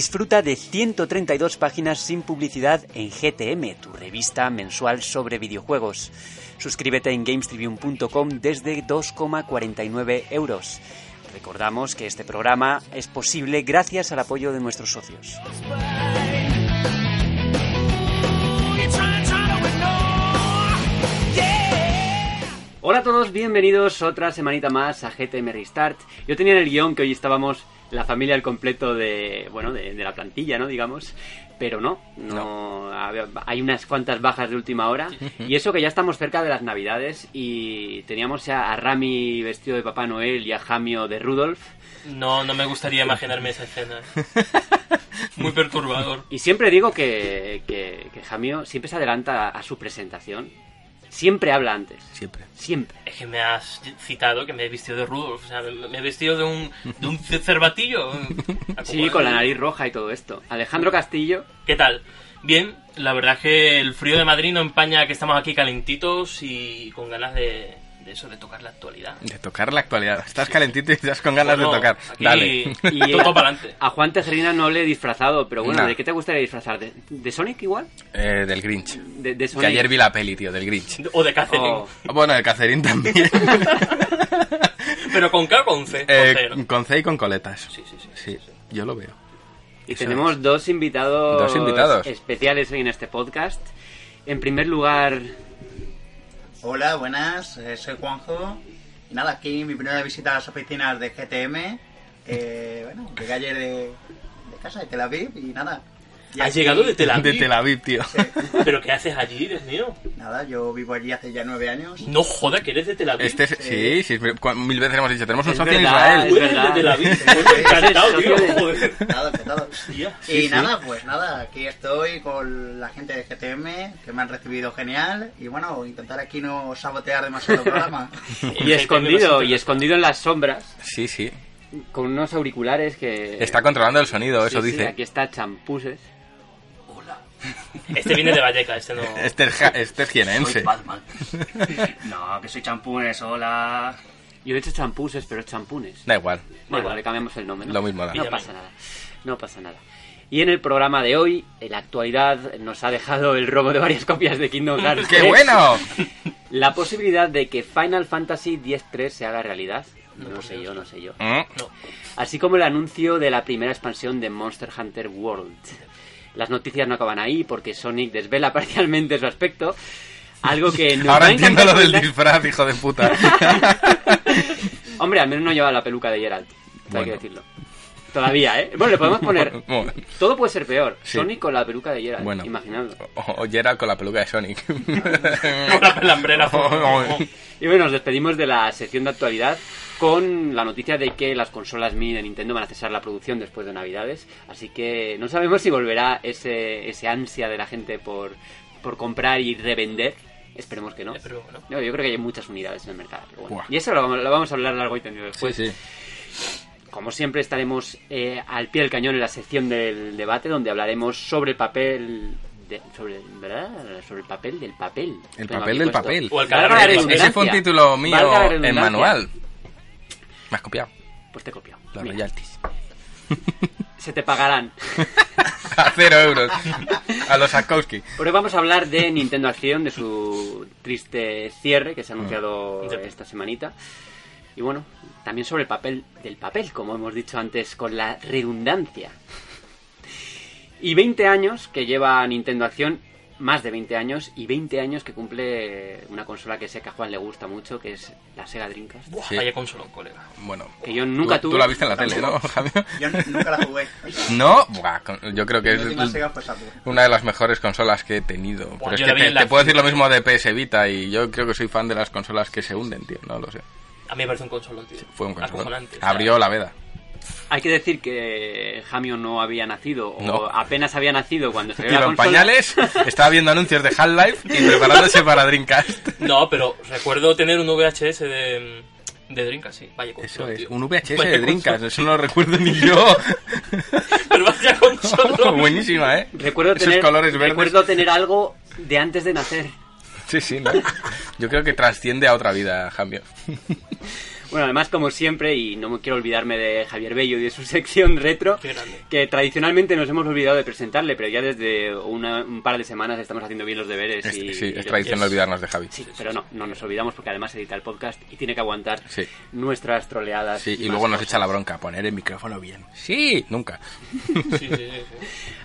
Disfruta de 132 páginas sin publicidad en GTM, tu revista mensual sobre videojuegos. Suscríbete en gamestribune.com desde 2,49 euros. Recordamos que este programa es posible gracias al apoyo de nuestros socios. Hola a todos, bienvenidos otra semanita más a GTM Restart. Yo tenía en el guion que hoy estábamos la familia al completo de, bueno, de, de la plantilla, ¿no? Digamos. Pero no, no, hay unas cuantas bajas de última hora. Y eso que ya estamos cerca de las navidades y teníamos ya a Rami vestido de Papá Noel y a Jamio de Rudolf. No, no me gustaría imaginarme esa escena. Muy perturbador. Y siempre digo que, que, que Jamio siempre se adelanta a su presentación. Siempre habla antes. Siempre. Siempre. Es que me has citado que me he vestido de Rudolf. O sea, me he vestido de un, de un cervatillo. Sí, con la nariz roja y todo esto. Alejandro Castillo. ¿Qué tal? Bien, la verdad es que el frío de Madrid no empaña que estamos aquí calentitos y con ganas de, de eso, de tocar la actualidad. De tocar la actualidad. Estás calentito y estás con ganas Bueno, de tocar. aquí- Dale. Y Todo para adelante. A Juan Tejerina no le he disfrazado, pero bueno, No. ¿de qué te gustaría disfrazar? ¿De, de Sonic igual? Eh, del Grinch. De, de Sonic. Que ayer vi la peli, tío, del Grinch. O de Catherine. Oh. Bueno, el Cacerín también. Pero con K o con C. Con Eh, C, ¿no? con C y con coletas. Sí, sí, sí. Sí, yo lo veo. Y Eso tenemos dos invitados, Dos invitados. especiales hoy en este podcast. En primer lugar, Hola, buenas, eh, soy Juanjo. Y nada, aquí mi primera visita a las oficinas de GTM. Eh, bueno, llegué ayer de, de casa, de Tel Aviv, y nada. Y ¿Has aquí- llegado de Tel Aviv? De Tel Aviv, tío. ¿Pero qué haces allí, Dios mío? Nada, yo vivo allí hace ya nueve años. No joda que eres de Tel Aviv. Este es- sí, sí, cu- mil veces hemos dicho, tenemos un Es socio en Israel. eres de Tel Aviv. Sí, sí. encantado, tío. Joder. Nada. Hostia. Y nada, pues nada, aquí estoy con la gente de GTM, que me han recibido genial. Y bueno, intentar aquí no sabotear demasiado el programa. y escondido, y escondido en las sombras, Sí, sí. con unos auriculares que... Está controlando el sonido, eso Sí, sí, dice. aquí está Champuses. Este viene de Valleca, este no. Este es, este es jienense. Batman. No, que soy champunes, hola. Yo he dicho Champuses, pero es Champunes. Da igual. Bueno, le cambiamos el nombre. ¿no? Lo mismo da. No pasa nada. No pasa nada. Y en el programa de hoy, en la actualidad, nos ha dejado el robo de varias copias de Kingdom Hearts. ¡Qué 3, bueno! La posibilidad de que Final Fantasy X-3 se haga realidad. No sé yo, no sé yo. Mm, No. Así como el anuncio de la primera expansión de Monster Hunter World. Las noticias no acaban ahí porque Sonic desvela parcialmente su aspecto. Algo que nos Ahora entiendo lo del disfraz, hijo de puta. Hombre, al menos no lleva la peluca de Geralt. Hay que decirlo. Todavía, ¿eh? Bueno, le podemos poner... Bueno. Todo puede ser peor. Sí. Sonic con la peluca de Geralt. Bueno. Imaginadlo. O, o Geralt con la peluca de Sonic. Con la pelambrera. Y bueno, nos despedimos de la sección de actualidad con la noticia de que las consolas mini de Nintendo van a cesar la producción después de Navidades. Así que no sabemos si volverá ese, ese ansia de la gente por, por comprar y revender. Esperemos que no. Pero bueno. No, yo creo que hay muchas unidades en el mercado. pero bueno. Y eso lo vamos, lo vamos a hablar largo y tendido Sí, después. sí. Como siempre estaremos eh, al pie del cañón en la sección del debate donde hablaremos sobre el papel... de- sobre, ¿verdad? sobre el papel del papel. El papel del puesto. papel. O el Valga la cadáver. redundancia. Ese fue un título mío en manual. Me has copiado. Pues te copio. Los Mira, royalties. se te pagarán. A cero euros. A los Sakowski. Por hoy vamos a hablar de Nintendo Acción, de su triste cierre que se ha anunciado Mm. esta semanita. Y bueno, también sobre el papel del papel, como hemos dicho antes, con la redundancia. Y 20 años que lleva Nintendo Acción, más de 20 años, y 20 años que cumple una consola que sé que a Juan le gusta mucho, que es la Sega Dreamcast. Buah, Sí. Vaya consolón, colega. Bueno. Que yo nunca tú, tuve. Tú la viste en la tele, ¿no, Javier? Yo nunca la jugué. No, Buah, yo creo que última es Sega una de las mejores consolas que he tenido. Pero es yo que la vi te, en la te puedo decir lo mismo de PS Vita y yo creo que soy fan de las consolas que se hunden, tío. No lo sé. A mí me parece un consolón, tío. Fue un consolón. Acojonante, o sea, Abrió la veda. Hay que decir que Jamio no había nacido, o No. apenas había nacido cuando salió Iba la en consola. pañales, estaba viendo anuncios de Half-Life y preparándose para Dreamcast. No, pero recuerdo tener un VHS de, de Dreamcast, sí. Vaya Eso consolón, es, tío. un VHS Vaya de Dreamcast, eso no lo recuerdo ni yo. Pero vaya consolón. Buenísima, ¿eh? Recuerdo Esos tener, colores verdes. recuerdo tener algo de antes de nacer. Sí, sí, ¿no? Yo creo que trasciende a otra vida, Jambio. Bueno, además, como siempre, y no me quiero olvidarme de Javier Bello y de su sección retro, que tradicionalmente nos hemos olvidado de presentarle, pero ya desde una- un par de semanas estamos haciendo bien los deberes. Es- y, sí, y es tradición es- olvidarnos de Javi. Sí, pero no, no nos olvidamos porque además edita el podcast y tiene que aguantar Sí. nuestras troleadas. Sí, y luego nos cosas. echa la bronca, poner el micrófono bien. Sí, nunca. Sí, sí, sí, sí.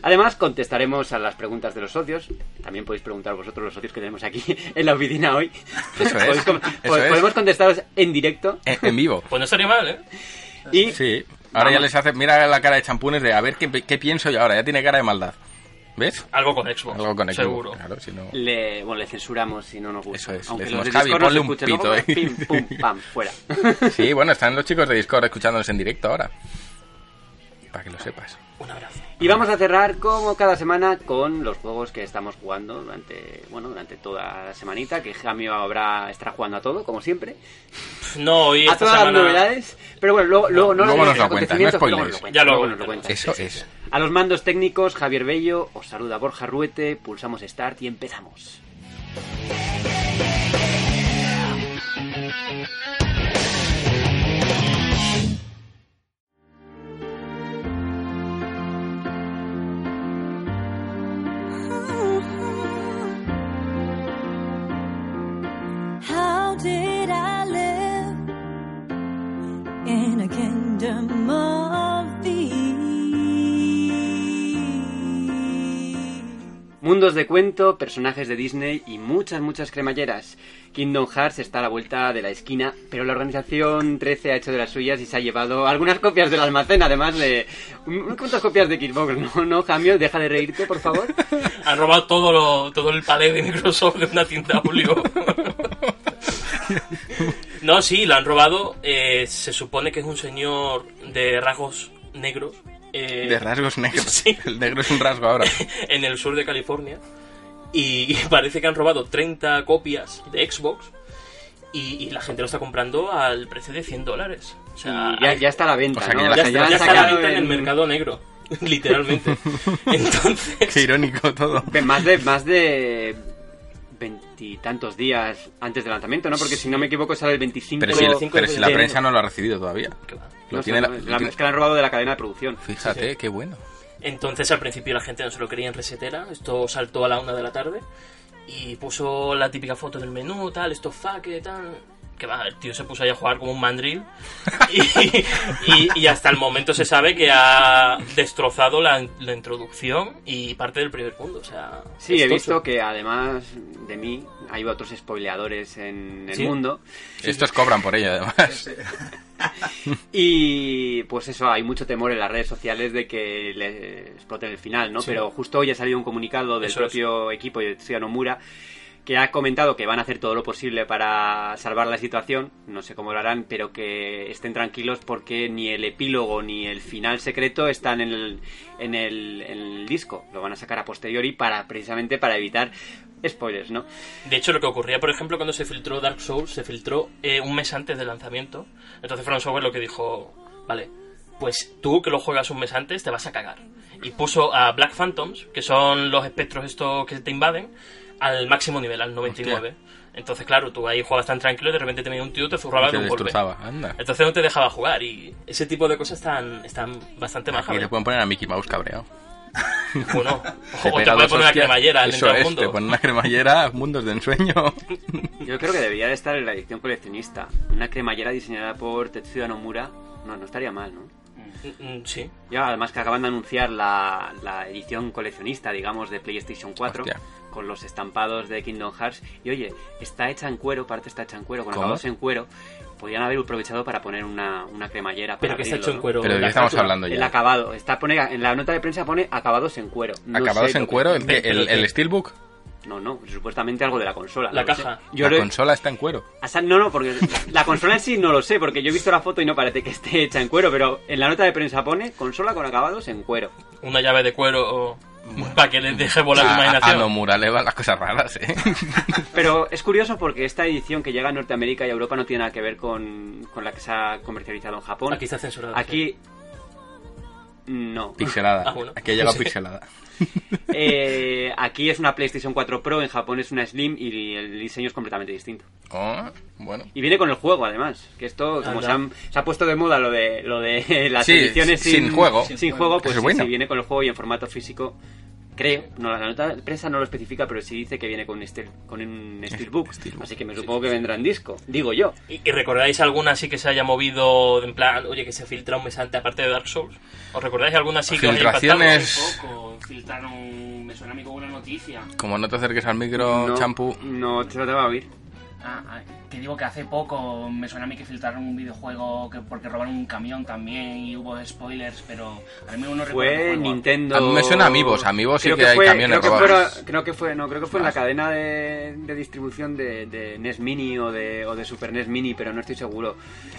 Además, contestaremos a las preguntas de los socios. También podéis preguntar vosotros, los socios que tenemos aquí en la oficina hoy. Eso es. Podemos contestaros en directo. En, en vivo. Pues no estaría mal, ¿eh? Y Sí. Ahora ya les hace, mira la cara de champunes de a ver qué, qué pienso yo ahora, ya tiene cara de maldad. ¿Ves? Algo con Xbox. Algo con Xbox, Seguro. Claro, si no... le, bueno, le censuramos si no nos gusta. Eso es, Aunque le los de decimos, "Javi, Discord nos ponle un pito, ¿eh?" Pim, pum, pam, fuera. Sí, bueno, están los chicos de Discord escuchándonos en directo ahora. Para que lo sepas. Un abrazo. Y vamos a cerrar como cada semana con los juegos que estamos jugando durante, bueno, durante toda la semanita, que Jamio habrá estará jugando a todo, como siempre. No, hoy a esta todas semana... las novedades. Pero bueno, luego, luego, no Luego los nos lo cuentas, no acontecimientos, luego spoilees. nos lo cuentas, Ya luego luego nos lo cuentas. Eso es. A los mandos técnicos, Javier Bello, os saluda Borja Ruete, pulsamos Start y empezamos. How did I live in a kingdom of thieves? Mundos de cuento, personajes de Disney y muchas, muchas cremalleras. Kingdom Hearts está a la vuelta de la esquina, pero la organización 13 ha hecho de las suyas y se ha llevado algunas copias del almacén, además de... ¿Cuántas copias de Xbox? No, no, Jamio, deja de reírte, por favor. Han robado todo, lo, todo el palé de Microsoft de una tienda Julio. no, sí, lo han robado. eh, se supone que es un señor de rasgos negros. eh, De rasgos negros. Sí. El negro es un rasgo ahora. en el sur de California. Y parece que han robado 30 copias de Xbox. Y, y la gente lo está comprando al precio de 100 dólares. O sea, ya, ya está a la venta, O sea, que ¿no? ya la ya gente está, han ya está a la venta en el en- mercado negro. Literalmente. Entonces. Qué irónico todo. Más de más de veintitantos días antes del lanzamiento, ¿no? Porque si no me equivoco sale el 25 Pero si, Pero si la prensa no lo ha recibido todavía. Lo No sé, tiene la- no, lo es la- tiene- es que la han robado de la cadena de producción. Fíjate, qué bueno. Entonces al principio la gente no se lo creía en resetera, esto saltó a la una de la tarde y puso la típica foto del menú, tal, esto faque, tal. Que va, el tío se puso ahí a jugar como un mandril y, y- y hasta el momento se sabe que ha destrozado la, la introducción y parte del primer mundo. O sea, Sí, es he visto que además de mí hay otros spoileadores en el ¿Sí? mundo. Estos cobran por ello, además. Y pues eso, hay mucho temor en las redes sociales de que le exploten el final, ¿no? Sí. Pero justo hoy ha salido un comunicado del Eso propio equipo de Tetsuya Nomura que ha comentado que van a hacer todo lo posible para salvar la situación, no sé cómo lo harán, pero que estén tranquilos porque ni el epílogo ni el final secreto están en el, en el, en el disco, lo van a sacar a posteriori para precisamente para evitar spoilers, ¿no? De hecho, lo que ocurría, por ejemplo, cuando se filtró Dark Souls, se filtró eh, un mes antes del lanzamiento. Entonces From Software lo que dijo, vale, pues tú que lo juegas un mes antes te vas a cagar. Y puso a Black Phantoms, que son los espectros estos que te invaden, al máximo nivel, al 99. Entonces, claro, tú ahí juegas tan tranquilo y de repente te venía un tío y te zurraba de un golpe. destrozaba, anda. Entonces no te dejaba jugar y ese tipo de cosas están, están bastante majas. le pueden poner a Mickey Mouse cabreado. Bueno, Se o te pega puede dos poner una cremallera al Eso dentro del es, mundo. te pone una cremallera, mundos de ensueño. Yo creo que debería de estar en la edición coleccionista, una cremallera diseñada por Tetsuya Nomura, no, no estaría mal, ¿no? Mm, Sí. Ya, además que acaban de anunciar la, la edición coleccionista, digamos, de PlayStation 4, Hostia. con los estampados de Kingdom Hearts. Y oye, está hecha en cuero, parte está hecha en cuero, con ¿Cómo? acabados en cuero. Podrían haber aprovechado para poner una, una cremallera. Pero que está hecho en ¿no? cuero. Pero ¿de qué estamos hablando El ya? acabado, está pone, en la nota de prensa pone acabados en cuero. No ¿Acabados sé en lo que- cuero? ¿El, ¿El, el Steelbook? No, no, supuestamente algo de la consola. La no caja. Yo la he- consola está en cuero. O sea, no, no, porque la consola en sí no lo sé, porque yo he visto la foto y no parece que esté hecha en cuero, pero en la nota de prensa pone consola con acabados en cuero. Una llave de cuero para que les deje volar la A, a imaginación. Nomura le van las cosas raras, ¿eh? Pero es curioso porque esta edición que llega a Norteamérica y a Europa no tiene nada que ver con, con la que se ha comercializado en Japón. Aquí está censurado. Aquí No. Pixelada. Ah, bueno. Aquí ha llegado Sí. pixelada. Eh, aquí es una PlayStation 4 Pro, en Japón es una Slim y el diseño es completamente distinto. Oh, bueno. Y viene con el juego, además. Que esto, como se, han- se ha puesto de moda lo de, lo de las Sí, ediciones sin juego. sin juego, pues sí, bueno. sí, viene con el juego y en formato físico. Creo, no, la nota de prensa no lo especifica, pero sí dice que viene con un, steel- con un Steelbook. Steelbook. Así que me supongo que vendrá en disco. Digo yo. ¿Y, y recordáis alguna así que se haya movido en plan, oye, que se filtra un mes antes aparte de Dark Souls? ¿Os recordáis alguna así que os haya impactado? Filtraciones. Poco filtraron, me suena a mí como una noticia. Como no te acerques al micro, no, champú. No te lo va a oír. Ah, ah, que digo que hace poco me suena a mí que filtraron un videojuego que porque robaron un camión también y hubo spoilers, pero a mí no Fue. Nintendo. A mí me suena Amigos, Amigos sí Creo que hay fue, camiones creo que, robados. creo que fue, no, creo que fue en la cadena de, de distribución de, de NES Mini o de, o de Super NES Mini, pero no estoy seguro.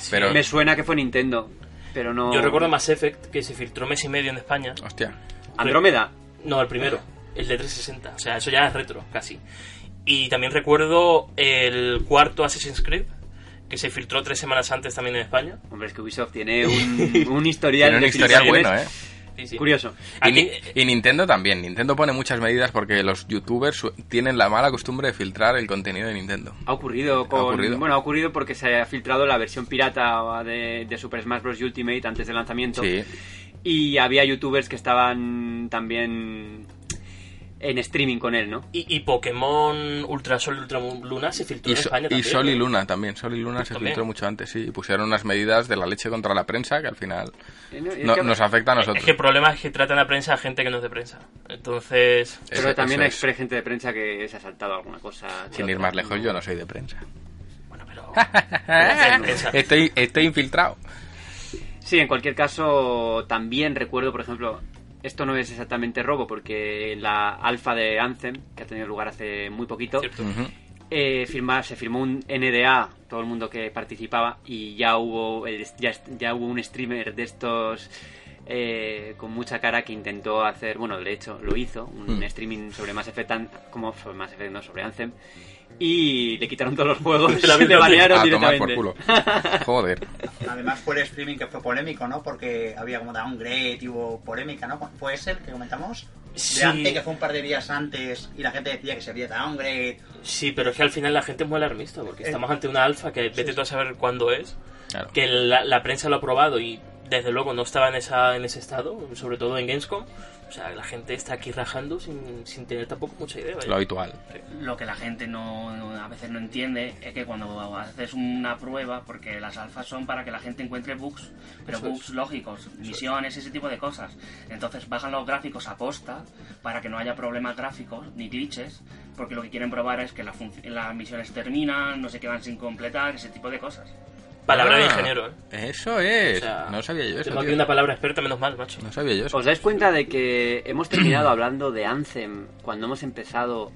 Pero, Me suena que fue Nintendo, pero no. Yo recuerdo Mass Effect, que se filtró mes y medio en España. hostia. Andrómeda. No, el primero, el de 360. O sea, eso ya es retro, casi. Y también recuerdo el cuarto Assassin's Creed, que se filtró tres semanas antes también en España. Hombre, es que Ubisoft tiene un, un historial Tiene un de historial bueno, ¿eh? Sí, sí. Curioso. Y, Aquí- Ni- y Nintendo también. Nintendo pone muchas medidas porque los youtubers tienen la mala costumbre de filtrar el contenido de Nintendo. Ha ocurrido con. ocurrido. Bueno, ha ocurrido porque se ha filtrado la versión pirata de, de Super Smash Bros. Ultimate antes del lanzamiento. Sí. Y había youtubers que estaban también en streaming con él, ¿no? Y, y Pokémon Ultra Sol y Ultra Luna se filtró Y, en So- España y también. Sol y. Luna también. Sol y Luna se También. filtró mucho antes, sí. Y pusieron unas medidas de la leche contra la prensa que al final Eh, no, es no- que- nos afecta a nosotros. Es que el problema es que tratan a prensa a gente que no es de prensa. Entonces, Pero también hay es. gente de prensa que se ha saltado alguna cosa. Sin ir más lejos, yo no soy de prensa. bueno, pero... pero de prensa. Estoy, estoy infiltrado. Sí, en cualquier caso, también recuerdo, por ejemplo, esto no es exactamente robo, porque la alfa de Anthem, que ha tenido lugar hace muy poquito, eh, firma- se firmó un NDA, todo el mundo que participaba, y ya hubo, el- ya, ya hubo un streamer de estos eh, con mucha cara que intentó hacer, bueno, de hecho lo hizo, un Mm. streaming sobre Mass Effect, como sobre Mass Effect, no, sobre Anthem, y le quitaron todos los juegos, La le banearon tomar por directamente. culo. Joder. Además fue el streaming que fue polémico, ¿no? Porque había como downgrade y hubo polémica, ¿no? ¿Fue ese el que comentamos? Sí. De antes, que fue un par de días antes y la gente decía que se había downgrade. Sí, pero es que al final la gente es muy alarmista, porque estamos ante una alfa que vete tú a saber cuándo es, Claro. que la, la prensa lo ha probado y desde luego no estaba en, esa, en ese estado, sobre todo en Gamescom. O sea, la gente está aquí rajando sin, sin tener tampoco mucha idea. vaya. Lo habitual. Lo que la gente no, no- a veces no entiende es que cuando haces una prueba, porque las alfas son para que la gente encuentre bugs, pero Eso es. bugs lógicos, misiones, ese tipo de cosas. Entonces bajan los gráficos a posta para que no haya problemas gráficos ni glitches, porque lo que quieren probar es que la las misiones terminan, no se quedan sin completar, ese tipo de cosas. Palabra de Ah, ingeniero, ¿eh? Eso es. O sea, no sabía yo eso. Tengo aquí una palabra experta, menos mal, macho. No sabía yo eso. ¿Os dais cuenta de que hemos terminado hablando de Anthem cuando hemos empezado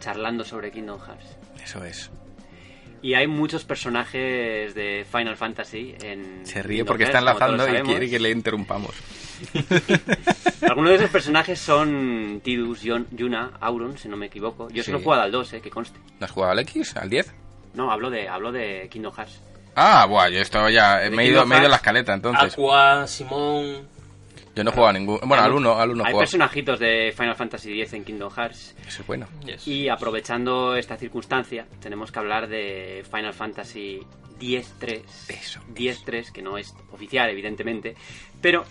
charlando sobre Kingdom Hearts? Eso es. Y hay muchos personajes de Final Fantasy en... Se ríe Kingdom porque está Hearts, enlazando y quiere que le interrumpamos. Algunos de esos personajes son Tidus, Yon- Yuna, Auron, si no me equivoco. Yo Sí. solo he jugado al 2, eh, que conste. ¿No has jugado al X? ¿Al 10? No, hablo de, hablo de Kingdom Hearts. Ah, buah, yo esto ya. eh, Me he ido, me he ido a la escaleta entonces. Aqua, Simón... Yo no he jugado a ningún. Bueno, al 1, al 1 he Hay jugado. personajitos de Final Fantasy X en Kingdom Hearts. Eso es bueno. Yes. Y aprovechando esta circunstancia, tenemos que hablar de Final Fantasy X-3. Eso, 10-3, que no es oficial, evidentemente. Pero,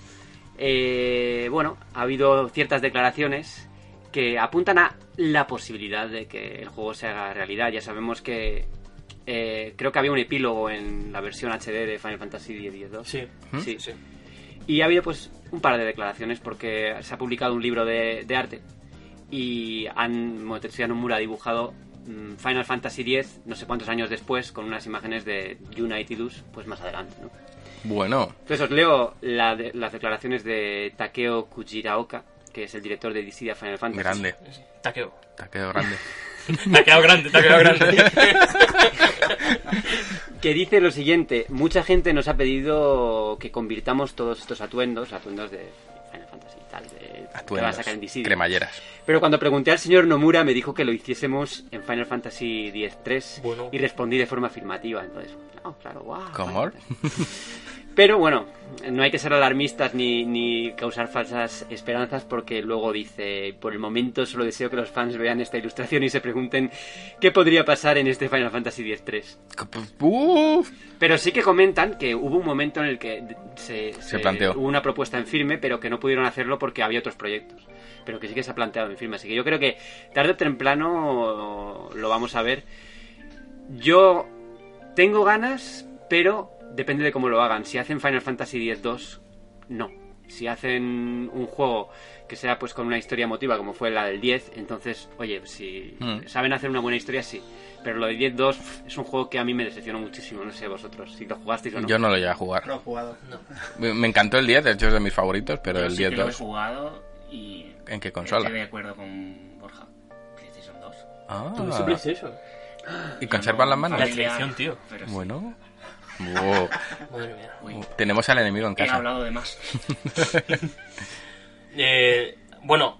eh, bueno, ha habido ciertas declaraciones que apuntan a la posibilidad de que el juego se haga realidad. Ya sabemos que. Eh, creo que había un epílogo en la versión HD de Final Fantasy X-2. Sí, ¿Mm? Sí. sí. Y ha habido pues un par de declaraciones porque se ha publicado un libro de, de arte y han, bueno, Tetsuya Nomura ha dibujado mm, Final Fantasy X no sé cuántos años después con unas imágenes de Tidus pues más adelante, ¿no? Bueno, Entonces os leo la de- las declaraciones de Takeo Kujiraoka, que es el director de Dissidia Final Fantasy. grande. Ha quedado grande. Te ha quedado grande, te ha quedado grande. Que dice lo siguiente, mucha gente nos ha pedido que convirtamos todos estos atuendos, atuendos de Final Fantasy y tal, de, que va a Atuendos. sacar en Dissidia. Cremalleras. Pero cuando pregunté al señor Nomura me dijo que lo hiciésemos en Final Fantasy X-3 Bueno. y respondí de forma afirmativa. Entonces, no, claro, guau. ¿Cómo? Pero bueno, no hay que ser alarmistas ni, ni causar falsas esperanzas porque luego dice, por el momento solo deseo que los fans vean esta ilustración y se pregunten qué podría pasar en este Final Fantasy X-3. Uf. Pero sí que comentan que hubo un momento en el que se, Se planteó. hubo una propuesta en firme, pero que no pudieron hacerlo porque había otros proyectos. Pero que sí que se ha planteado en firme. Así que yo creo que tarde o temprano lo vamos a ver. Yo tengo ganas, pero depende de cómo lo hagan. Si hacen Final Fantasy X-2, no. Si hacen un juego que sea pues con una historia emotiva como fue la del 10, entonces, oye, si Mm. saben hacer una buena historia, sí. Pero lo de 10-2 pf, es un juego que a mí me decepcionó muchísimo. No sé vosotros, si lo jugasteis o no. Yo no lo llegué a jugar. No lo he jugado. Me me encantó el 10, de hecho es de mis favoritos, pero Yo el sí que lo he 10-2. jugado y... ¿En qué consola? Estoy de acuerdo con Borja. PlayStation 2. ¿Tuviste Ah, PlayStation? ¿Y conservan las manos? La traición, tío. Pero sí. Wow. Madre mía. Uy, Tenemos al enemigo en he casa. hablado de más. Eh, bueno.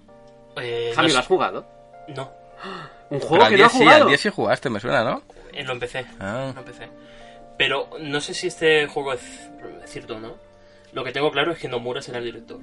Eh, Javi, no ¿lo has jugado? No, Un Pero juego que no ha 10 sí, jugado. al 10 sí jugaste, me suena, ¿no? eh, lo empecé. Ah. Lo empecé. Pero no sé si este juego es cierto o no. Lo que tengo claro es que Nomura será el director.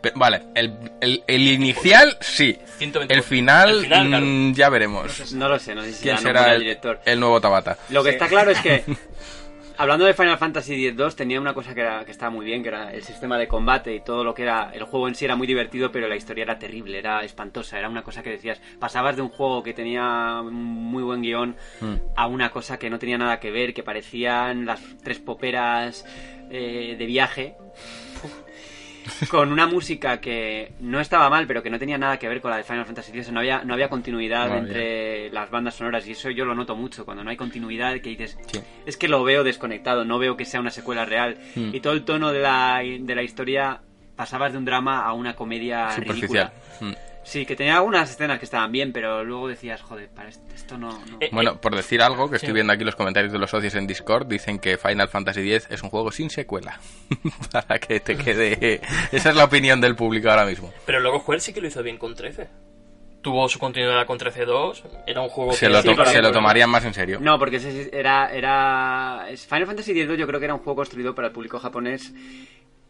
Pe- Vale, el, el, el inicial sí. 120. El final, El final, claro. mm, ya veremos. No lo sé, no sé si ¿Quién será el, director. el nuevo Tabata? Lo que Sí. está claro es que, hablando de Final Fantasy X-2, tenía una cosa que, era, que estaba muy bien, que era el sistema de combate y todo lo que era... El juego en sí era muy divertido, pero la historia era terrible, era espantosa. Era una cosa que decías, pasabas de un juego que tenía muy buen guion Mm. a una cosa que no tenía nada que ver, que parecían las tres poperas eh, de viaje. Con una música que no estaba mal, pero que no tenía nada que ver con la de Final Fantasy X. No había, no había continuidad No había. entre las bandas sonoras y eso yo lo noto mucho. Cuando no hay continuidad, que dices, Sí. es que lo veo desconectado, no veo que sea una secuela real. Mm. Y todo el tono de la, de la historia pasabas de un drama a una comedia ridícula. Mm. Sí, que tenía algunas escenas que estaban bien, pero luego decías, joder, para esto, esto no... no". Eh, Bueno, por decir algo, que estoy viendo aquí los comentarios de los socios en Discord, dicen que Final Fantasy X es un juego sin secuela. Para que te quede... Esa es la opinión del público ahora mismo. Pero luego Square sí que lo hizo bien con 13. Tuvo su continuidad con 13-2. Era un juego Se que lo, sí, to- para- se lo tomarían más en serio. No, porque ese era, era... es- Final Fantasy X yo creo que era un juego construido para el público japonés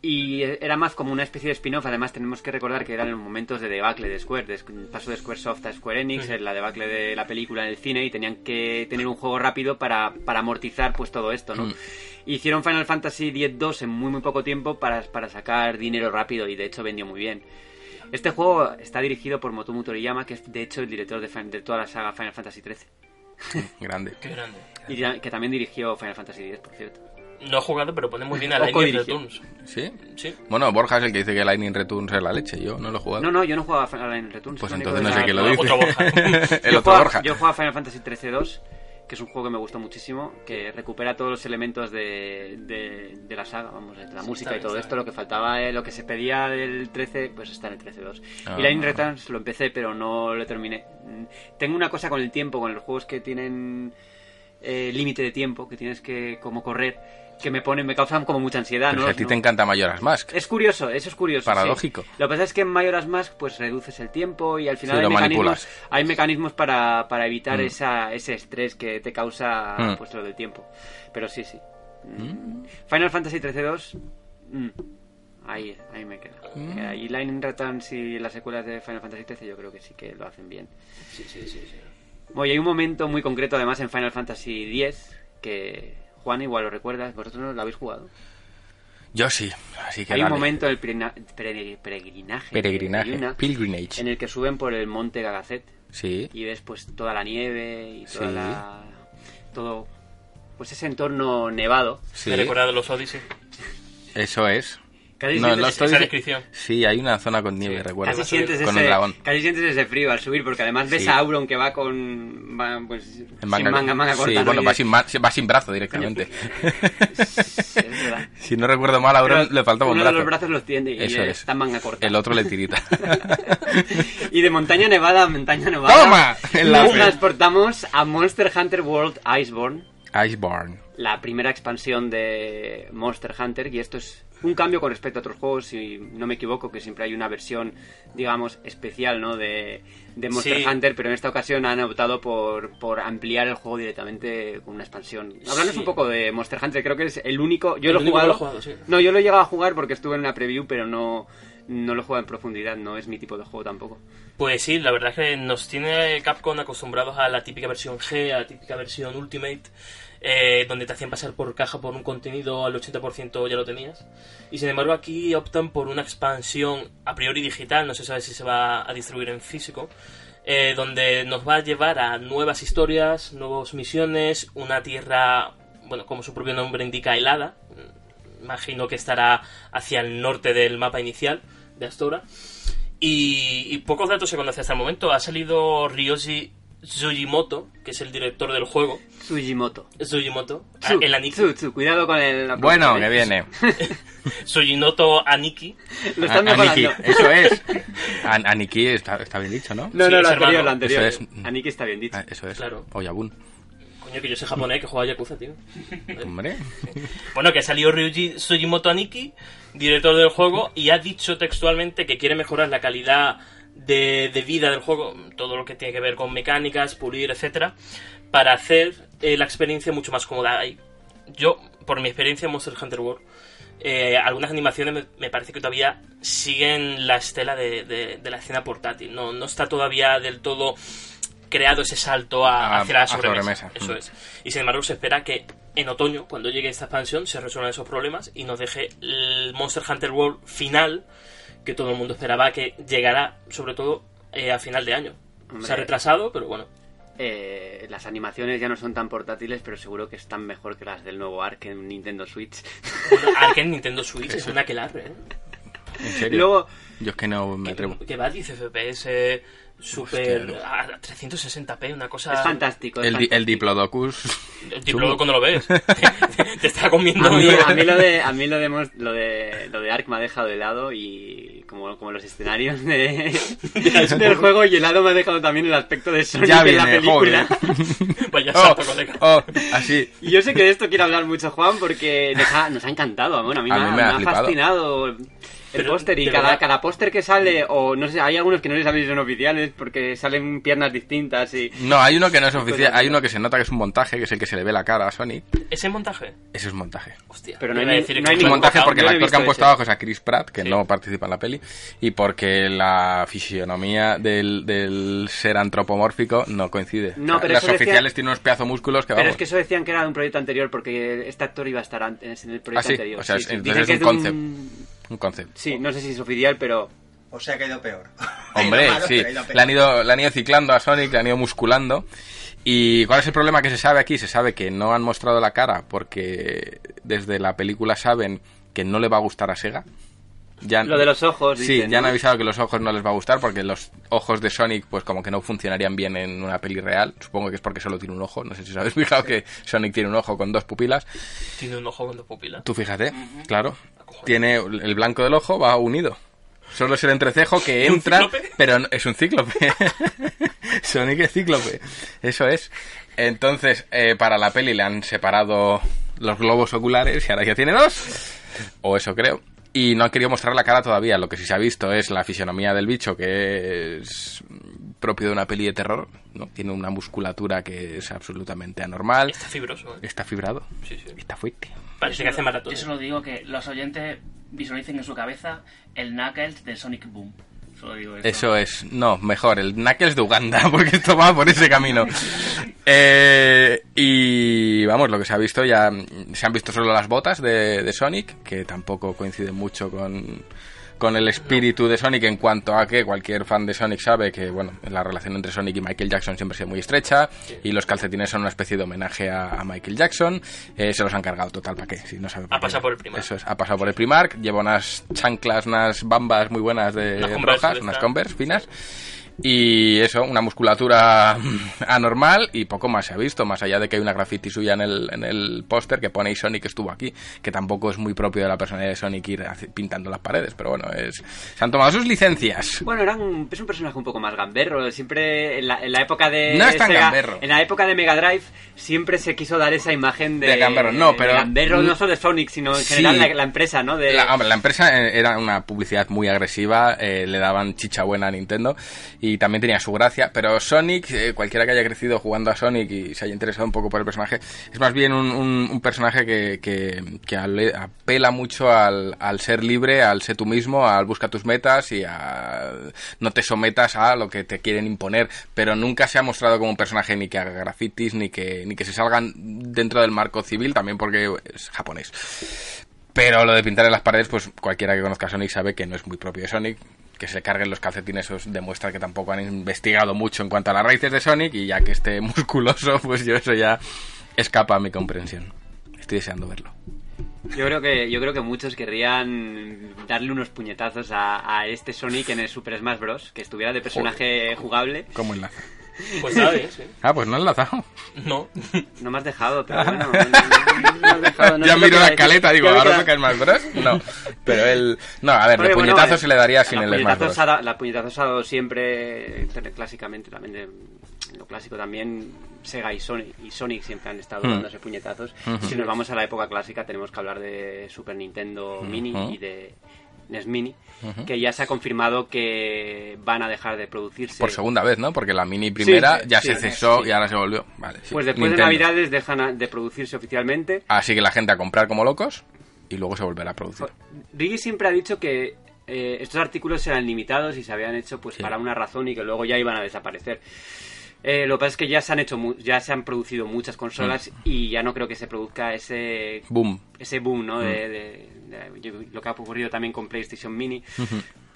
y era más como una especie de spin-off. Además tenemos que recordar que eran los momentos de debacle de Square, de paso de Squaresoft a Square Enix, en la debacle de la película en el cine y tenían que tener un juego rápido para, para amortizar pues todo esto, ¿no? Mm. Hicieron Final Fantasy X-2 en muy muy poco tiempo para, para sacar dinero rápido y de hecho vendió muy bien. Este juego está dirigido por Motomu Toriyama, que es de hecho el director de, de toda la saga Final Fantasy XIII. Grande. Qué grande. Y que también dirigió Final Fantasy X, por cierto. No he jugado, pero pone muy bien a Lightning. Returns. ¿Sí? Sí. Bueno, Borja es el que dice que Lightning Returns es la leche. Yo no lo he jugado. No, no, yo no jugaba a Final Returns. Pues entonces no sé quién lo Otro dice. Borja. el yo otro jugaba, Borja. Yo jugaba Final Fantasy 13-2, que es un juego que me gustó muchísimo, que recupera todos los elementos de, de, de la saga, vamos, de la Sí, música y todo esto, lo que faltaba, eh, lo que se pedía del 13, pues está en el 13-2. Ah. Y Lightning Returns lo empecé, pero no lo terminé. Tengo una cosa con el tiempo, con los juegos que tienen eh, límite de tiempo, que tienes que como correr, que me ponen, me causan como mucha ansiedad, Pero ¿no? si a ti No- te encanta Majora's Mask. es curioso, eso es curioso. sí. Paradójico. Lo que pasa es que en Majora's Mask pues reduces el tiempo y al final Sí, hay, lo mecanismos, hay mecanismos para, para evitar Mm. esa, ese estrés que te causa Mm. pues lo del tiempo. Pero sí, sí. Mm. Final Fantasy 13-2, mm, ahí, ahí me queda. Mm. Eh, Y Lightning Returns y las secuelas de Final Fantasy 13 yo creo que sí que lo hacen bien. Sí, sí, sí. sí. Bueno, y hay un momento muy concreto además en Final Fantasy X que Juan igual lo recuerdas, vosotros no lo habéis jugado. Yo sí. Así que Hay un momento del peregrinaje, de Peregrinaje. Yuna, Pilgrimage. en el que suben por el monte Gagacet Sí. y ves pues toda la nieve y toda Sí. la todo pues ese entorno nevado Sí. Me recuerda de los Odyssey. Eso es. Casi No, sientes, Esa descripción. Sí, hay una zona con nieve, Sí. recuerdo. casi sientes con ese, un casi sientes ese frío al subir porque además ves Sí. a Auron que va con va, pues, sin manga, manga corta Sí, ¿no? bueno, va sin, va sin brazo directamente. "Es verdad". si no recuerdo mal, a Auron Pero le faltaba un uno brazo. de los brazos los tiene y Eso eh, es. está en manga corta El otro le tirita. y de montaña nevada a montaña nevada ¡Toma! En nos transportamos a Monster Hunter World Iceborne Iceborne. la primera expansión de Monster Hunter y esto es un cambio con respecto a otros juegos, si no me equivoco, que siempre hay una versión, digamos, especial, ¿no? De, de Monster Sí. Hunter, pero en esta ocasión han optado por, por ampliar el juego directamente con una expansión. Hablando Sí. un poco de Monster Hunter, creo que es el único... Yo El lo he jugado... lo he jugado, sí. No, yo lo he llegado a jugar porque estuve en una preview, pero no, no lo he jugado en profundidad, no es mi tipo de juego tampoco. Pues sí, la verdad es que nos tiene Capcom acostumbrados a la típica versión G, a la típica versión Ultimate, eh, donde te hacían pasar por caja por un contenido al 80% ya lo tenías. Y sin embargo aquí optan por una expansión a priori digital, no se sabe si se va a distribuir en físico, eh, donde nos va a llevar a nuevas historias, nuevas misiones, una tierra, bueno, como su propio nombre indica, helada. Imagino que estará hacia el norte del mapa inicial de Astora. Y, pocos datos se conocen hasta el momento. Ha salido Ryoshi Tsujimoto, que es el director del juego. Sujimoto. Tsujimoto, Tsu, el Aniki. Tsu, Tsu, cuidado con el... la Bueno, que ¿eh? viene. Tsujinoto Aniki. Lo están mejorando. Aniki, eso es. An- Aniki está, está bien dicho, ¿no? No, Sí, no, lo anterior, hermano. lo anterior. Es. Aniki está bien dicho. Ah, Eso es. Claro. Oyabun. Coño, que yo soy japonés, que juega a Yakuza, tío. Hombre. Bueno, que ha salido Ryuji Tsujimoto Aniki, director del juego, y ha dicho textualmente que quiere mejorar la calidad de, de vida del juego, todo lo que tiene que ver con mecánicas, pulir, etcétera, para hacer eh, la experiencia mucho más cómoda. Yo, por mi experiencia en Monster Hunter World, eh, algunas animaciones me, me parece que todavía siguen la estela de, de- de la escena portátil. No, no está todavía del todo creado ese salto a- A- hacia la sobremesa. Eso Mm. es. Y sin embargo se espera que en otoño, cuando llegue esta expansión, se resuelvan esos problemas y nos deje el Monster Hunter World final que todo el mundo esperaba que llegara, sobre todo, eh, a final de año. Hombre. Se ha retrasado, pero bueno. Eh, las animaciones ya no son tan portátiles, pero seguro que están mejor que las del nuevo Ark en Nintendo Switch. Bueno, Ark en Nintendo Switch es una aquelarre, ¿eh? En serio. Luego, Yo es que no me atrevo. Que, que va a 10 FPS, eh, super Hostia. a 360p, una cosa... es fantástico. es El, el. Diplodocus. El Diplodocus cuando lo ves. te está comiendo... A mí, a mí lo de a mí lo de lo de lo de Ark me ha dejado helado y como, como los escenarios de, del juego y helado me ha dejado también el aspecto de Sonic Ya en la viene, película. Vaya Oh, salto, colega. oh, así. Y yo sé que de esto quiere hablar mucho Juan porque nos ha, nos ha encantado. Bueno, a mí, A me, mí ha, me ha me ha flipado. fascinado el Pero, póster y cada, verdad. cada póster que sale, o no sé, hay algunos que no les sabéis si son oficiales porque salen piernas distintas y... No, hay uno que no es oficial. Hay uno que se nota que es un montaje, que es el que se le ve la cara a Sonic. ¿Ese montaje? Ese es montaje. Hostia. Pero no hay decir no hay Es un ningún montaje porque el no actor que han puesto ese. abajo es a Chris Pratt, que Sí. no participa en la peli, y porque la fisionomía del, del ser antropomórfico no coincide. No, pero Las decía- oficiales tienen unos pedazos músculos que Pero vamos. es que eso decían que era de un proyecto anterior porque este actor iba a estar antes en el proyecto Ah, sí, anterior. o sea, Sí, es- sí. entonces Dicen es que un de concept. Un concepto. Sí, no sé si es oficial, pero... O sea que ha ido peor. Hombre, Ha ido malo, sí. pero ha ido peor. Le han, ido, le han ido ciclando a Sonic, le han ido musculando. ¿Y cuál es el problema que se sabe aquí? Se sabe que no han mostrado la cara porque desde la película saben que no le va a gustar a Sega. Ya, Lo de los ojos, Sí, dicen, ya han avisado que los ojos no les va a gustar porque los ojos de Sonic pues como que no funcionarían bien en una peli real. Supongo que es porque solo tiene un ojo. No sé si os habéis fijado que Sonic tiene un ojo con dos pupilas. Tiene un ojo con dos pupilas. Tú fíjate, claro. Tiene el blanco del ojo va unido. Solo es el entrecejo que ¿Un entra, pero no- es un cíclope. Sonic es cíclope. Eso es. Entonces, eh, para la peli le han separado los globos oculares y ahora ya tiene dos. O eso creo. Y no han querido mostrar la cara todavía. Lo que sí se ha visto es la fisionomía del bicho, que es propio de una peli de terror. ¿no? Tiene una musculatura que es absolutamente anormal. Está fibroso, ¿eh? Está fibrado. Sí, sí. Está fuerte. Parece que hace maratón. Yo solo digo que los oyentes visualicen en su cabeza el Knuckles de Sonic Boom. Eso es, no, mejor, el Knuckles de Uganda, porque esto va por ese camino. Eh, y vamos, lo que se ha visto ya, se han visto solo las botas de, de Sonic, que tampoco coinciden mucho con, con el espíritu de Sonic en cuanto a que cualquier fan de Sonic sabe que, bueno, la relación entre Sonic y Michael Jackson siempre ha sido muy estrecha, y los calcetines son una especie de homenaje a, a Michael Jackson, eh, se los han cargado total, ¿para qué? Si no sabe Ha pasado por el Primark. Eso es, ha pasado por el Primark, lleva unas chanclas, unas bambas muy buenas de Unas rojas, unas. Converse finas. Y eso, una musculatura anormal y poco más se ha visto, más allá de que hay una graffiti suya en el, en el póster que pone y Sonic estuvo aquí, que tampoco es muy propio de la personalidad de Sonic ir pintando las paredes, pero bueno, es, se han tomado sus licencias. Bueno, era un, es un personaje un poco más gamberro. Siempre en la, en la época de. No es tan Sega- gamberro. En la época de Mega Drive siempre se quiso dar esa imagen de. De gamberro, no, pero- de gamberro, no solo de Sonic, sino en Sí. general la, la empresa, ¿no? De, La, hombre, la empresa eh, era una publicidad muy agresiva, eh, le daban chicha buena a Nintendo y también tenía su gracia, pero Sonic, eh, cualquiera que haya crecido jugando a Sonic y se haya interesado un poco por el personaje, es más bien un, personaje que, que, que apela mucho al, al ser libre, al ser tú mismo, al busca tus metas y a no te sometas a lo que te quieren imponer, pero nunca se ha mostrado como un personaje ni que haga grafitis, ni que, ni que se salgan dentro del marco civil, también porque es japonés. Pero lo de pintar en las paredes, pues cualquiera que conozca a Sonic sabe que no es muy propio de Sonic. Que se carguen los calcetines os demuestra que tampoco han investigado mucho en cuanto a las raíces de Sonic y ya que esté musculoso, pues yo eso ya escapa a mi comprensión. Estoy deseando verlo. Yo creo que yo creo que muchos querrían darle unos puñetazos a, a este Sonic en el Super Smash Bros. Que estuviera de personaje jugable. ¿Cómo enlaza? Pues sabes, ¿eh? Ah, pues no he enlazado. No. No me has dejado, pero bueno. no- no me has dejado, no ya miro la escaleta, digo, ahora queda- toca el Smash Bros. No, pero él... No, a ver, Porque, de bueno, puñetazo eh, se le daría sin el Smash puñetazos Bros. ha dado- La puñetazos ha dado siempre, eh, clásicamente, también de lo clásico también, Sega y Sonic, y Sonic siempre han estado Hmm. dándose puñetazos. Si nos vamos a la época clásica, tenemos que hablar de Super Nintendo Mini Ujú. y de NES Mini, que ya se ha confirmado que van a dejar de producirse. Por segunda vez, ¿no? Porque la mini primera Sí, ya sí, se cesó y ahora se volvió. Vale. Pues después Nintendo. de Navidades dejan de producirse oficialmente. Así que la gente a comprar como locos y luego se volverá a producir. Riggy siempre ha dicho que eh, estos artículos eran limitados y se habían hecho pues para una razón y que luego ya iban a desaparecer. Eh, lo que pasa es que ya se han hecho mu- ya se han producido muchas consolas Mm. y ya no creo que se produzca ese Boom. ese boom ¿no? Mm. de, de- lo que ha ocurrido también con PlayStation Mini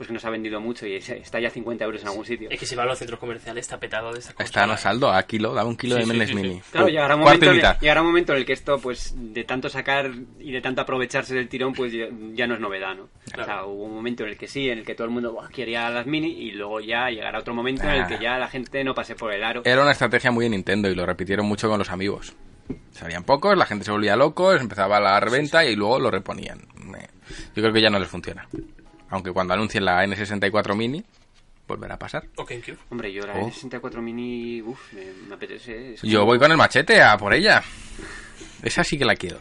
pues que nos ha vendido mucho y está ya a 50 euros en algún sitio Es que si va a los centros comerciales está petado de esta cosa. Está a saldo a kilo, daba un kilo Sí, de sí, Menes sí, sí. Mini. Claro, llegará un, momento y en, llegará un momento en el que esto, pues, de tanto sacar y de tanto aprovecharse del tirón, pues ya, no es novedad, ¿no? O sea, hubo un momento en el que sí, en el que todo el mundo "Buah, quería las mini y luego ya llegará otro momento en el que Ah. ya la gente no pase por el aro. Era una estrategia muy de Nintendo y lo repitieron mucho con los amigos. Salían pocos, la gente se volvía loco, empezaba la reventa y luego lo reponían. Eh, Yo creo que ya no les funciona. Aunque cuando anuncien la N64 Mini, volverá a pasar. Hombre, yo la Oh. N64 mini, uff, me, me apetece. es Yo como- voy con el machete a por ella. Esa sí que la quiero.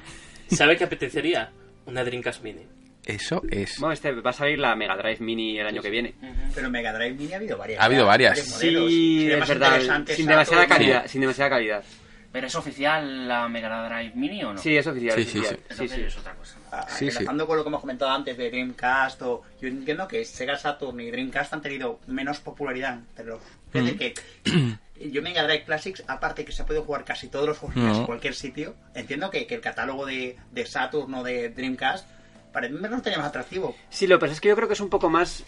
¿Sabe qué apetecería? Una Dreamcast Mini. Eso es. Bueno, este va a salir la Mega Drive Mini el año que viene. Pero Mega Drive Mini ha habido varias. Ha habido varias. modelos. Sí, es verdad, sin demasiada calidad, sin demasiada calidad. ¿Pero es oficial la Mega Drive Mini o no? Sí, es oficial. Sí, es sí, oficial. sí. Sí, sí. es otra cosa. Ah, Sí, sí. enlazando con lo que hemos comentado antes de Dreamcast, o, yo entiendo que Sega Saturn y Dreamcast han tenido menos popularidad entre los. Es decir, que yo Mega Drive Classics, aparte que se puede jugar casi todos los juegos en No. casi cualquier sitio, entiendo que, que el catálogo de, de Saturn o de Dreamcast para mí no tenía más atractivo. Sí, lo que pasa es que yo creo que es un poco más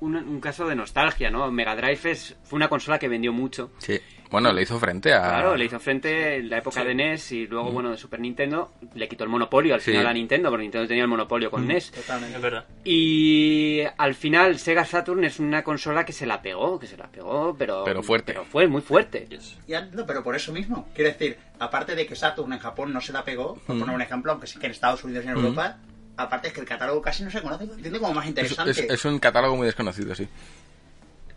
un, un caso de nostalgia, ¿no? Mega Drive es, fue una consola que vendió mucho. Sí. Bueno, le hizo frente a. Claro, le hizo frente en la época Sí. de NES y luego, bueno, de Super Nintendo. Le quitó el monopolio al Sí. final a Nintendo, porque Nintendo tenía el monopolio con NES. Totalmente. Es verdad. Y al final Sega Saturn es una consola que se la pegó, que se la pegó, pero... Pero fuerte. Pero fue muy fuerte. Yes. Ya, no, pero por eso mismo. Quiero decir, aparte de que Saturn en Japón no se la pegó, por Mm. poner un ejemplo, aunque sí que en Estados Unidos y en Europa, aparte es que el catálogo casi no se conoce, entiendo como más Es, interesante. es- es un catálogo muy desconocido, sí.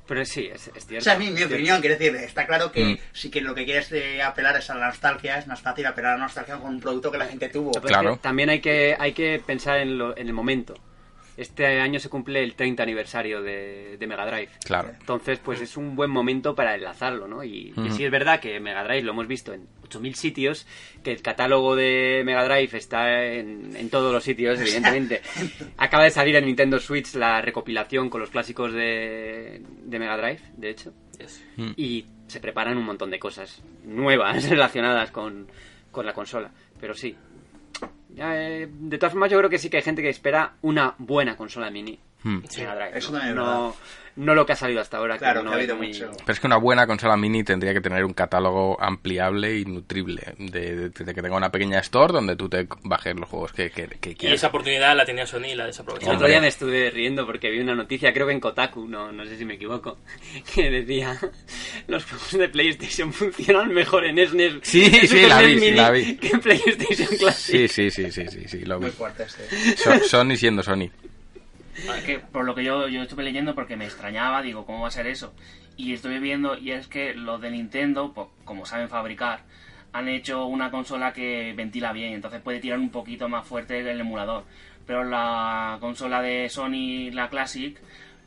Pero sí, es, es O cierto. mi, mi es cierto. opinión, quiero decir, está claro que Mm. si que lo que quieres eh, apelar es a la nostalgia, es más fácil apelar a la nostalgia con un producto que la gente tuvo. Es Claro. que también hay que, hay que pensar en, lo- en el momento. Este año se cumple el 30 aniversario de, de Mega Drive. Claro. Entonces, pues es un buen momento para enlazarlo, ¿no? Y, y Ujú. sí es verdad que Mega Drive lo hemos visto en 8.000 sitios, que el catálogo de Mega Drive está en, en todos los sitios, evidentemente. Acaba de salir en Nintendo Switch la recopilación con los clásicos de, de Mega Drive, de hecho. Yes. Y se preparan un montón de cosas nuevas relacionadas con, con la consola. Pero sí. Ya, eh, de todas formas, yo creo que sí que hay gente que espera una buena consola mini. Hmm. Mega Drive, Eso ¿no? también es no, no lo que ha salido hasta ahora. Claro, que no ha habido muy- mucho. Pero es que una buena consola mini tendría que tener un catálogo ampliable y nutrible. De, de- de que tenga una pequeña store donde tú te bajes los juegos que, que, que Y quieras. esa oportunidad la tenía Sony y la El desaprovechó. otro Hombre. día me estuve riendo porque vi una noticia, creo que en Kotaku, no, no sé si me equivoco, que decía los juegos de PlayStation funcionan mejor en SNES, Sí, en sí, la vi, sí, Mini la vi. que en PlayStation Sí, Classic. sí, sí, sí, sí, sí, lo vi. Muy fuerte este. So- Sony siendo Sony. Que por lo que yo, yo estuve leyendo porque me extrañaba, digo, ¿cómo va a ser eso? Y estuve viendo, y es que los de Nintendo, pues, como saben fabricar, han hecho una consola que ventila bien, entonces puede tirar un poquito más fuerte el emulador. Pero la consola de Sony, la Classic,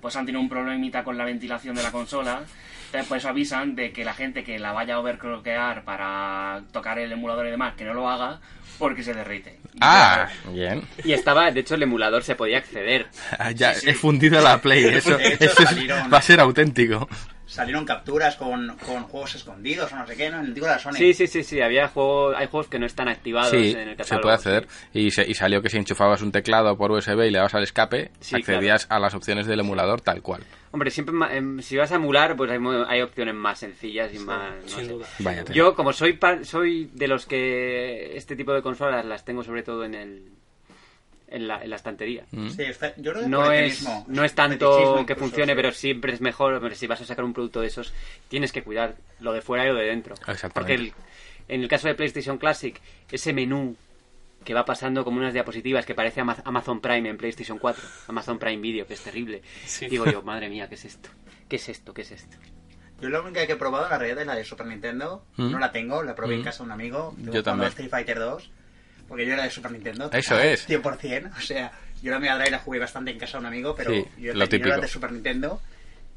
pues han tenido un problemita con la ventilación de la consola. Entonces por eso avisan de que la gente que la vaya a overclockear para tocar el emulador y demás, que no lo haga porque se derrite. Ah, bien. Y estaba, de hecho, el emulador se podía acceder. Ah, Ya Sí, sí. he fundido la Play. Eso, hecho, eso es- va a ser auténtico. Salieron capturas con, con juegos escondidos o no sé qué, ¿no? En el digo de la Sony. Sí, sí, sí, sí, había juegos, hay juegos que no están activados Sí, en el catálogo. se puede acceder. Y, se- y salió que si enchufabas un teclado por USB y le dabas al escape, Sí, accedías a las opciones del emulador tal cual. Hombre, siempre ma- em, si vas a emular, pues hay, mo- hay opciones más sencillas y más... no Sin sé. duda. Vaya tela. Yo, como soy soy de los que este tipo de consolas las tengo sobre todo en el en la, en la estantería. Mm. Sí, está- yo creo que No es, no es tanto que funcione, sí. pero siempre es mejor. hombre, si vas a sacar un producto de esos, tienes que cuidar lo de fuera y lo de dentro. Exactamente. Porque el- en el caso de PlayStation Classic, ese menú que va pasando como unas diapositivas que parece Ama- Amazon Prime en PlayStation 4, Amazon Prime Video, que es terrible. Sí. Digo yo, madre mía, ¿qué es esto? ¿Qué es esto? ¿Qué es esto? Yo la única que he probado en la realidad es la de Super Nintendo. ¿Mm? No la tengo, la probé ¿Mm? en casa de un amigo. Yo también. Street Fighter 2. Porque yo era de Super Nintendo. Eso es. 100%. O sea, yo la Mega Drive la jugué bastante en casa de un amigo, pero Sí, yo, lo yo era de Super Nintendo.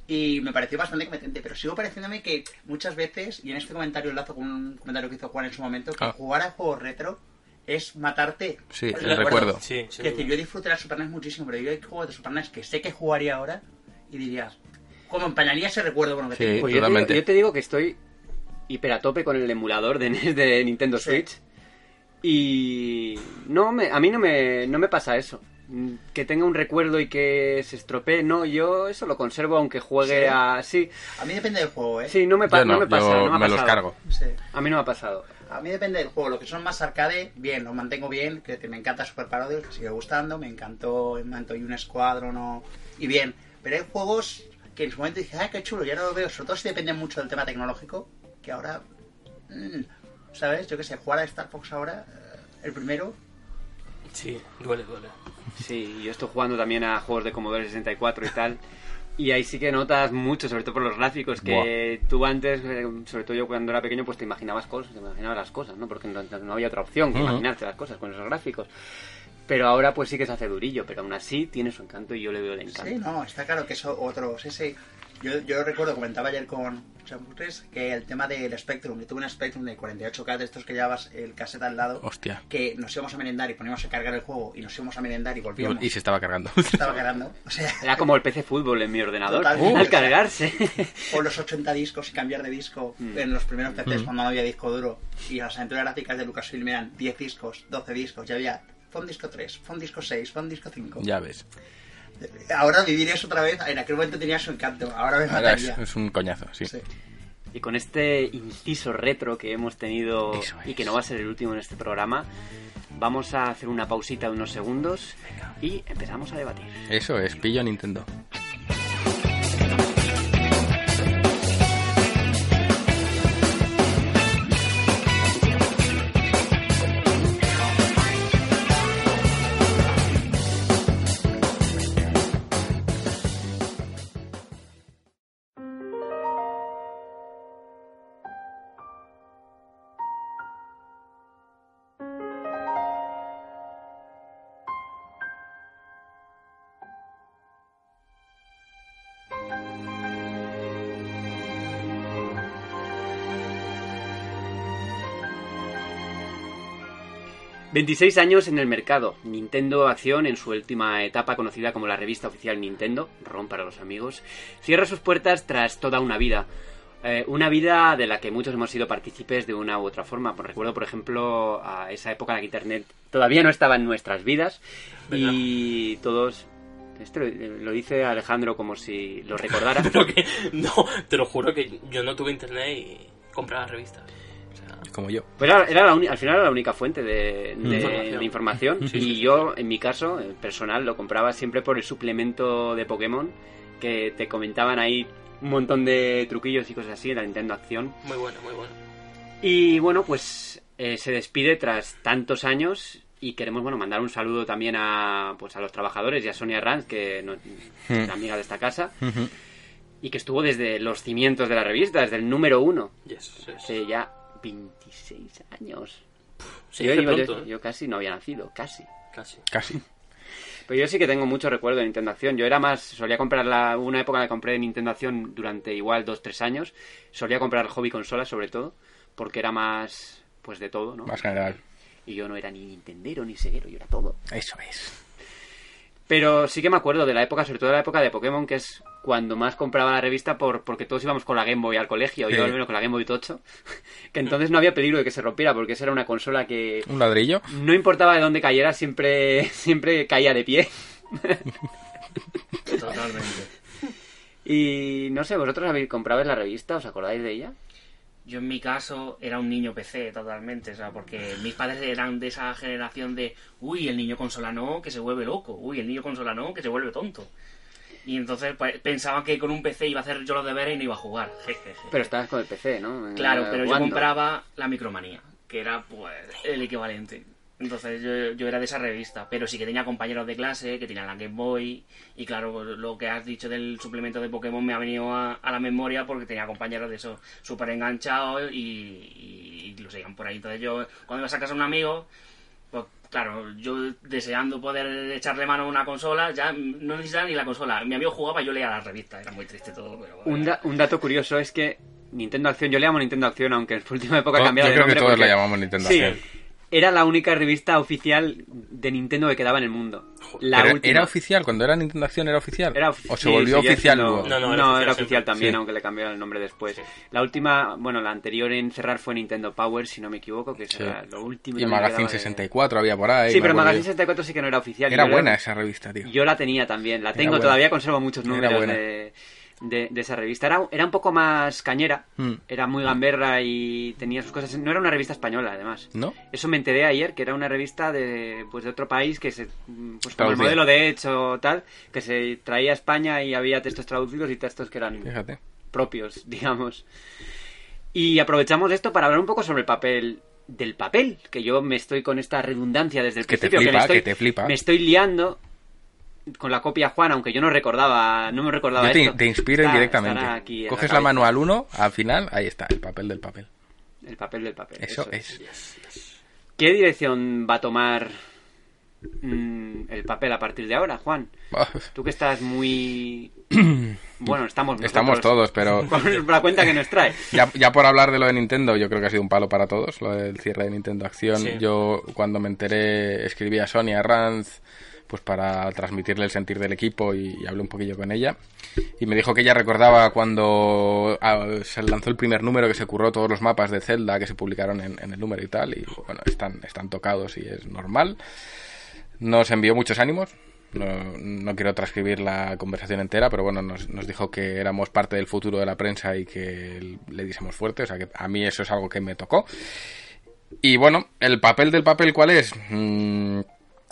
Y me pareció bastante competente, pero sigo pareciéndome que muchas veces, y en este comentario enlazo con un comentario que hizo Juan en su momento, que Ah. jugar a juegos retro es matarte. Sí, el recuerdo. Sí, Es sin decir, yo disfruté la Super NES muchísimo, pero yo hay juegos de Super NES que sé que jugaría ahora y dirías, ¿cómo empañaría ese recuerdo con lo que Sí. tengo? Pues yo te, digo, yo te digo que estoy hiper a tope con el emulador de NES de Nintendo Sí. Switch. Y no me, a mí no me, no me pasa eso. Que tenga un recuerdo y que se estropee, no, yo eso lo conservo aunque juegue ¿Sí? a... Sí, A mí depende del juego, ¿eh? sí, no me, pa- Yo no no, me pasa. yo no me, ha los cargo. Sí. A mí no me ha pasado. A mí depende del juego. Lo que son más arcade, bien, lo mantengo bien. Que, que me encanta Super Parodies, que sigue gustando. Me encantó en momento y un Squadron o... y bien. Pero hay juegos que en su momento dije, ¡ay, qué chulo! Ya no lo veo. Sobre todo si dependen mucho del tema tecnológico. Que ahora. mm, ¿Sabes? Yo qué sé, jugar a Star Fox ahora, eh, el primero. Sí, duele, duele. Sí, yo estoy jugando también a juegos de Commodore 64 y tal. Y ahí sí que notas mucho, sobre todo por los gráficos, que tú antes, eh, sobre todo yo cuando era pequeño, pues te imaginabas cosas, te imaginabas las cosas, ¿no? Porque no, no había otra opción que Ujú. imaginarte las cosas con esos gráficos. Pero ahora pues sí que se hace durillo, pero aún así tiene su encanto y yo le veo el encanto. Sí, no, está claro que eso otro. Sí. Yo, yo recuerdo, comentaba ayer con Champutres, que el tema del Spectrum, yo tuve un Spectrum de 48K de estos que llevabas el cassette al lado. Hostia. que nos íbamos a merendar y poníamos a cargar el juego y nos íbamos a merendar y volvíamos. Y se estaba cargando. Estaba cargando. O sea, Era como el PC Fútbol en mi ordenador, Totalmente. al cargarse. o los 80 discos y cambiar de disco Mm. en los primeros PCs Mm. cuando no había disco duro. Y las aventuras gráficas de Lucasfilm eran 10 discos, 12 discos. Ya había Fon Disco 3, Fon Disco 6, Fon Disco 5. ya ves. Ahora vivir eso otra vez, en aquel momento tenía su encanto. Ahora me Ahora es, mataría. es un coñazo, sí. Sí. Y con este inciso retro que hemos tenido Eso y es. que no va a ser el último en este programa, vamos a hacer una pausita de unos segundos y empezamos a debatir. Eso es, pillo Nintendo. ...26 años en el mercado. Nintendo Acción, en su última etapa conocida como la revista oficial Nintendo, ROM para los amigos, cierra sus puertas tras toda una vida. Eh, una vida de la que muchos hemos sido partícipes de una u otra forma. Pues recuerdo, por ejemplo, a esa época en la que Internet todavía no estaba en nuestras vidas y todos... Esto lo, lo dice Alejandro como si lo recordara. Pero que, no, te lo juro que yo no tuve internet y compraba revistas. O sea, Como yo. Pues era, era la al final era la única fuente de, de- Información. de información. Sí, y sí. yo, en mi caso, eh, personal, lo compraba siempre por el suplemento de Pokémon, que te comentaban ahí un montón de truquillos y cosas así en la Nintendo Acción. muy bueno, muy bueno. Y bueno, pues eh, se despide tras tantos años y queremos bueno mandar un saludo también a pues a los trabajadores y a Sonia Ranz, que no, es amiga de esta casa, y que estuvo desde los cimientos de la revista, desde el número uno, Yes, yes. hace ya 26 años. Sí, yo, iba- yo- ¿eh? yo casi no había nacido, casi. Casi. Casi. Pero yo sí que tengo mucho recuerdo de Nintendo Acción. Yo era más, solía comprar la, una época la compré Nintendo Acción durante igual 2-3 años. Solía comprar hobby consolas sobre todo, porque era más, pues de todo, ¿no? Más general. Y yo no era ni Nintendero ni Seguero, yo era todo. Eso es. Pero sí que me acuerdo de la época, sobre todo de la época de Pokémon, que es cuando más compraba la revista por, porque todos íbamos con la Game Boy al colegio, Sí. yo al menos con la Game Boy Tocho, que entonces no había peligro de que se rompiera, porque esa era una consola que Un ladrillo. no importaba de dónde cayera, siempre, siempre caía de pie. Totalmente. Y no sé, ¿vosotros habéis comprado la revista? ¿Os acordáis de ella? Yo en mi caso era un niño PC totalmente, o sea, porque mis padres eran de esa generación de, uy, el niño consola no, que se vuelve loco, uy, el niño consola no, que se vuelve tonto. Y entonces pues, pensaban que con un PC iba a hacer yo los deberes y no iba a jugar. jejeje. Pero estabas con el PC, ¿no? Claro, pero yo compraba la Micromanía, que era pues el equivalente. Entonces yo, yo era de esa revista, pero sí que tenía compañeros de clase que tenían la Game Boy y claro, lo que has dicho del suplemento de Pokémon me ha venido a, a la memoria porque tenía compañeros de esos súper enganchados y, y- y lo seguían por ahí. Entonces yo cuando iba a casa de un amigo, pues claro, yo deseando poder echarle mano a una consola, ya no necesitaba ni la consola. Mi amigo jugaba y yo leía la revista, era muy triste todo, pero... Un, da- un dato curioso es que Nintendo Acción, yo le llamo Nintendo Acción, aunque en su última época ha Yo cambiado de creo que nombre todos porque- la llamamos Nintendo Sí, Acción. Era la única revista oficial de Nintendo que quedaba en el mundo. La Pero última. ¿Era oficial? Cuando era Nintendo Acción era oficial. Era ofi- ¿O se sí, volvió oficial siendo- luego? No, no, No, era era oficial oficial, siempre. también, Sí. aunque le cambiaron el nombre después. Sí. La última, bueno, la anterior en cerrar fue Nintendo Power, si no me equivoco, que Sí. era lo último. Y Magazine quedaba de- 64 había por ahí. Sí, pero Magazine yo. 64 sí que no era oficial. Era buena esa revista, tío. Yo la tenía también, la Era tengo todavía, conservo muchos Era números buena. de, de, de esa revista. Era, era un poco más cañera, Mm. era muy gamberra y tenía sus cosas. No era una revista española, además. ¿No? Eso me enteré ayer, que era una revista de, pues, de otro país que se, mm, pues como el modelo de hecho tal, que se traía a España y había textos traducidos y textos que eran Fíjate. propios, digamos. Y aprovechamos esto para hablar un poco sobre el papel del papel, que yo me estoy con esta redundancia desde el Que te principio, flipa, me estoy, que te flipa. me estoy liando con la copia Juan, aunque yo no recordaba, no me recordaba Yo te, esto. te inspiro Está- indirectamente. Coges la la, manual 1, al final, ahí está, el papel del papel. El papel del papel. Eso es. es. ¿Qué dirección va a tomar mm, el papel a partir de ahora, Juan? Tú que estás muy... Bueno, estamos nosotros. Estamos todos, pero la cuenta que nos trae. ya, ya por hablar de lo de Nintendo, yo creo que ha sido un palo para todos, lo del cierre de Nintendo Acción. Sí. Yo cuando me enteré escribí a Sonia Ranz pues para transmitirle el sentir del equipo y, y hablé un poquillo con ella. Y me dijo que ella recordaba cuando ah, se lanzó el primer número que se curró todos los mapas de Zelda que se publicaron en, en el número y tal. Y bueno, están, están tocados y es normal. Nos envió muchos ánimos. No, no quiero transcribir la conversación entera, pero bueno, nos, nos dijo que éramos parte del futuro de la prensa y que le diesemos fuerte. O sea que a mí eso es algo que me tocó. Y bueno, el papel del papel, ¿cuál es? Mm,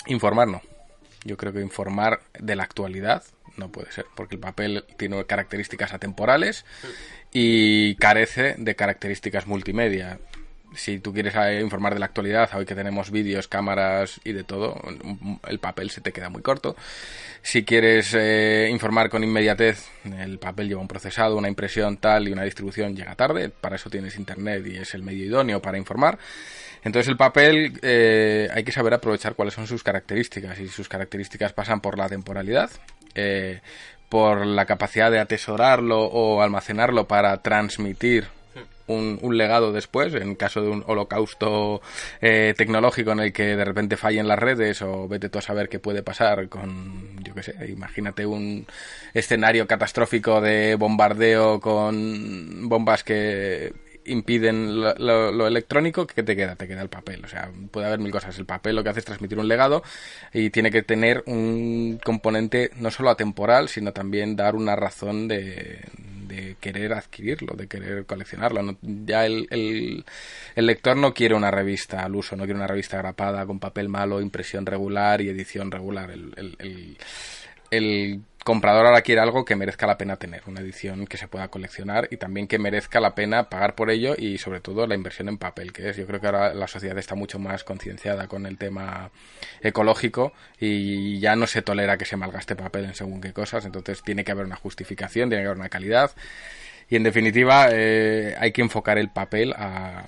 informar no. Yo creo que informar de la actualidad no puede ser, porque el papel tiene características atemporales y carece de características multimedia. Si tú quieres eh, informar de la actualidad, hoy que tenemos vídeos, cámaras y de todo, el papel se te queda muy corto. Si quieres eh, informar con inmediatez, el papel lleva un procesado, una impresión tal y una distribución llega tarde. Para eso tienes internet y es el medio idóneo para informar. Entonces el papel eh, hay que saber aprovechar cuáles son sus características y sus características pasan por la temporalidad, eh, por la capacidad de atesorarlo o almacenarlo para transmitir un, legado después, en caso de un holocausto eh, tecnológico en el que de repente fallen las redes o vete tú a saber qué puede pasar con, yo qué sé, imagínate un escenario catastrófico de bombardeo con bombas que impiden lo, electrónico, ¿qué te queda? Te queda el papel. O sea, puede haber mil cosas. El papel lo que hace es transmitir un legado y tiene que tener un componente no solo atemporal, sino también dar una razón de, de querer adquirirlo, de querer coleccionarlo. Ya el, el- lector no quiere una revista al uso, no quiere una revista grapada con papel malo, impresión regular y edición regular. El comprador ahora quiere algo que merezca la pena tener, una edición que se pueda coleccionar y también que merezca la pena pagar por ello y sobre todo la inversión en papel, que es, yo creo que ahora la sociedad está mucho más concienciada con el tema ecológico y ya no se tolera que se malgaste papel en según qué cosas, entonces tiene que haber una justificación, tiene que haber una calidad y en definitiva eh, hay que enfocar el papel a,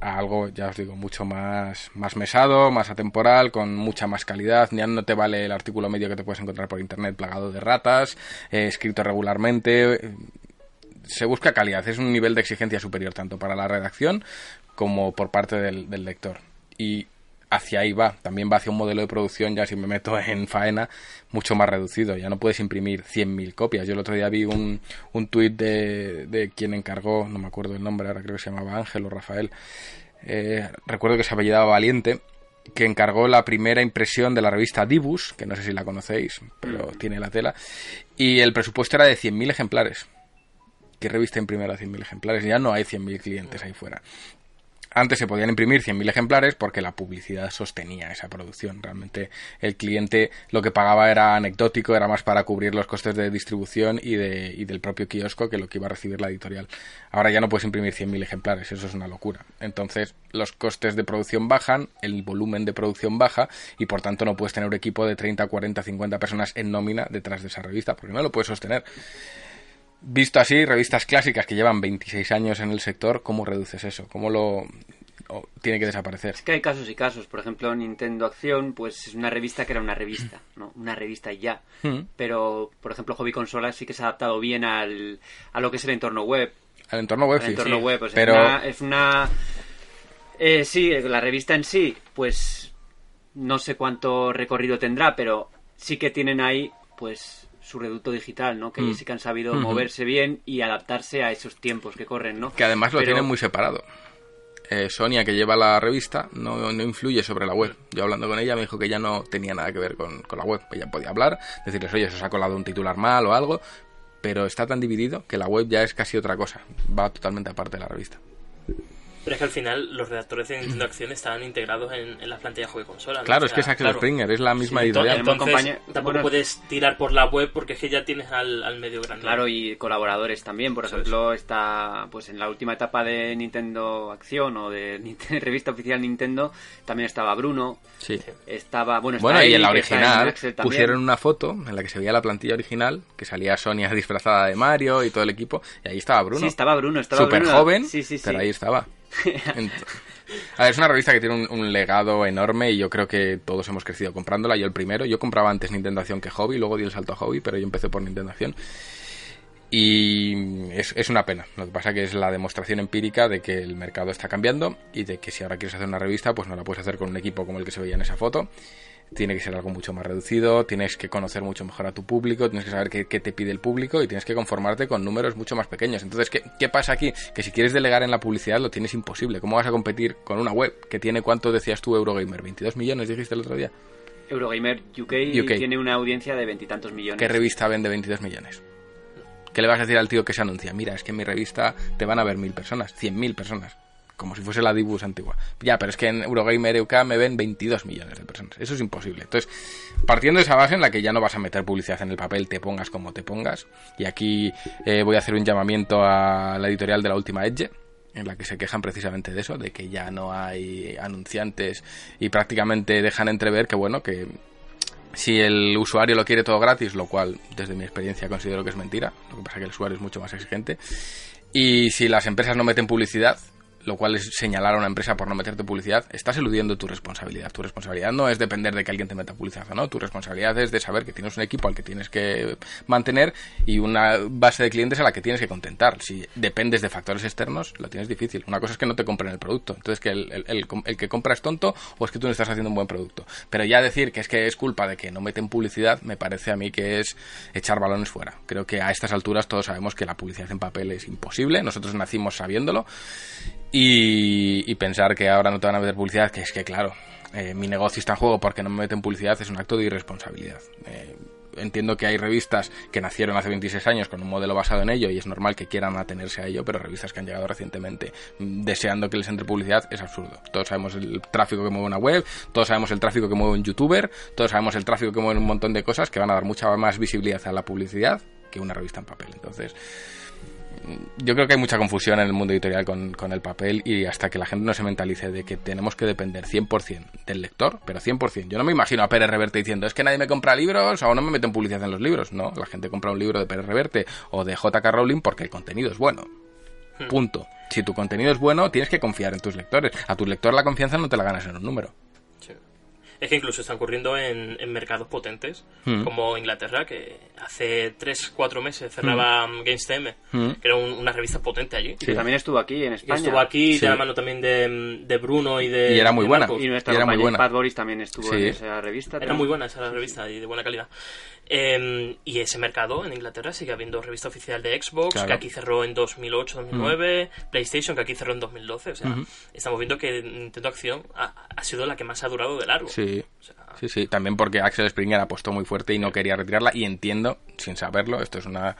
algo, ya os digo, mucho más, más mesado, más atemporal, con mucha más calidad. Ya no te vale el artículo medio que te puedes encontrar por internet plagado de ratas, eh, escrito regularmente. Se busca calidad, es un nivel de exigencia superior tanto para la redacción como por parte del, del lector. Y hacia ahí va, también va hacia un modelo de producción, ya si me meto en faena, mucho más reducido. Ya no puedes imprimir 100.000 copias. Yo el otro día vi un, un tuit de, de quien encargó, no me acuerdo el nombre, ahora creo que se llamaba Ángel o Rafael, eh, recuerdo que se apellidaba Valiente, que encargó la primera impresión de la revista Dibus, que no sé si la conocéis, pero tiene la tela, y el presupuesto era de 100.000 ejemplares. ¿Qué revista imprimiera 100.000 ejemplares? Ya no hay 100.000 clientes ahí fuera. Antes se podían imprimir 100.000 ejemplares porque la publicidad sostenía esa producción. Realmente el cliente lo que pagaba era anecdótico, era más para cubrir los costes de distribución y, de, y del propio kiosco que lo que iba a recibir la editorial. Ahora ya no puedes imprimir 100.000 ejemplares, eso es una locura. Entonces los costes de producción bajan, el volumen de producción baja y por tanto no puedes tener un equipo de 30, 40, 50 personas en nómina detrás de esa revista porque no lo puedes sostener. Visto así, revistas clásicas que llevan 26 años en el sector, ¿cómo reduces eso? ¿Cómo lo tiene que desaparecer? Es que hay casos y casos. Por ejemplo, Nintendo Acción, pues es una revista que era una revista, ¿no? Una revista ya. Mm. Pero, por ejemplo, Hobby Consolas sí que se ha adaptado bien al, a lo que es el entorno web. El entorno web, El sí, entorno sí. web, pues pero es una... Es una eh, sí, la revista en sí, pues no sé cuánto recorrido tendrá, pero sí que tienen ahí, pues su reducto digital, ¿no? Que Mm. sí que han sabido moverse bien y adaptarse a esos tiempos que corren, ¿no? que además lo Pero- tienen muy separado. Eh, Sonia, que lleva la revista, no, no influye sobre la web. Yo hablando con ella me dijo que ya no tenía nada que ver con, con la web. Ella podía hablar, decirles, oye, se os ha colado un titular mal o algo, pero está tan dividido que la web ya es casi otra cosa. Va totalmente aparte de la revista. Pero es que al final los redactores de Nintendo Acción estaban integrados en, en la plantilla de juego y consola. ¿no? Claro, O es que es Axel claro. Springer, es la misma Sí, editorial. Entonces, compañía- tampoco bueno, puedes tirar por la web porque es que ya tienes al, al medio grande. Claro, y colaboradores también. Por ejemplo, está pues en la última etapa de Nintendo Acción o de revista oficial Nintendo, también estaba Bruno, Sí. estaba, bueno, está Bueno, y en la en original pusieron una foto en la que se veía la plantilla original, que salía Sonia disfrazada de Mario y todo el equipo, y ahí estaba Bruno. Sí, estaba Bruno, estaba Súper joven, Sí, sí, sí. pero ahí estaba. A ver, es una revista que tiene un, legado enorme y yo creo que todos hemos crecido comprándola. Yo el primero, yo compraba antes Nintendo Acción que Hobby, luego di el salto a Hobby, pero yo empecé por Nintendo Acción. Y es, es una pena. Lo que pasa que es la demostración empírica de que el mercado está cambiando y de que si ahora quieres hacer una revista, pues no la puedes hacer con un equipo como el que se veía en esa foto. Tiene que ser algo mucho más reducido, tienes que conocer mucho mejor a tu público, tienes que saber qué, qué te pide el público y tienes que conformarte con números mucho más pequeños. Entonces, ¿qué, ¿qué pasa aquí? Que si quieres delegar en la publicidad lo tienes imposible. ¿Cómo vas a competir con una web que tiene, cuánto decías tú, Eurogamer? ¿22 millones dijiste el otro día? Eurogamer UK, UK. tiene una audiencia de veintitantos millones. ¿Qué revista vende 22 millones? ¿Qué le vas a decir al tío que se anuncia? Mira, es que en mi revista te van a ver mil personas, cien mil personas. Como si fuese la Dibus antigua. Ya, pero es que en Eurogamer UK me ven 22 millones de personas. Eso es imposible. Entonces, partiendo de esa base en la que ya no vas a meter publicidad en el papel, te pongas como te pongas. Y aquí eh, voy a hacer un llamamiento a la editorial de la última Edge, en la que se quejan precisamente de eso, de que ya no hay anunciantes y prácticamente dejan entrever que, bueno, que si el usuario lo quiere todo gratis, lo cual desde mi experiencia considero que es mentira, lo que pasa es que el usuario es mucho más exigente, y si las empresas no meten publicidad, lo cual es señalar a una empresa por no meterte publicidad, estás eludiendo tu responsabilidad. Tu responsabilidad no es depender de que alguien te meta publicidad o no, tu responsabilidad es de saber que tienes un equipo al que tienes que mantener y una base de clientes a la que tienes que contentar. Si dependes de factores externos, lo tienes difícil. Una cosa es que no te compren el producto, entonces que el, el- que compra es tonto o es que tú no estás haciendo un buen producto. Pero ya decir que es que es culpa de que no meten publicidad, me parece a mí que es echar balones fuera. Creo que a estas alturas todos sabemos que la publicidad en papel es imposible, nosotros nacimos sabiéndolo y, pensar que ahora no te van a meter publicidad, que es que claro, eh, mi negocio está en juego porque no me meten publicidad es un acto de irresponsabilidad. Eh, entiendo que hay revistas que nacieron hace 26 años con un modelo basado en ello y es normal que quieran atenerse a ello, pero revistas que han llegado recientemente mm, deseando que les entre publicidad es absurdo. Todos sabemos el tráfico que mueve una web, todos sabemos el tráfico que mueve un youtuber, todos sabemos el tráfico que mueve un montón de cosas que van a dar mucha más visibilidad a la publicidad que una revista en papel. Entonces, yo creo que hay mucha confusión en el mundo editorial con, con el papel y hasta que la gente no se mentalice de que tenemos que depender 100% del lector, pero 100%. Yo no me imagino a Pérez Reverte diciendo, es que nadie me compra libros o no me meten publicidad en los libros. No, la gente compra un libro de Pérez Reverte o de JK Rowling porque el contenido es bueno. Punto. Si tu contenido es bueno, tienes que confiar en tus lectores. A tu lector la confianza no te la ganas en un número. Sí. Es que incluso está ocurriendo en, en mercados potentes, Mm. como Inglaterra, que hace 3-4 meses cerraba mm. GameStem, Mm. que era un- una revista potente allí. Que también estuvo aquí en Y España. estuvo aquí Sí. de la mano también de, de Bruno y de. Y era muy buena. Marcos. Y nuestra Y era muy compañera buena. Pat Boris también estuvo Sí. en esa revista. Era también. muy buena esa revista y de buena calidad. Eh, y ese mercado en Inglaterra sigue habiendo revista oficial de Xbox, Claro. que aquí cerró en 2008-2009, PlayStation, que aquí cerró en 2012. O sea, estamos viendo que Nintendo Acción ha, ha sido la que más ha durado de largo. Sí. O sea, Sí, sí, también porque Axel Springer apostó muy fuerte y no quería retirarla y entiendo, sin saberlo, esto es una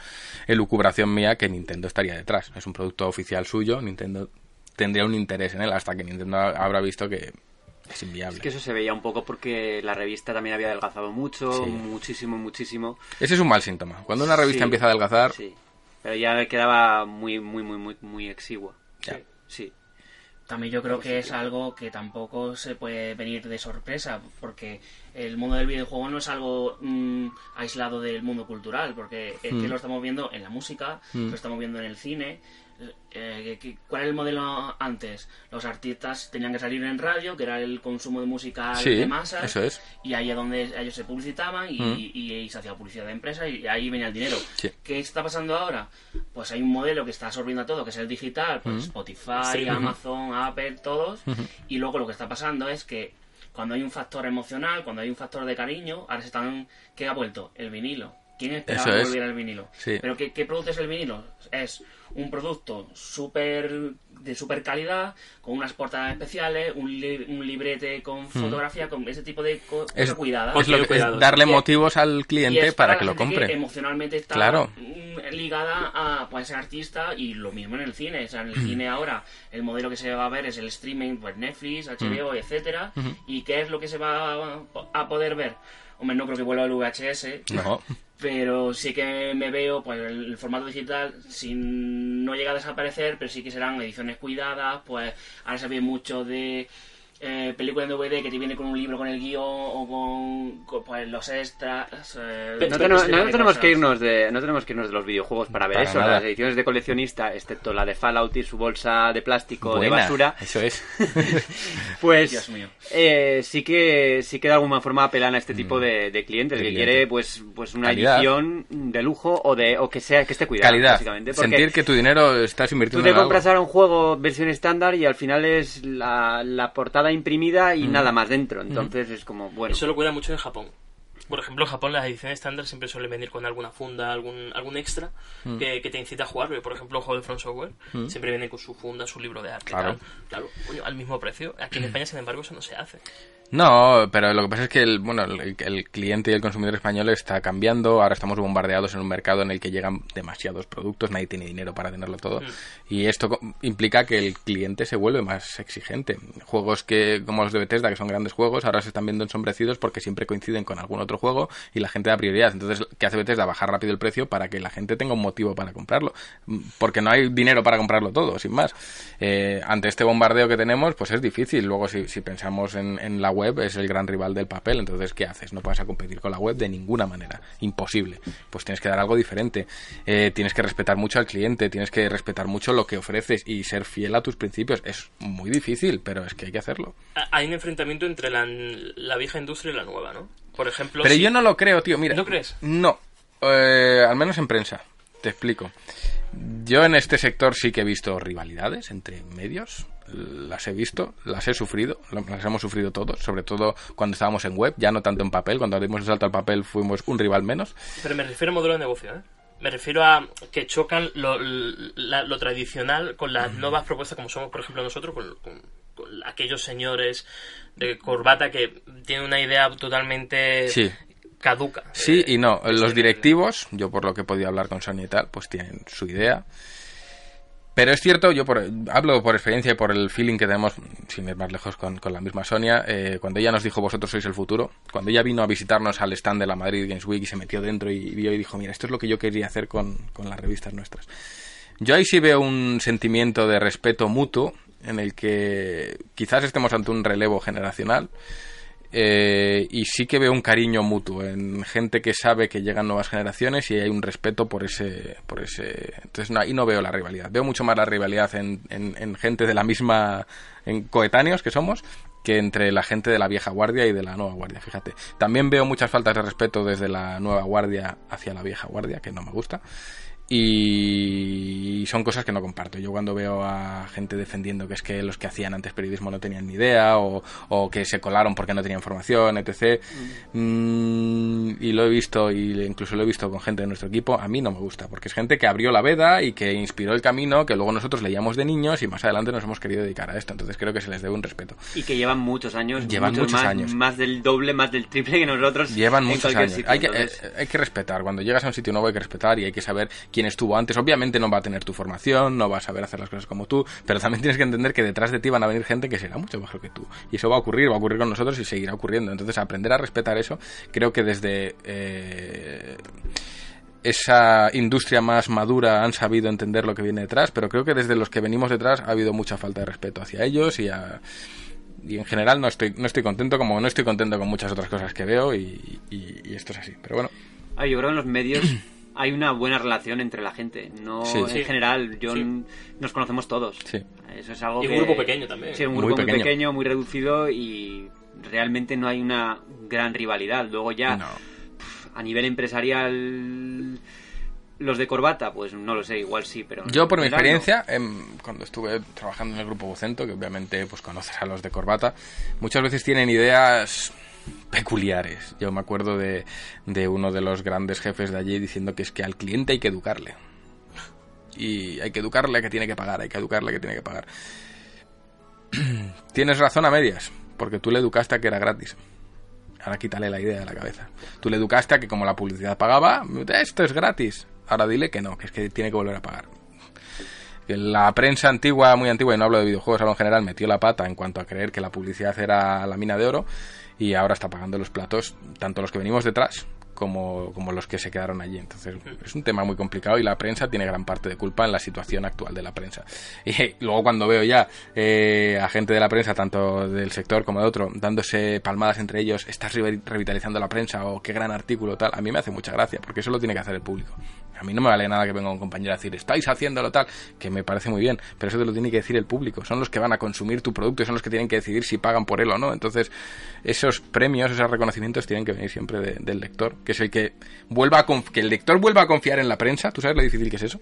elucubración mía, que Nintendo estaría detrás. Es un producto oficial suyo, Nintendo tendría un interés en él hasta que Nintendo habrá visto que es inviable. Es que eso se veía un poco porque la revista también había adelgazado mucho, Sí. muchísimo, muchísimo. Ese es un mal síntoma. Cuando una revista Sí, empieza a adelgazar, Sí, pero ya quedaba muy, muy, muy, muy, muy exigua. Ya. Sí, sí. También yo creo que es algo que tampoco se puede venir de sorpresa, porque el mundo del videojuego no es algo mm, aislado del mundo cultural, porque es Mm. que lo estamos viendo en la música, lo estamos viendo en el cine. Eh, ¿Cuál era el modelo antes? Los artistas tenían que salir en radio, que era el consumo de música Sí, de masas, eso es. y ahí es donde ellos se publicitaban y, Mm. y- y se hacía publicidad de empresa y ahí venía el dinero. Sí. ¿Qué está pasando ahora? Pues hay un modelo que está absorbiendo a todo, que es el digital, pues Mm. Spotify, Sí. Amazon, Apple, todos. Y luego lo que está pasando es que cuando hay un factor emocional, cuando hay un factor de cariño, ahora se están... ¿Qué ha vuelto? El vinilo. ¿Quién esperaba que es. volviera el vinilo? Sí. ¿Pero qué, qué producto es el vinilo? Es un producto súper de super calidad, con unas portadas especiales, un, li- un librete con fotografía, con ese tipo de es, cosas cuidadas. es lo que- es Cuidado. darle Y- motivos al cliente para que lo compre. emocionalmente está Claro. mm, ligada a, pues, ese artista y lo mismo en el cine. O sea, en el cine ahora el modelo que se va a ver es el streaming, pues Netflix, HBO, etcétera. ¿Y qué es lo que se va a poder ver? Hombre, no creo que vuelva el VHS, No. pero sí que me veo pues el, formato digital sin no llega a desaparecer pero sí que serán ediciones cuidadas pues ahora se ve mucho de eh, película en DVD que te viene con un libro con el guion o con, con, pues los extras eh, No no de tenemos que irnos de no tenemos que irnos de los videojuegos para ver Para eso. nada. Las ediciones de coleccionista, excepto la de Fallout y su bolsa de plástico de Buena, basura, Eso es. pues Dios mío. eh, sí que sí que de alguna forma apelan a este tipo de, de clientes De que cliente. quiere pues pues una Calidad. edición de lujo o de o que sea que esté cuidada Calidad. básicamente Sentir que tu dinero estás Tú invirtiendo te en algo. compras ahora un juego versión estándar y al final es la, la portada imprimida y nada más dentro. Entonces es como, bueno. Eso lo cuida mucho en Japón. Por ejemplo, en Japón las ediciones estándar siempre suelen venir con alguna funda, algún, algún extra Mm. que, que te incita a jugar. porque, Por ejemplo, el juego de Front Software siempre viene con su funda, su libro de arte. Claro. tal. Claro, coño, al mismo precio. Aquí en España, sin embargo, eso no se hace. No, pero lo que pasa es que el, bueno, el, el cliente y el consumidor español está cambiando. Ahora estamos bombardeados en un mercado en el que llegan demasiados productos, nadie tiene dinero para tenerlo todo. Y esto implica que el cliente se vuelve más exigente. Juegos que, como los de Bethesda, que son grandes juegos, ahora se están viendo ensombrecidos porque siempre coinciden con algún otro juego y la gente da prioridad. Entonces, ¿qué hace Bethesda? Bajar rápido el precio para que la gente tenga un motivo para comprarlo. Porque no hay dinero para comprarlo todo, sin más. Eh, ante este bombardeo que tenemos, pues es difícil. Luego, si, si pensamos en, en la web web es el gran rival del papel, entonces ¿qué haces? No vas a competir con la web de ninguna manera, imposible. Pues tienes que dar algo diferente, Eh, tienes que respetar mucho al cliente, tienes que respetar mucho lo que ofreces y ser fiel a tus principios. Es muy difícil, pero es que hay que hacerlo. Hay un enfrentamiento entre la, la vieja industria y la nueva, ¿no? Por ejemplo, Pero si- yo no lo creo, tío, mira. ¿No crees? No, Eh, al menos en prensa, te explico. Yo en este sector sí que he visto rivalidades entre medios, las he visto, las he sufrido, las hemos sufrido todos, sobre todo cuando estábamos en web, ya no tanto en papel, cuando dimos el salto al papel fuimos un rival menos. Pero me refiero a modelo de negocio, ¿eh? Me refiero a que chocan lo, la- lo tradicional con las nuevas propuestas, como somos, por ejemplo, nosotros, con, con- con aquellos señores de corbata que tienen una idea totalmente Sí. caduca. Sí Eh, y no. es Los directivos, yo por lo que he podido hablar con Sony y tal, pues tienen su idea. Pero es cierto, yo por, hablo por experiencia y por el feeling que tenemos, sin ir más lejos con, con la misma Sonia, eh, cuando ella nos dijo vosotros sois el futuro, cuando ella vino a visitarnos al stand de la Madrid Games Week y se metió dentro y vio y dijo, mira, esto es lo que yo quería hacer con, con las revistas nuestras. Yo ahí sí veo un sentimiento de respeto mutuo en el que quizás estemos ante un relevo generacional, eh, y sí que veo un cariño mutuo en gente que sabe que llegan nuevas generaciones y hay un respeto por ese por ese entonces ahí no veo la rivalidad. Veo mucho más la rivalidad en, en- en gente de la misma en coetáneos que somos que entre la gente de la vieja guardia y de la nueva guardia fíjate. También veo muchas faltas de respeto desde la nueva guardia hacia la vieja guardia que no me gusta y son cosas que no comparto. Yo cuando veo a gente defendiendo que es que los que hacían antes periodismo no tenían ni idea o, o que se colaron porque no tenían formación, etc. mm, y lo he visto y incluso lo he visto con gente de nuestro equipo, a mí no me gusta porque es gente que abrió la veda y que inspiró el camino que luego nosotros leíamos de niños y más adelante nos hemos querido dedicar a esto. Entonces creo que se les debe un respeto. Y que llevan muchos años. Llevan muchos más, años. Más del doble, más del triple que nosotros. Llevan muchos años. sitio, hay, que, entonces- eh, hay que respetar. Cuando llegas a un sitio nuevo hay que respetar y hay que saber quién estuvo antes. Obviamente no va a tener tu formación, no va a saber hacer las cosas como tú, pero también tienes que entender que detrás de ti van a venir gente que será mucho mejor que tú. Y eso va a ocurrir, va a ocurrir con nosotros y seguirá ocurriendo. Entonces aprender a respetar eso, creo que desde... eh, esa industria más madura han sabido entender lo que viene detrás, pero creo que desde los que venimos detrás ha habido mucha falta de respeto hacia ellos y y en general no estoy no estoy contento como no estoy contento con muchas otras cosas que veo y, esto es así pero bueno Ah, yo creo en los medios hay una buena relación entre la gente. No, Sí. en Sí. general, yo Sí. nos conocemos todos. Sí. Eso es algo Y un que- grupo pequeño también. Sí, un Muy grupo muy pequeño. pequeño. muy reducido y realmente no hay una gran rivalidad. Luego ya no. a nivel empresarial los de corbata, pues no lo sé, igual sí, pero yo por mi experiencia em, cuando estuve trabajando en el grupo Vocento que obviamente pues conoces a los de corbata muchas veces tienen ideas peculiares yo me acuerdo de, de uno de los grandes jefes de allí diciendo que es que al cliente hay que educarle y hay que educarle que tiene que pagar hay que educarle que tiene que pagar tienes razón a medias porque tú le educaste a que era gratis Ahora quítale la idea de la cabeza. Tú le educaste a que como la publicidad pagaba, esto es gratis. Ahora dile que no, que es que tiene que volver a pagar. La prensa antigua, muy antigua, y no hablo de videojuegos, hablo en general, metió la pata en cuanto a creer que la publicidad era la mina de oro y ahora está pagando los platos, tanto los que venimos detrás como, como los que se quedaron allí. Entonces es un tema muy complicado y la prensa tiene gran parte de culpa en la situación actual de la prensa. Y luego cuando veo ya eh, a gente de la prensa, tanto del sector como de otro, dándose palmadas entre ellos, estás re- revitalizando la prensa o qué gran artículo tal, a mí me hace mucha gracia porque eso lo tiene que hacer el público. A mí no me vale nada que venga un compañero a decir, estáis haciéndolo tal, que me parece muy bien, pero eso te lo tiene que decir el público. Son los que van a consumir tu producto y son los que tienen que decidir si pagan por él o no. Entonces, esos premios, esos reconocimientos tienen que venir siempre de- del lector, que es el que vuelva a que el lector vuelva a confiar en la prensa. ¿Tú sabes lo difícil que es eso?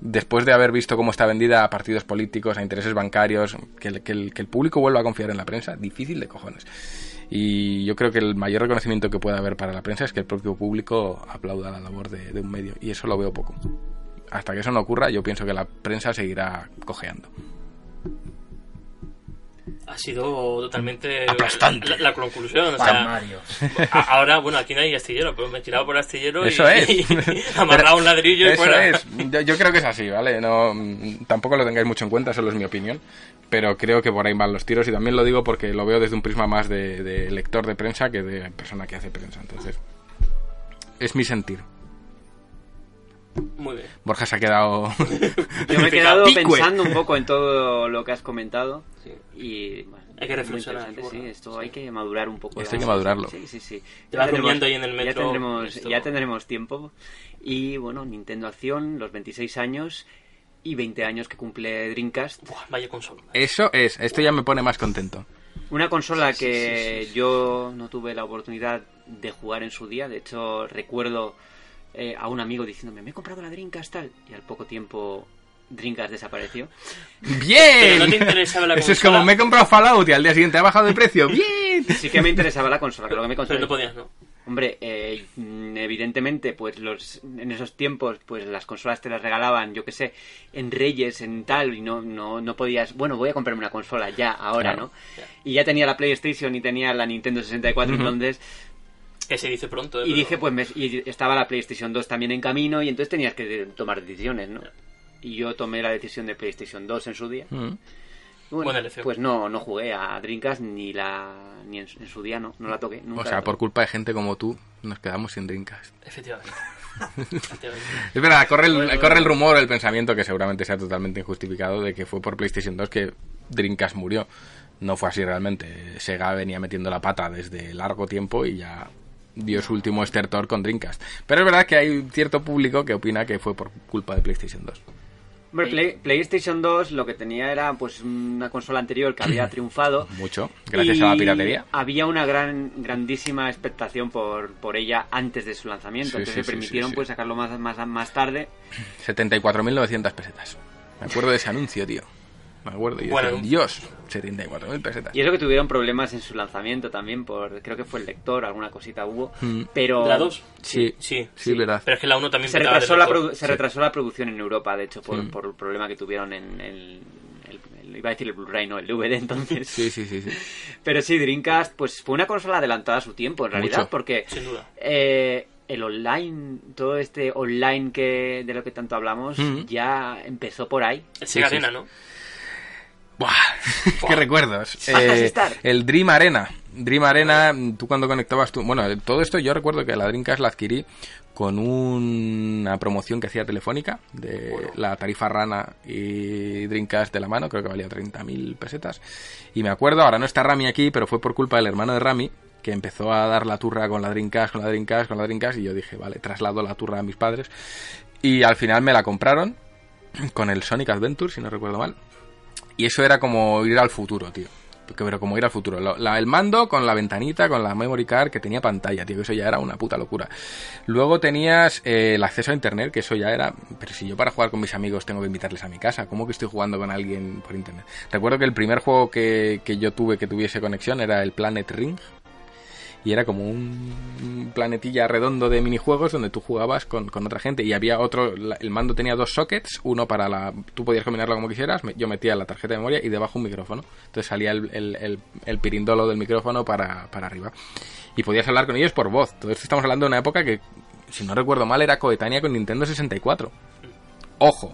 Después de haber visto cómo está vendida a partidos políticos, a intereses bancarios, que el- que el público vuelva a confiar en la prensa, difícil de cojones. Y yo creo que el mayor reconocimiento que puede haber para la prensa es que el propio público aplauda la labor de, de un medio. Y eso lo veo poco. Hasta que eso no ocurra, yo pienso que la prensa seguirá cojeando. Ha sido totalmente Aplastante. La, la conclusión. O sea, ahora, bueno, aquí no hay astillero, pero me he tirado por astillero Eso y, es. y amarrado un ladrillo y Eso fuera. es. Yo, yo creo que es así, ¿vale? No, mm, tampoco lo tengáis mucho en cuenta, solo es mi opinión. Pero creo que por ahí van los tiros y también lo digo porque lo veo desde un prisma más de, de lector de prensa que de persona que hace prensa. Entonces, es mi sentir. Muy bien. Borja se ha quedado. Yo me he quedado Picue. pensando un poco en todo lo que has comentado y bueno, Hay que reflexionar. Sí, esto hay que madurar un poco. Esto hay que madurarlo. Sí, sí, sí. Te vas tendremos- durmiendo ahí en el Ya metro, tendremos, esto- ya tendremos tiempo. Y bueno, Nintendo Acción, los 26 años y 20 años que cumple Dreamcast. Buah, vaya consola. Eso es, esto ya me pone más contento. Una consola que yo no tuve la oportunidad de jugar en su día. De hecho, recuerdo eh, a un amigo diciéndome, me he comprado la Dreamcast tal. Y al poco tiempo Dreamcast desapareció. ¡Bien! Pero no te interesaba la Eso es como me he comprado Fallout y al día siguiente ha bajado de precio. ¡Bien! Sí que me interesaba la consola, que lo que me Pero no podías, ¿no? Hombre, eh, evidentemente, pues los en esos tiempos, pues las consolas te las regalaban, yo qué sé, en Reyes, en tal, y no, no, no podías, bueno, voy a comprarme una consola ya, ahora, Claro, ¿no? Y ya tenía la PlayStation y tenía la Nintendo 64, entonces, Que se dice pronto, ¿eh? y Pero- dije, pues, me- y estaba la PlayStation 2 también en camino, y entonces tenías que tomar decisiones, ¿no? Y yo tomé la decisión de PlayStation 2 en su día. Mm. Bueno, Buena elección. Pues no, no jugué a Dreamcast ni la ni en, su- en su día, no, no la toqué. Nunca O sea, toqué. por culpa de gente como tú, nos quedamos sin Dreamcast. Efectivamente. Efectivamente. Es verdad, corre el, Bueno, corre el rumor, el pensamiento, que seguramente sea totalmente injustificado, de que fue por PlayStation 2 que Dreamcast murió. No fue así realmente. Sega venía metiendo la pata desde largo tiempo y ya dio su último estertor con Dreamcast. Pero es verdad que hay un cierto público que opina que fue por culpa de PlayStation 2. Hombre, Play- PlayStation 2 lo que tenía era pues una consola anterior que había triunfado. Mucho, gracias a la piratería. Había una gran grandísima expectación por, por ella antes de su lanzamiento. Sí, Entonces sí, se permitieron sí. pues sacarlo más, más, más tarde. 74.900 pesetas. Me acuerdo de ese anuncio, tío. Me acuerdo. Y yo Bueno, decía, Dios, 74.000 pesetas. Y eso que tuvieron problemas en su lanzamiento también por, creo que fue el lector, alguna cosita hubo. Mm. Pero ¿La 2? Sí, Sí. sí, verdad. Pero es que la 1 también se retrasó, la, produ- se retrasó la producción en Europa, de hecho, por, por el problema que tuvieron en el, iba a decir el Blu-ray, no, el DVD entonces. Sí, sí, sí, sí. Pero sí, Dreamcast, pues fue una consola adelantada a su tiempo, en realidad, Mucho. porque Sin duda. eh, el online, todo este online que de lo que tanto hablamos, Mm. ya empezó por ahí. El Sí, Sega sí, Arena, sí. ¿no? Buah, qué recuerdos. Star. el Dream Arena. Dream Arena, tú cuando conectabas tú... Bueno, todo esto yo recuerdo que la Dreamcast la adquirí con una promoción que hacía Telefónica de la tarifa Rana y Dreamcast de la mano, creo que valía 30.000 pesetas. Y me acuerdo, ahora no está Rami aquí, pero fue por culpa del hermano de Rami que empezó a dar la turra con la Dreamcast, con la Dreamcast, con la Dreamcast y yo dije, vale, traslado la turra a mis padres. Y al final me la compraron con el Sonic Adventure, si no recuerdo mal. Y eso era como ir al futuro, tío. Pero como ir al futuro. El mando con la ventanita, con la memory card que tenía pantalla, tío. Eso ya era una puta locura. Luego tenías eh, el acceso a internet, que eso ya era... Pero si yo para jugar con mis amigos tengo que invitarles a mi casa, ¿cómo que estoy jugando con alguien por internet? Recuerdo que el primer juego que, que yo tuve que tuviese conexión era el Planet Ring. Y era como un planetilla redondo de minijuegos donde tú jugabas con, con otra gente. Y había otro, el mando tenía dos sockets, uno para la... Tú podías combinarlo como quisieras, yo metía la tarjeta de memoria y debajo un micrófono. Entonces salía el, el, el- el pirindolo del micrófono para, para arriba. Y podías hablar con ellos por voz. Todo esto estamos hablando de una época que, si no recuerdo mal, era coetánea con Nintendo 64. Ojo.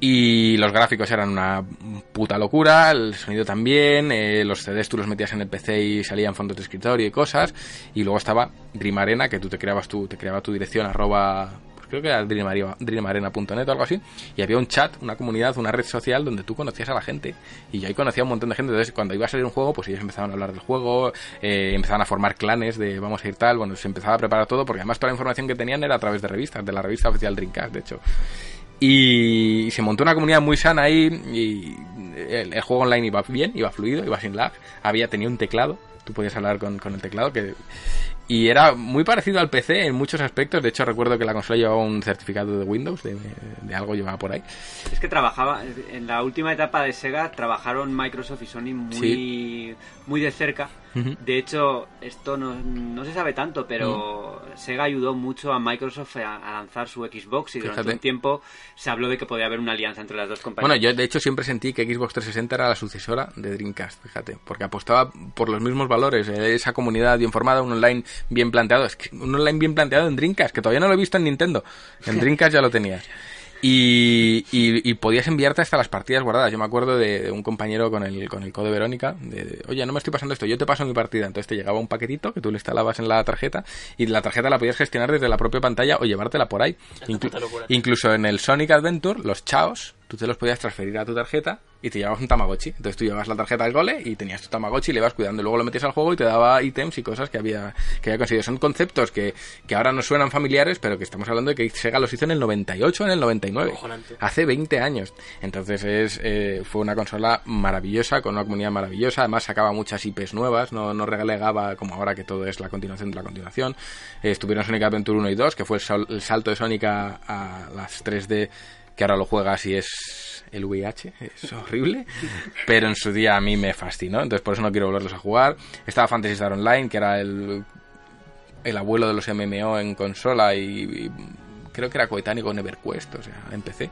Y los gráficos eran una puta locura, el sonido también, eh, los CDs tú los metías en el PC y salían fondos de escritorio y cosas. Y luego estaba Dream Arena, que tú te creabas tu, te creaba tu dirección arroba, pues creo que era dreamarena- dreamarena.net o algo así. Y había un chat, una comunidad, una red social donde tú conocías a la gente. Y yo ahí conocía a un montón de gente. Entonces cuando iba a salir un juego, pues ellos empezaban a hablar del juego, eh, empezaban a formar clanes de vamos a ir tal. Bueno, se empezaba a preparar todo porque además toda la información que tenían era a través de revistas, de la revista oficial Dreamcast, de hecho. Y se montó una comunidad muy sana ahí y el, el juego online iba bien, iba fluido, iba sin lag. Había, tenía un teclado, tú podías hablar con, con el teclado que... Y era muy parecido al PC en muchos aspectos. De hecho, recuerdo que la consola llevaba un certificado de Windows, de, de algo llevaba por ahí. Es que trabajaba, en la última etapa de Sega trabajaron Microsoft y Sony muy, Sí. muy de cerca. De hecho, esto no, no se sabe tanto, pero Sega ayudó mucho a Microsoft a, a lanzar su Xbox y durante Fíjate. un tiempo se habló de que podía haber una alianza entre las dos compañías. Bueno, yo de hecho siempre sentí que Xbox 360 era la sucesora de Dreamcast, fíjate, porque apostaba por los mismos valores, eh, esa comunidad bien formada, un online bien planteado, es que un online bien planteado en Dreamcast, que todavía no lo he visto en Nintendo, en Dreamcast ya lo tenías. Y, y, y podías enviarte hasta las partidas guardadas. Yo me acuerdo de, de un compañero con el, con el code Verónica, de, de, oye, no me estoy pasando esto, yo te paso mi partida. Entonces te llegaba un paquetito que tú le instalabas en la tarjeta y la tarjeta la podías gestionar desde la propia pantalla o llevártela por ahí. Inclu- incluso en el Sonic Adventure, los chaos, tú te los podías transferir a tu tarjeta y te llevabas un Tamagotchi. Entonces tú llevabas la tarjeta del gole y tenías tu Tamagotchi y le ibas cuidando. Luego lo metías al juego y te daba ítems y cosas que había, que había conseguido. Son conceptos que, que ahora nos suenan familiares, pero que estamos hablando de que Sega los hizo en el 98, en el 99. Cojonante. Hace 20 años. Entonces es, eh, fue una consola maravillosa, con una comunidad maravillosa. Además sacaba muchas IPs nuevas, no, no relegaba como ahora que todo es la continuación de la continuación. Eh, estuvieron Sonic Adventure 1 y 2, que fue el, sal- el salto de Sonic a, a las 3D, que ahora lo juegas y es el VIH, es horrible. Pero en su día a mí me fascinó, entonces por eso no quiero volverlos a jugar. Estaba Fantasy Star Online, que era el, el abuelo de los MMO en consola y, y creo que era coetáneo con EverQuest, o sea, en PC.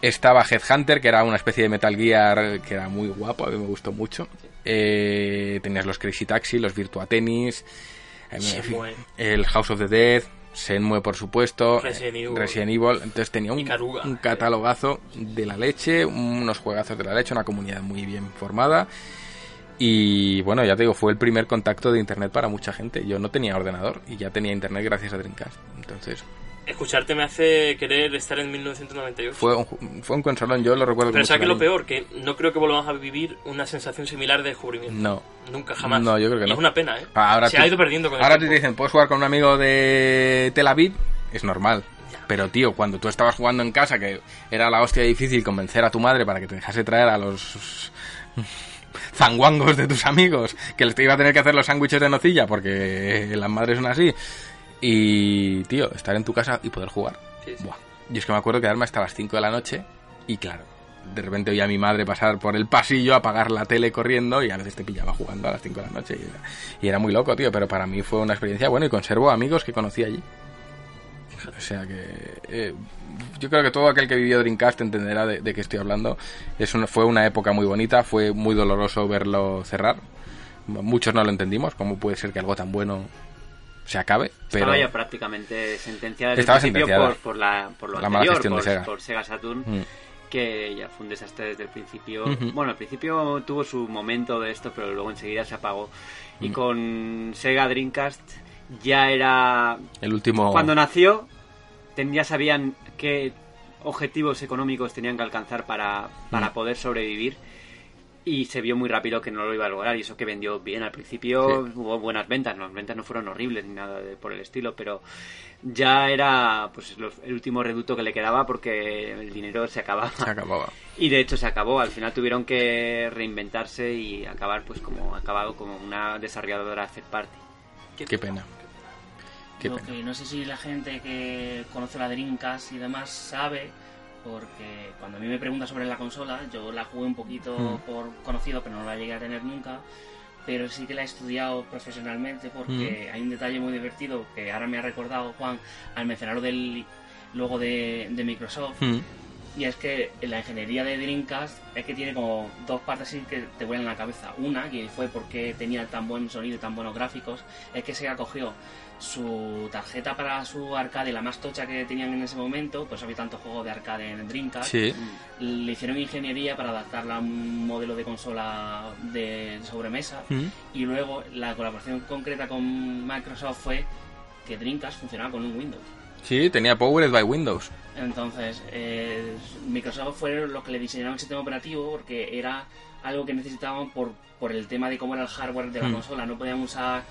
Estaba Headhunter, que era una especie de Metal Gear que era muy guapo, a mí me gustó mucho. Eh, tenías los Crazy Taxi, los Virtua Tennis, el House of the Dead, Shenmue por supuesto, Resident eh, Evil. Resident Evil. Entonces tenía un, un catalogazo de la leche, unos juegazos de la leche, una comunidad muy bien formada. Y bueno, ya te digo, fue el primer contacto de internet para mucha gente. Yo no tenía ordenador y ya tenía internet gracias a Dreamcast. Entonces, Escucharte me hace querer estar en 1998. fue un, fue un consolón, yo lo recuerdo Pero ¿sabes qué es lo peor? Que no creo que volvamos a vivir una sensación similar de descubrimiento. No. Nunca, jamás. No, yo creo que no. Es una pena, ¿eh? Ahora Se te- ha ido perdiendo con el Ahora te dicen, puedes jugar con un amigo de Tel Aviv, es normal. Pero tío, cuando tú estabas jugando en casa, que era la hostia difícil convencer a tu madre para que te dejase traer a los zanguangos de tus amigos, que les te iba a tener que hacer los sándwiches de nocilla porque las madres son así. Y tío, estar en tu casa y poder jugar. Sí, sí. Buah. Yo es que me acuerdo quedarme hasta las 5 de la noche y claro, de repente oía a mi madre pasar por el pasillo, apagar la tele corriendo y a veces te pillaba jugando a las 5 de la noche y era, y era muy loco, tío, pero para mí fue una experiencia buena y conservo amigos que conocí allí. O sea que eh, yo creo que todo aquel que vivió Dreamcast entenderá de, de qué estoy hablando. Es una- fue una época muy bonita, fue muy doloroso verlo cerrar. Muchos no lo entendimos, cómo puede ser que algo tan bueno se acabe, pero Estaba ya prácticamente sentenciada desde Estaba el principio por, por, la, por lo La mala anterior, gestión de por, Sega. por Sega Saturn, Mm. que ya fue un desastre desde el principio. Bueno, al principio tuvo su momento de esto, pero luego enseguida se apagó. Y Mm. con Sega Dreamcast ya era... el último... Cuando nació, ya sabían qué objetivos económicos tenían que alcanzar para, para Mm. poder sobrevivir. Y se vio muy rápido que no lo iba a lograr. Y eso que vendió bien al principio, Sí. hubo buenas ventas. Las ventas no fueron horribles ni nada de- por el estilo, pero ya era pues los- el último reducto que le quedaba porque el dinero se acababa. se acababa. Y de hecho se acabó. Al final tuvieron que reinventarse y acabar pues como acabado como una desarrolladora third party. Qué pena. Qué Lo pena. que no sé si la gente que conoce la Dreamcast y demás sabe, porque cuando a mí me pregunta sobre la consola, yo la jugué un poquito Mm. por conocido, pero no la llegué a tener nunca. Pero sí que la he estudiado profesionalmente porque Mm. hay un detalle muy divertido que ahora me ha recordado Juan al mencionarlo del logo de, de Microsoft. Mm. Y es que la ingeniería de Dreamcast es que tiene como dos partes así que te vuelan la cabeza. Una, que fue porque tenía tan buen sonido y tan buenos gráficos, es que Sega cogió su tarjeta para su arcade, la más tocha que tenían en ese momento, pues había tantos juegos de arcade en Dreamcast, Sí. le hicieron ingeniería para adaptarla a un modelo de consola de sobremesa Mm. y luego la colaboración concreta con Microsoft fue que Dreamcast funcionaba con un Windows. Sí, tenía Powered by Windows. Entonces, eh, Microsoft fue los que le diseñaron el sistema operativo porque era algo que necesitaban por, por el tema de cómo era el hardware de la Mm. consola. No podían usar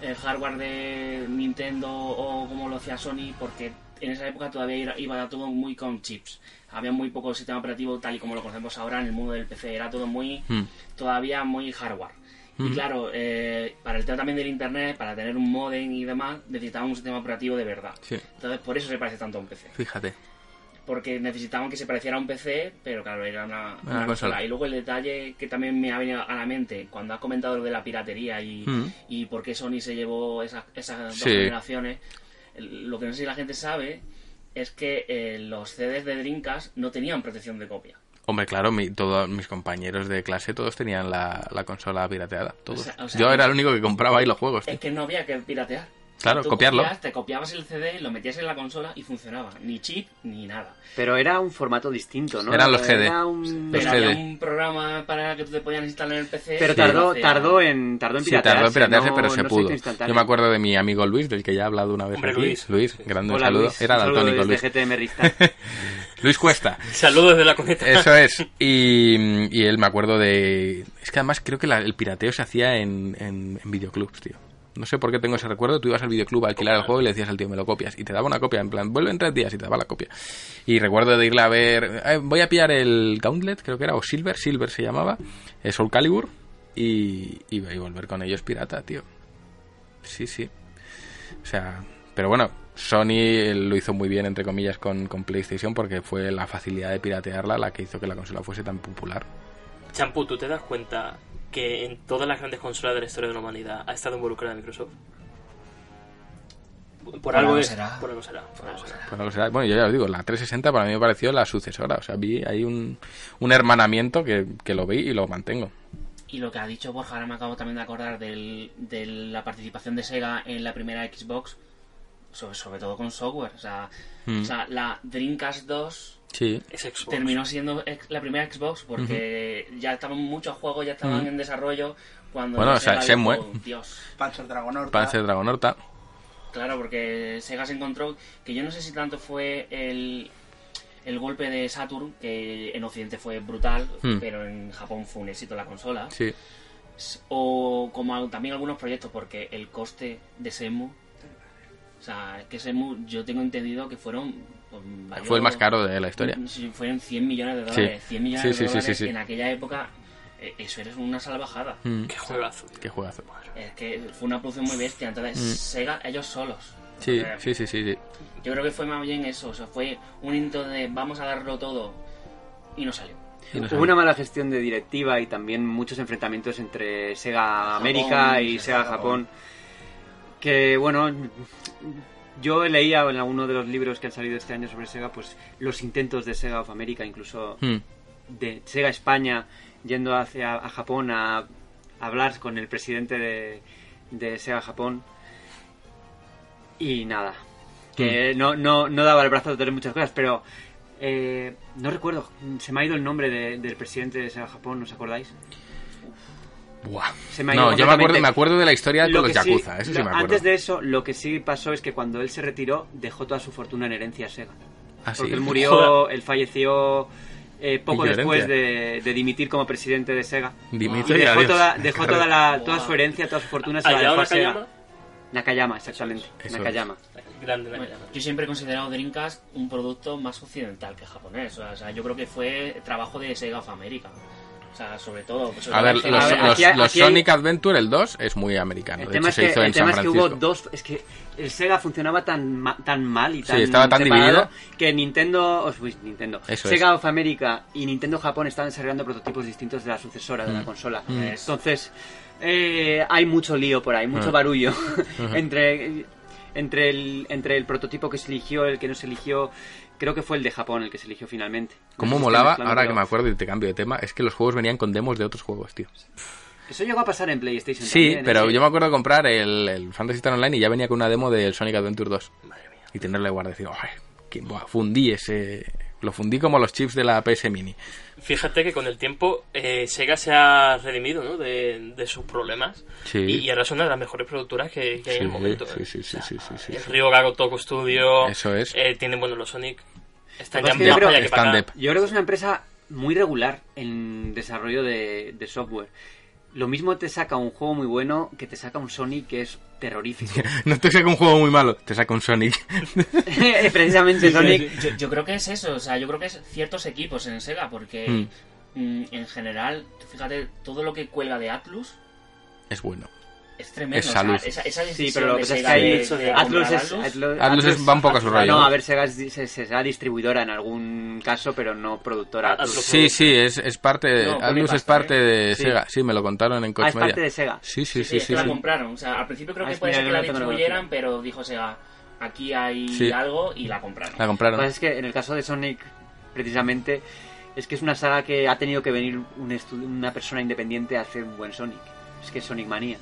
el hardware de Nintendo o como lo hacía Sony porque en esa época todavía iba todo muy con chips. Había muy poco sistema operativo tal y como lo conocemos ahora en el mundo del PC. Era todo muy Mm. todavía muy hardware. Y claro, eh, para el tema también del internet, para tener un modem y demás, necesitaban un sistema operativo de verdad. Sí, Entonces, por eso se parece tanto a un PC fíjate. porque necesitaban que se pareciera a un PC, pero claro, era una, Una una consola. consola. Y luego el detalle que también me ha venido a la mente cuando has comentado lo de la piratería y, Mm. y por qué Sony se llevó esas, esas dos generaciones, lo que no sé si la gente sabe es que eh, los CDs de Dreamcast no tenían protección de copia. Hombre, claro, mi- todos mis compañeros de clase todos tenían la, la consola pirateada. Todos. O sea- o sea, Yo era el único que compraba ahí los juegos. tío. Es que no había que piratear. Claro, Tú copiarlo. te copiabas el CD, lo metías en la consola y funcionaba. Ni chip ni nada. Pero era un formato distinto, ¿no? Eran los GD. Era un- Los Pero había CD. un programa para que tú te podías instalar en el PC. Pero tardó, tardó en tardó en Sí, piratearse. tardó en piratearse, no- pero se no pudo. Yo me acuerdo de mi amigo Luis, del que ya he hablado una vez Hombre, aquí. Luis. Luis, Sí. grande Hola, saludo. Luis. Era daltónico Luis. GTM. Luis Cuesta. Saludos desde la cuneta. Eso es. Y, y él me acuerdo de... Es que además creo que la- el pirateo se hacía en, en, en videoclubs, tío. No sé por qué tengo ese recuerdo. Tú ibas al videoclub a alquilar el juego y le decías al tío, me lo copias. Y te daba una copia, en plan, vuelve en tres días y te daba la copia. Y recuerdo de irle a ver... eh, voy a pillar el Gauntlet, creo que era, o Silver, Silver se llamaba. eh, Soul Calibur. Y, y, y volver con ellos pirata, tío. Sí, sí. O sea, pero bueno, Sony lo hizo muy bien, entre comillas, con, con PlayStation porque fue la facilidad de piratearla la que hizo que la consola fuese tan popular. Champú, ¿tú te das cuenta que en todas las grandes consolas de la historia de la humanidad ha estado involucrada Microsoft? Por, Por algo será. Por algo será. por algo será. Algo será- Bueno, yo ya os digo, la 360 para mí me pareció la sucesora. O sea, vi ahí un, un hermanamiento que, que lo vi y lo mantengo. Y lo que ha dicho Borja, ahora me acabo también de acordar del- de la participación de Sega en la primera Xbox, sobre, sobre todo con software. O sea, Mm. o sea, la Dreamcast 2 Sí. Es Xbox. terminó siendo ex- la primera Xbox porque ya estaban muchos juegos, ya estaban en desarrollo. Cuando Bueno, o sea, Shenmue. Dios, Panzer Dragon Horta. Panzer Dragon Horta. Claro, porque Sega se encontró que yo no sé si tanto fue el, el golpe de Saturn, que en Occidente fue brutal, Hmm. pero en Japón fue un éxito la consola. Sí. O como también algunos proyectos, porque el coste de Semu, o sea, que Semu yo tengo entendido que fueron... pues, varios- Fue el más caro de la historia. Sí, fueron 100 millones de dólares. 100 millones Sí, de sí, sí, dólares sí, sí. en aquella época, eh, eso era una salvajada. Mm. Qué juegazo. Qué juegazo. Es que fue una producción muy bestia. Entonces, Mm. Sega, ellos solos. Sí, sí, sí, sí, sí. Yo creo que fue más bien eso, o sea, fue un intento de vamos a darlo todo y no salió. Y no Hubo una mala gestión de directiva y también muchos enfrentamientos entre Sega América y Sega Japón. Que bueno, yo leía en alguno de los libros que han salido este año sobre Sega, pues los intentos de Sega of America, incluso Mm. de Sega España yendo hacia a Japón a, hablar con el presidente de, de Sega Japón y nada que no, no, no daba el brazo de tener muchas cosas pero eh, no recuerdo se me ha ido el nombre de- del presidente de Sega Japón ¿no os acordáis? Buah. Se me ha ido No, yo me acuerdo, me acuerdo de la historia de Lo los que sí- Yakuza, eso sí lo- me acuerdo. antes de eso lo que sí pasó es que cuando él se retiró dejó toda su fortuna en herencia a Sega Ah, sí. porque él murió, Joder. él falleció eh, poco ¿Y qué después de, de dimitir como presidente de Sega. Dimito y y dejó, toda, dejó toda, la, toda su herencia, toda su fortuna se la dejó a Sega. Nakayama. Nakayama, exactamente. Eso es. Nakayama. Grande Bueno, yo siempre he considerado Dreamcast un producto más occidental que japonés. O sea, yo creo que fue trabajo de Sega of America. O sea, sobre todo. sobre A ver, los, Sega. ver, los- aquí hay- los aquí hay- Sonic Adventure, el 2, es muy americano. El De tema, hecho, es se que, hizo el en tema San es que hubo dos. Es que el Sega funcionaba tan, ma- tan mal y Sí, tan. estaba tan dividido. Que Nintendo. os- uy, Nintendo. Eso Sega es. of America y Nintendo Japón estaban desarrollando prototipos distintos de la sucesora de la Mm. consola. Mm. Entonces, eh, hay mucho lío por ahí, mucho Ah. barullo. entre, entre, el, entre el prototipo que se eligió, el que no se eligió. Creo que fue el de Japón el que se eligió finalmente. ¿Cómo molaba, ahora que me acuerdo y te cambio de tema, es que los juegos venían con demos de otros juegos, tío. Eso llegó a pasar en PlayStation Sí, también, pero ¿eh? yo me acuerdo de comprar el, el Fantasy Star Online y ya venía con una demo del Sonic Adventure 2. Y tenerle guardado y decir, "Ay, que- buah, fundí ese... Lo fundí como los chips de la PS Mini. Fíjate que con el tiempo eh, Sega se ha redimido ¿no? de, de sus problemas Sí. y, y ahora es una de las mejores productoras que, que hay en el momento. sí, ¿eh? sí, sí, sí, sí, sí, El. Ryoga Toku Studio. Eso es. eh, tienen, bueno, los Sonic. Están ya yo creo- que para acá. Yo creo que es una empresa muy regular en desarrollo de, de software. Lo mismo te saca un juego muy bueno que te saca un Sonic que es terrorífico. No te saca un juego muy malo, te saca un Sonic. Precisamente Sonic. Yo, yo creo que es eso, o sea, yo creo que es ciertos equipos en Sega, porque mm, en general, tú fíjate, todo lo que cuelga de Atlus es bueno. Es tremendo. Es o sea, salud. esa, esa Sí, pero lo de que pasa es que de- de Atlus es, Atlus, Atlus, Atlus es- va un poco a su rollo. No, a ver, Sega es, se- se- será distribuidora en algún caso, pero no productora. Atlus. Atlus. Sí, sí, es, es parte de... No, pone Atlus es parte de Sí. Sega. Sí, me lo contaron en Coach Ah, es Media. parte de Sega. Sí, sí, Sí, sí, es sí. que la compraron. O sea, al principio creo Ah, que es puede ser que la distribuyeran, pero dijo Sega, aquí hay Sí. algo y la compraron. La Lo que compraron. pasa es que en el caso de Sonic, precisamente, es que es una saga que ha tenido que venir un una persona independiente a hacer un buen Sonic. Es que es Sonic Manía.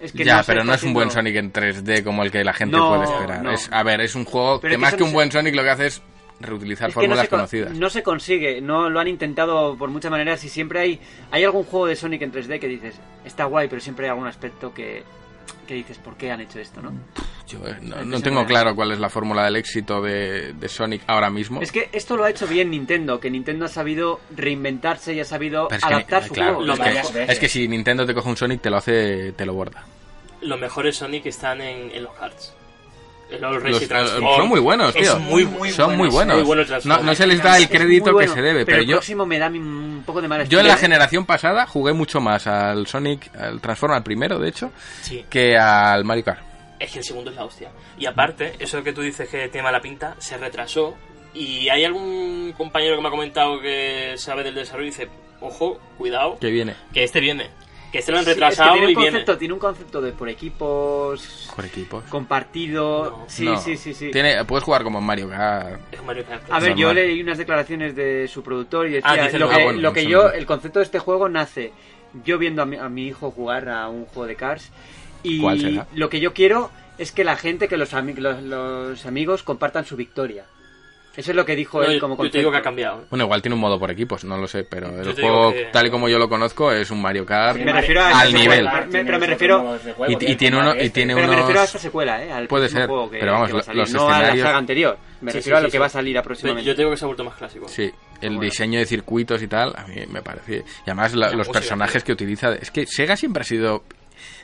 Es que ya, no pero no es un buen Sonic en 3D como el que la gente No, puede esperar. no. Es, a ver, es un juego Pero que más que un se- buen Sonic lo que hace es reutilizar Es fórmulas conocidas. no se consigue, no lo han intentado por muchas maneras y siempre hay hay algún juego de Sonic en 3D que dices, está guay, pero siempre hay algún aspecto que, que dices, ¿por qué han hecho esto, no? Yo eh, no, no tengo claro cuál es la fórmula del éxito de, de Sonic ahora mismo. Es que esto lo ha hecho bien Nintendo, que Nintendo ha sabido reinventarse y ha sabido Pero es que, adaptar eh, su claro, juego. Es, que, es que si Nintendo te coge un Sonic, te lo hace, te lo borda. Los mejores Sonic están en, en los Hearts. Los Los- Transform. son muy buenos, Es tío. muy, muy Son muy buenos, muy no, no se les da el crédito bueno, que se debe, pero, pero, el yo, próximo me da un poco de mala yo en la generación pasada jugué mucho más al Sonic, al Transform, al primero, de hecho, Sí, que al Mario Kart. es que el segundo es la hostia. Y aparte, eso que tú dices que tiene mala pinta, se retrasó. Y hay algún compañero que me ha comentado que sabe del desarrollo y dice, ojo, cuidado, Que viene que este viene. Que este lo han Sí, es que retrasado tiene un y viene. concepto, tiene un concepto de por equipos, por equipos. compartido. No. sí, No, sí, sí, sí. Tiene, puedes jugar como en Mario Kart. Es Mario Kart. A ver, yo leí unas declaraciones de su productor y decía Ah, dice lo lo- que, ah, bueno, lo que eso yo, el concepto de este juego nace yo viendo a mi, a mi hijo jugar a un juego de Cars y ¿Cuál será? lo que yo quiero es que la gente, que los, ami- los, los amigos compartan su victoria. Eso es lo que dijo No, él yo- como yo te digo que ha cambiado. Bueno, igual tiene un modo por equipos, no lo sé, pero Yo el juego, que- tal y como yo lo conozco, es un Mario Kart Me refiero a al nivel. Me- pero me refiero- Y- y tiene uno- y tiene Pero me refiero a esta secuela, ¿eh? Al Puede ser, juego que, pero vamos, que va a lo- salir, los no a la saga anterior. Me Sí, refiero sí, a lo sí, que sí. va a salir aproximadamente. Yo te digo que se ha vuelto más clásico. Sí, el Bueno. diseño de circuitos y tal, a mí me parece. Y además la- La los música, personajes que utiliza. Es que Sega siempre ha sido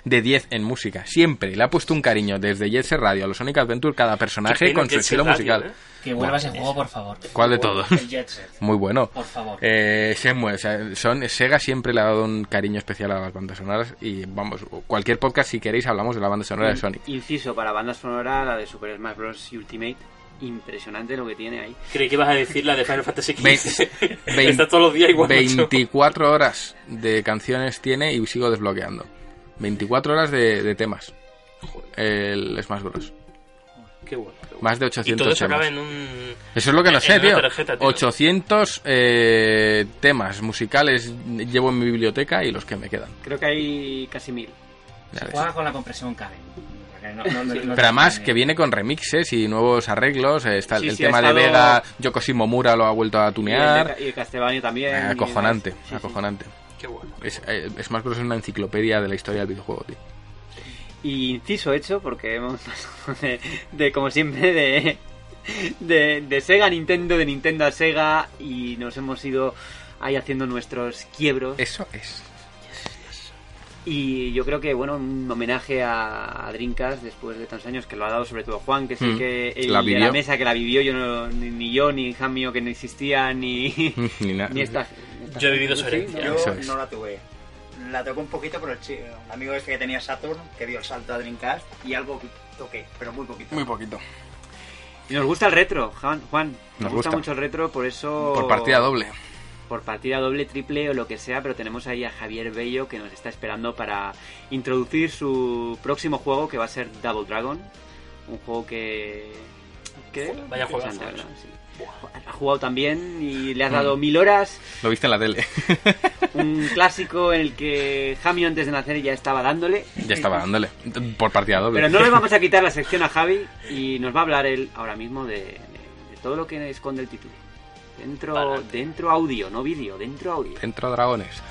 de 10 en música, siempre. Le ha puesto un cariño desde Jet Set Radio a los Sonic Adventure, cada personaje con su estilo musical. ¿eh? Que vuelva ese juego, por favor. ¿Cuál de todos? El Jet Set. Muy bueno. Por favor. Eh, Shenmue, o sea, son, Sega siempre le ha dado un cariño especial a las bandas sonoras y vamos, cualquier podcast si queréis hablamos de la banda sonora de Sonic. Inciso para banda sonora, la de Super Smash Bros. Ultimate. Impresionante lo que tiene ahí. Creí que ibas a decir la de Final Fantasy XV. Está todos los días igual. macho. 24 horas de canciones tiene y sigo desbloqueando. 24 horas de, de temas. El Smash Bros. Qué bueno. qué bueno. Más de Y 800 todo eso temas. acaba en un... Eso es lo que no en sé, tío. tarjeta, tío. 800 eh, temas musicales llevo en mi biblioteca y los que me quedan. Creo que hay casi mil. Ves. Juega con la compresión. Porque no- no- no- no te Pero además que viene con remixes y nuevos arreglos. eh, Está el- Sí, el sí, tema de Vega, Yoko Shimomura lo ha vuelto a Y el, tunear. de- y el Castlevania también. Eh, y acojonante. Sí, sí. acojonante. Qué bueno. Es, eh, Smash Bros es una enciclopedia de la historia del videojuego, tío. Y inciso hecho, porque hemos pasado de, de, como siempre, de, de, de Sega a Nintendo, de Nintendo a Sega, y nos hemos ido ahí haciendo nuestros quiebros. Eso es. Y yo creo que, bueno, un homenaje a, a después de tantos años que lo ha dado sobre todo Juan, que es el Mm, que el la de vivió. la mesa que la vivió, yo no, ni, ni yo, ni hija mío que no existía, ni, Ni nada. ni esta, esta- Yo he vivido su herencia. Yo Eso es. no la tuve. La toqué un poquito, pero el, chi- el amigo este que tenía Saturn, que dio el salto a Dreamcast, y algo toqué, pero muy poquito. Muy poquito. Y nos gusta el retro, Juan. Juan nos, Nos gusta, gusta. mucho el retro, por eso... Por partida doble. Por partida doble, triple o lo que sea, pero tenemos ahí a Javier Bello que nos está esperando para introducir su próximo juego que va a ser Double Dragon. Un juego que... que Vaya juegazo. Sí. Ha jugado también y le has Mm. dado mil horas. Lo viste en la tele. Un clásico en el que Jami antes de nacer ya estaba dándole. ya estaba dándole. Por partida doble. Pero no le vamos a quitar la sección a Javi y nos va a hablar él ahora mismo de, de- de todo lo que esconde el título. Dentro, dentro audio, no vídeo, dentro audio. Dentro dragones.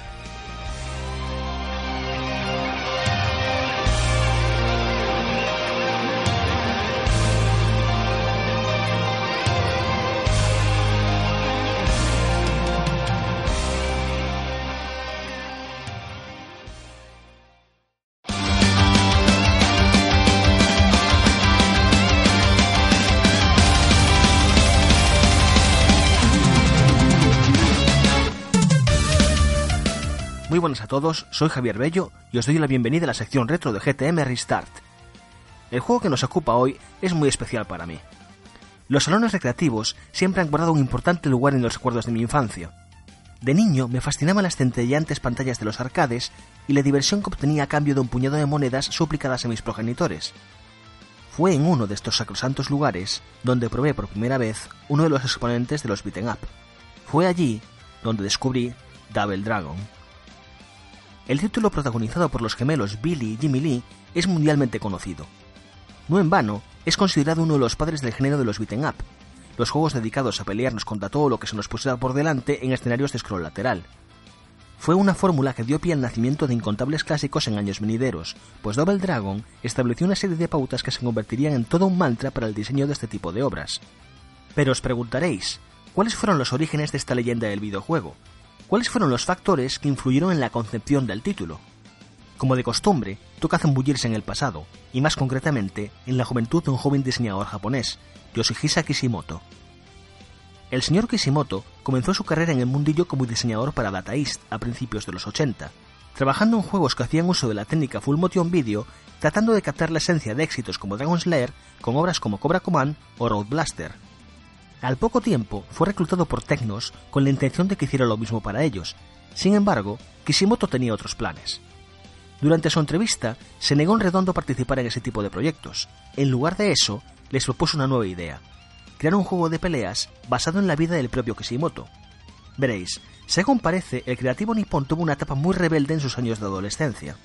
Buenas a todos, soy Javier Bello y os doy la bienvenida a la sección retro de GTM Restart. El juego que nos ocupa hoy es muy especial para mí. Los salones recreativos siempre han guardado un importante lugar en los recuerdos de mi infancia. De niño me fascinaban las centelleantes pantallas de los arcades y la diversión que obtenía a cambio de un puñado de monedas suplicadas a mis progenitores. Fue en uno de estos sacrosantos lugares donde probé por primera vez uno de los exponentes de los beaten up. Fue allí donde descubrí Double Dragon. El título protagonizado por los gemelos Billy y Jimmy Lee es mundialmente conocido. No en vano, es considerado uno de los padres del género de los beaten up, los juegos dedicados a pelearnos contra todo lo que se nos pusiera por delante en escenarios de scroll lateral. fue una fórmula que dio pie al nacimiento de incontables clásicos en años venideros, pues Double Dragon estableció una serie de pautas que se convertirían en todo un mantra para el diseño de este tipo de obras. Pero os preguntaréis, ¿cuáles fueron los orígenes de esta leyenda del videojuego? ¿Cuáles fueron los factores que influyeron en la concepción del título? Como de costumbre, toca zambullirse en el pasado, y más concretamente en la juventud de un joven diseñador japonés, Yoshihisa Kishimoto. El señor Kishimoto comenzó su carrera en el mundillo como diseñador para Data East a principios de los 80, trabajando en juegos que hacían uso de la técnica Full Motion Video, tratando de captar la esencia de éxitos como Dragon Slayer con obras como Cobra Command o Road Blaster. Al poco tiempo fue reclutado por Tecnos con la intención de que hiciera lo mismo para ellos. Sin embargo, Kishimoto tenía otros planes. Durante su entrevista, se negó en redondo a participar en ese tipo de proyectos. En lugar de eso, les propuso una nueva idea, crear un juego de peleas basado en la vida del propio Kishimoto. Veréis, según parece, el creativo nipón tuvo una etapa muy rebelde en sus años de adolescencia.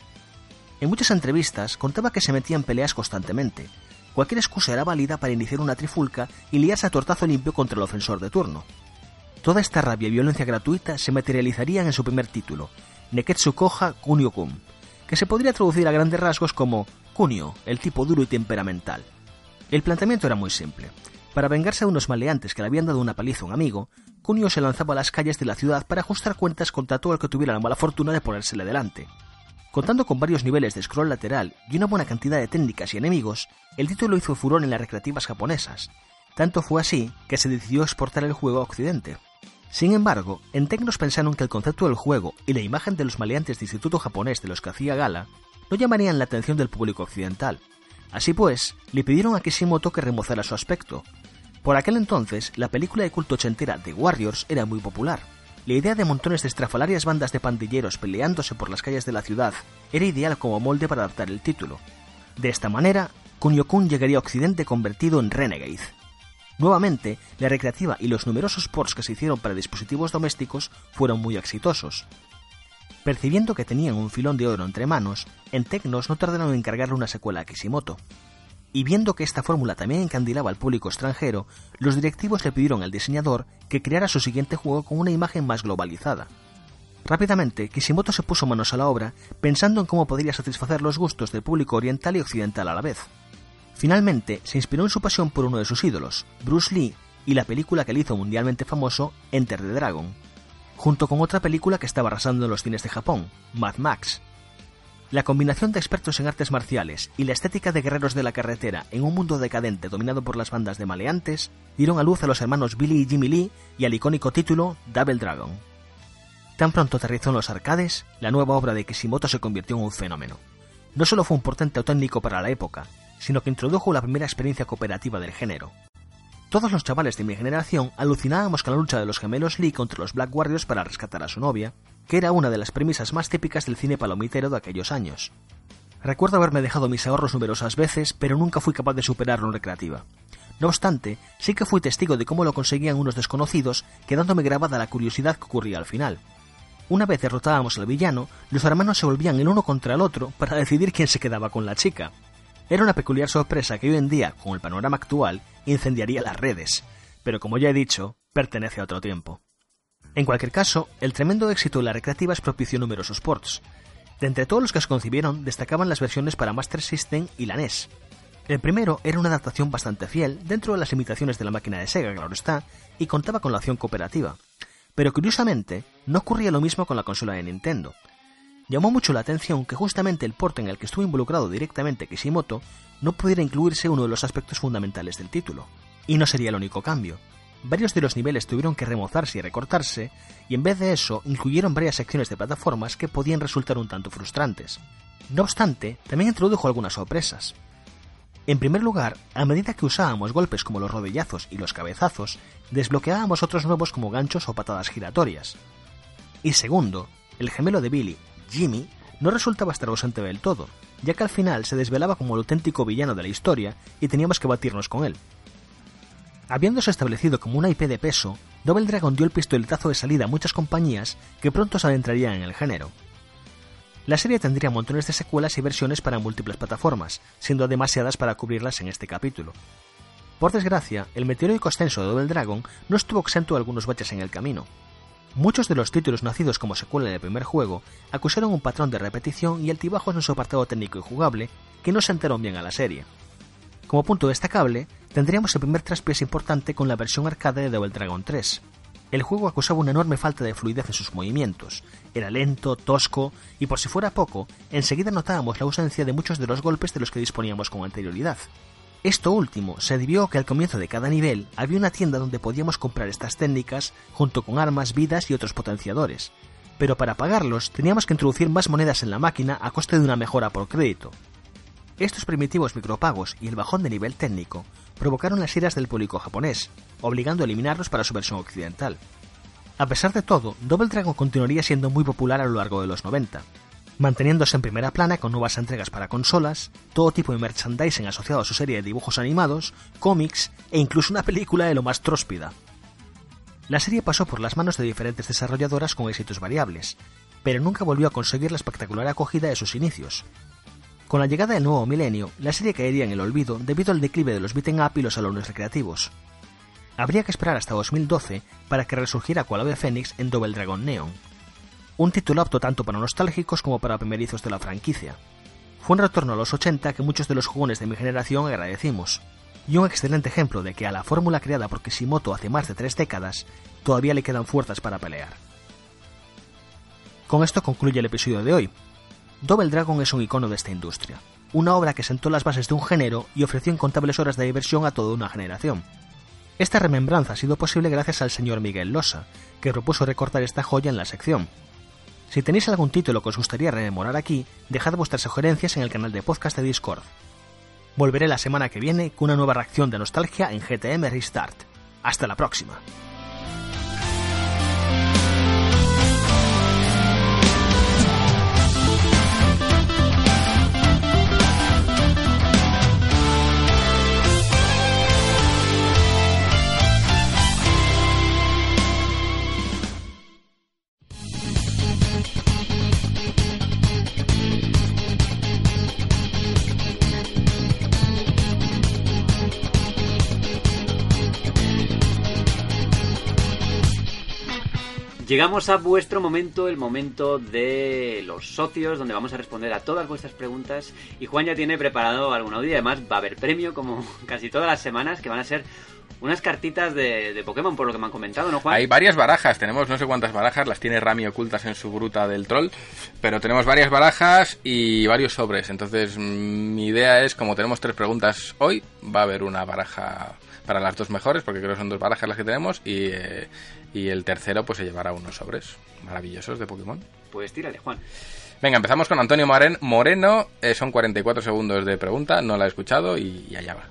En muchas entrevistas contaba que se metía en peleas constantemente. Cualquier excusa era válida para iniciar una trifulca y liarse a tortazo limpio contra el ofensor de turno. Toda esta rabia y violencia gratuita se materializarían en su primer título, Neketsu Koha Kunio-kun, que se podría traducir a grandes rasgos como Kunio, el tipo duro y temperamental. El planteamiento era muy simple. Para vengarse de unos maleantes que le habían dado una paliza a un amigo, Kunio se lanzaba a las calles de la ciudad para ajustar cuentas contra todo el que tuviera la mala fortuna de ponérsele delante. Contando con varios niveles de scroll lateral y una buena cantidad de técnicas y enemigos, el título hizo furor en las recreativas japonesas. Tanto fue así que se decidió exportar el juego a Occidente. Sin embargo, en Tecnos pensaron que el concepto del juego y la imagen de los maleantes de instituto japonés de los que hacía gala no llamarían la atención del público occidental. Así pues, le pidieron a Kishimoto que remozara su aspecto. Por aquel entonces, la película de culto ochentera The Warriors era muy popular. La idea de montones de estrafalarias bandas de pandilleros peleándose por las calles de la ciudad era ideal como molde para adaptar el título. De esta manera, Kunio-kun llegaría a Occidente convertido en Renegade. Nuevamente, la recreativa y los numerosos ports que se hicieron para dispositivos domésticos fueron muy exitosos. Percibiendo que tenían un filón de oro entre manos, en Tecnos no tardaron en encargarle una secuela a Kishimoto. Y viendo que esta fórmula también encandilaba al público extranjero, los directivos le pidieron al diseñador que creara su siguiente juego con una imagen más globalizada. Rápidamente, Kishimoto se puso manos a la obra, pensando en cómo podría satisfacer los gustos del público oriental y occidental a la vez. Finalmente, se inspiró en su pasión por uno de sus ídolos, Bruce Lee, y la película que le hizo mundialmente famoso, Enter the Dragon, junto con otra película que estaba arrasando en los cines de Japón, Mad Max. La combinación de expertos en artes marciales y la estética de guerreros de la carretera en un mundo decadente dominado por las bandas de maleantes dieron a luz a los hermanos Billy y Jimmy Lee y al icónico título Double Dragon. Tan pronto aterrizó en los arcades, la nueva obra de Kishimoto se convirtió en un fenómeno. No solo fue un portento técnico para la época, sino que introdujo la primera experiencia cooperativa del género. Todos los chavales de mi generación alucinábamos con la lucha de los gemelos Lee contra los Black Warriors para rescatar a su novia, que era una de las premisas más típicas del cine palomitero de aquellos años. Recuerdo haberme dejado mis ahorros numerosas veces, pero nunca fui capaz de superarlo en recreativa. No obstante, sí que fui testigo de cómo lo conseguían unos desconocidos, quedándome grabada la curiosidad que ocurría al final. Una vez derrotábamos al villano, los hermanos se volvían el uno contra el otro para decidir quién se quedaba con la chica. Era una peculiar sorpresa que hoy en día, con el panorama actual, incendiaría las redes, pero como ya he dicho, pertenece a otro tiempo. En cualquier caso, el tremendo éxito de las recreativas propició numerosos ports. De entre todos los que se concibieron, destacaban las versiones para Master System y la NES. El primero era una adaptación bastante fiel, dentro de las limitaciones de la máquina de Sega, claro está, y contaba con la opción cooperativa. Pero curiosamente, no ocurría lo mismo con la consola de Nintendo. Llamó mucho la atención que justamente el port en el que estuvo involucrado directamente Kishimoto no pudiera incluirse uno de los aspectos fundamentales del título. Y no sería el único cambio. Varios de los niveles tuvieron que remozarse y recortarse, y en vez de eso incluyeron varias secciones de plataformas que podían resultar un tanto frustrantes. No obstante, también introdujo algunas sorpresas. En primer lugar, a medida que usábamos golpes como los rodillazos y los cabezazos, desbloqueábamos otros nuevos como ganchos o patadas giratorias. Y segundo, el gemelo de Billy, Jimmy, no resultaba estar ausente del todo, ya que al final se desvelaba como el auténtico villano de la historia y teníamos que batirnos con él. Habiéndose establecido como una IP de peso, Double Dragon dio el pistoletazo de salida a muchas compañías que pronto se adentrarían en el género. La serie tendría montones de secuelas y versiones para múltiples plataformas, siendo demasiadas para cubrirlas en este capítulo. Por desgracia, el meteórico ascenso de Double Dragon no estuvo exento de algunos baches en el camino. Muchos de los títulos nacidos como secuela del primer juego acusaron un patrón de repetición y altibajos en su apartado técnico y jugable que no se enteraron bien a la serie. Como punto destacable, tendríamos el primer traspiés importante con la versión arcade de Double Dragon 3. El juego acusaba una enorme falta de fluidez en sus movimientos, era lento, tosco, y por si fuera poco, enseguida notábamos la ausencia de muchos de los golpes de los que disponíamos con anterioridad. Esto último se debió a que al comienzo de cada nivel había una tienda donde podíamos comprar estas técnicas junto con armas, vidas y otros potenciadores, pero para pagarlos teníamos que introducir más monedas en la máquina a coste de una mejora por crédito. Estos primitivos micropagos y el bajón de nivel técnico provocaron las iras del público japonés, obligando a eliminarlos para su versión occidental. A pesar de todo, Double Dragon continuaría siendo muy popular a lo largo de los 90, manteniéndose en primera plana con nuevas entregas para consolas, todo tipo de merchandising asociado a su serie de dibujos animados, cómics e incluso una película de lo más tróspida. La serie pasó por las manos de diferentes desarrolladoras con éxitos variables, pero nunca volvió a conseguir la espectacular acogida de sus inicios. Con la llegada del nuevo milenio, la serie caería en el olvido debido al declive de los beat'em up y los salones recreativos. Habría que esperar hasta 2012 para que resurgiera cual ave fénix en Double Dragon Neon, un título apto tanto para nostálgicos como para primerizos de la franquicia. Fue un retorno a los 80 que muchos de los jugones de mi generación agradecimos, y un excelente ejemplo de que a la fórmula creada por Kishimoto hace más de tres décadas todavía le quedan fuerzas para pelear. Con esto concluye el episodio de hoy. Double Dragon es un icono de esta industria, una obra que sentó las bases de un género y ofreció incontables horas de diversión a toda una generación. Esta remembranza ha sido posible gracias al señor Miguel Losa, que propuso recortar esta joya en la sección, si tenéis algún título que os gustaría rememorar aquí, dejad vuestras sugerencias en el canal de podcast de Discord. Volveré la semana que viene con una nueva reacción de nostalgia en GTM Restart. Hasta la próxima. Llegamos a vuestro momento, el momento de los socios, donde vamos a responder a todas vuestras preguntas. Y Juan ya tiene preparado algún audio. Además, va a haber premio, como casi todas las semanas, que van a ser unas cartitas de, de Pokémon, por lo que me han comentado, ¿no, Juan? Hay varias barajas, tenemos no sé cuántas barajas, las tiene Rami ocultas en su gruta del troll, pero tenemos varias barajas y varios sobres. Entonces, mm, mi idea es, como tenemos tres preguntas hoy, va a haber una baraja para las dos mejores, porque creo que son dos barajas las que tenemos, y, eh, y el tercero pues se llevará unos sobres maravillosos de Pokémon. Pues tírale, Juan. Venga, empezamos con Antonio Moren- Moreno, eh, son 44 segundos de pregunta, no la he escuchado y, y allá va.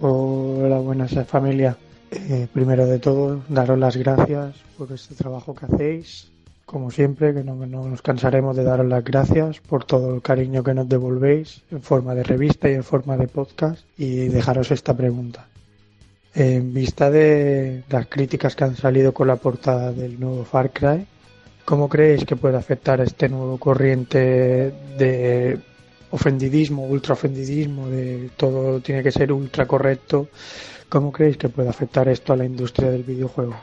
Hola, buenas eh, familia. Eh, primero de todo, daros las gracias por este trabajo que hacéis. Como siempre, que no, no nos cansaremos de daros las gracias por todo el cariño que nos devolvéis en forma de revista y en forma de podcast. Y dejaros esta pregunta. En vista de las críticas que han salido con la portada del nuevo Far Cry, ¿cómo creéis que puede afectar este nuevo corriente de ofendidismo, ultra ofendidismo, de todo tiene que ser ultra correcto? ¿Cómo creéis que puede afectar esto a la industria del videojuego?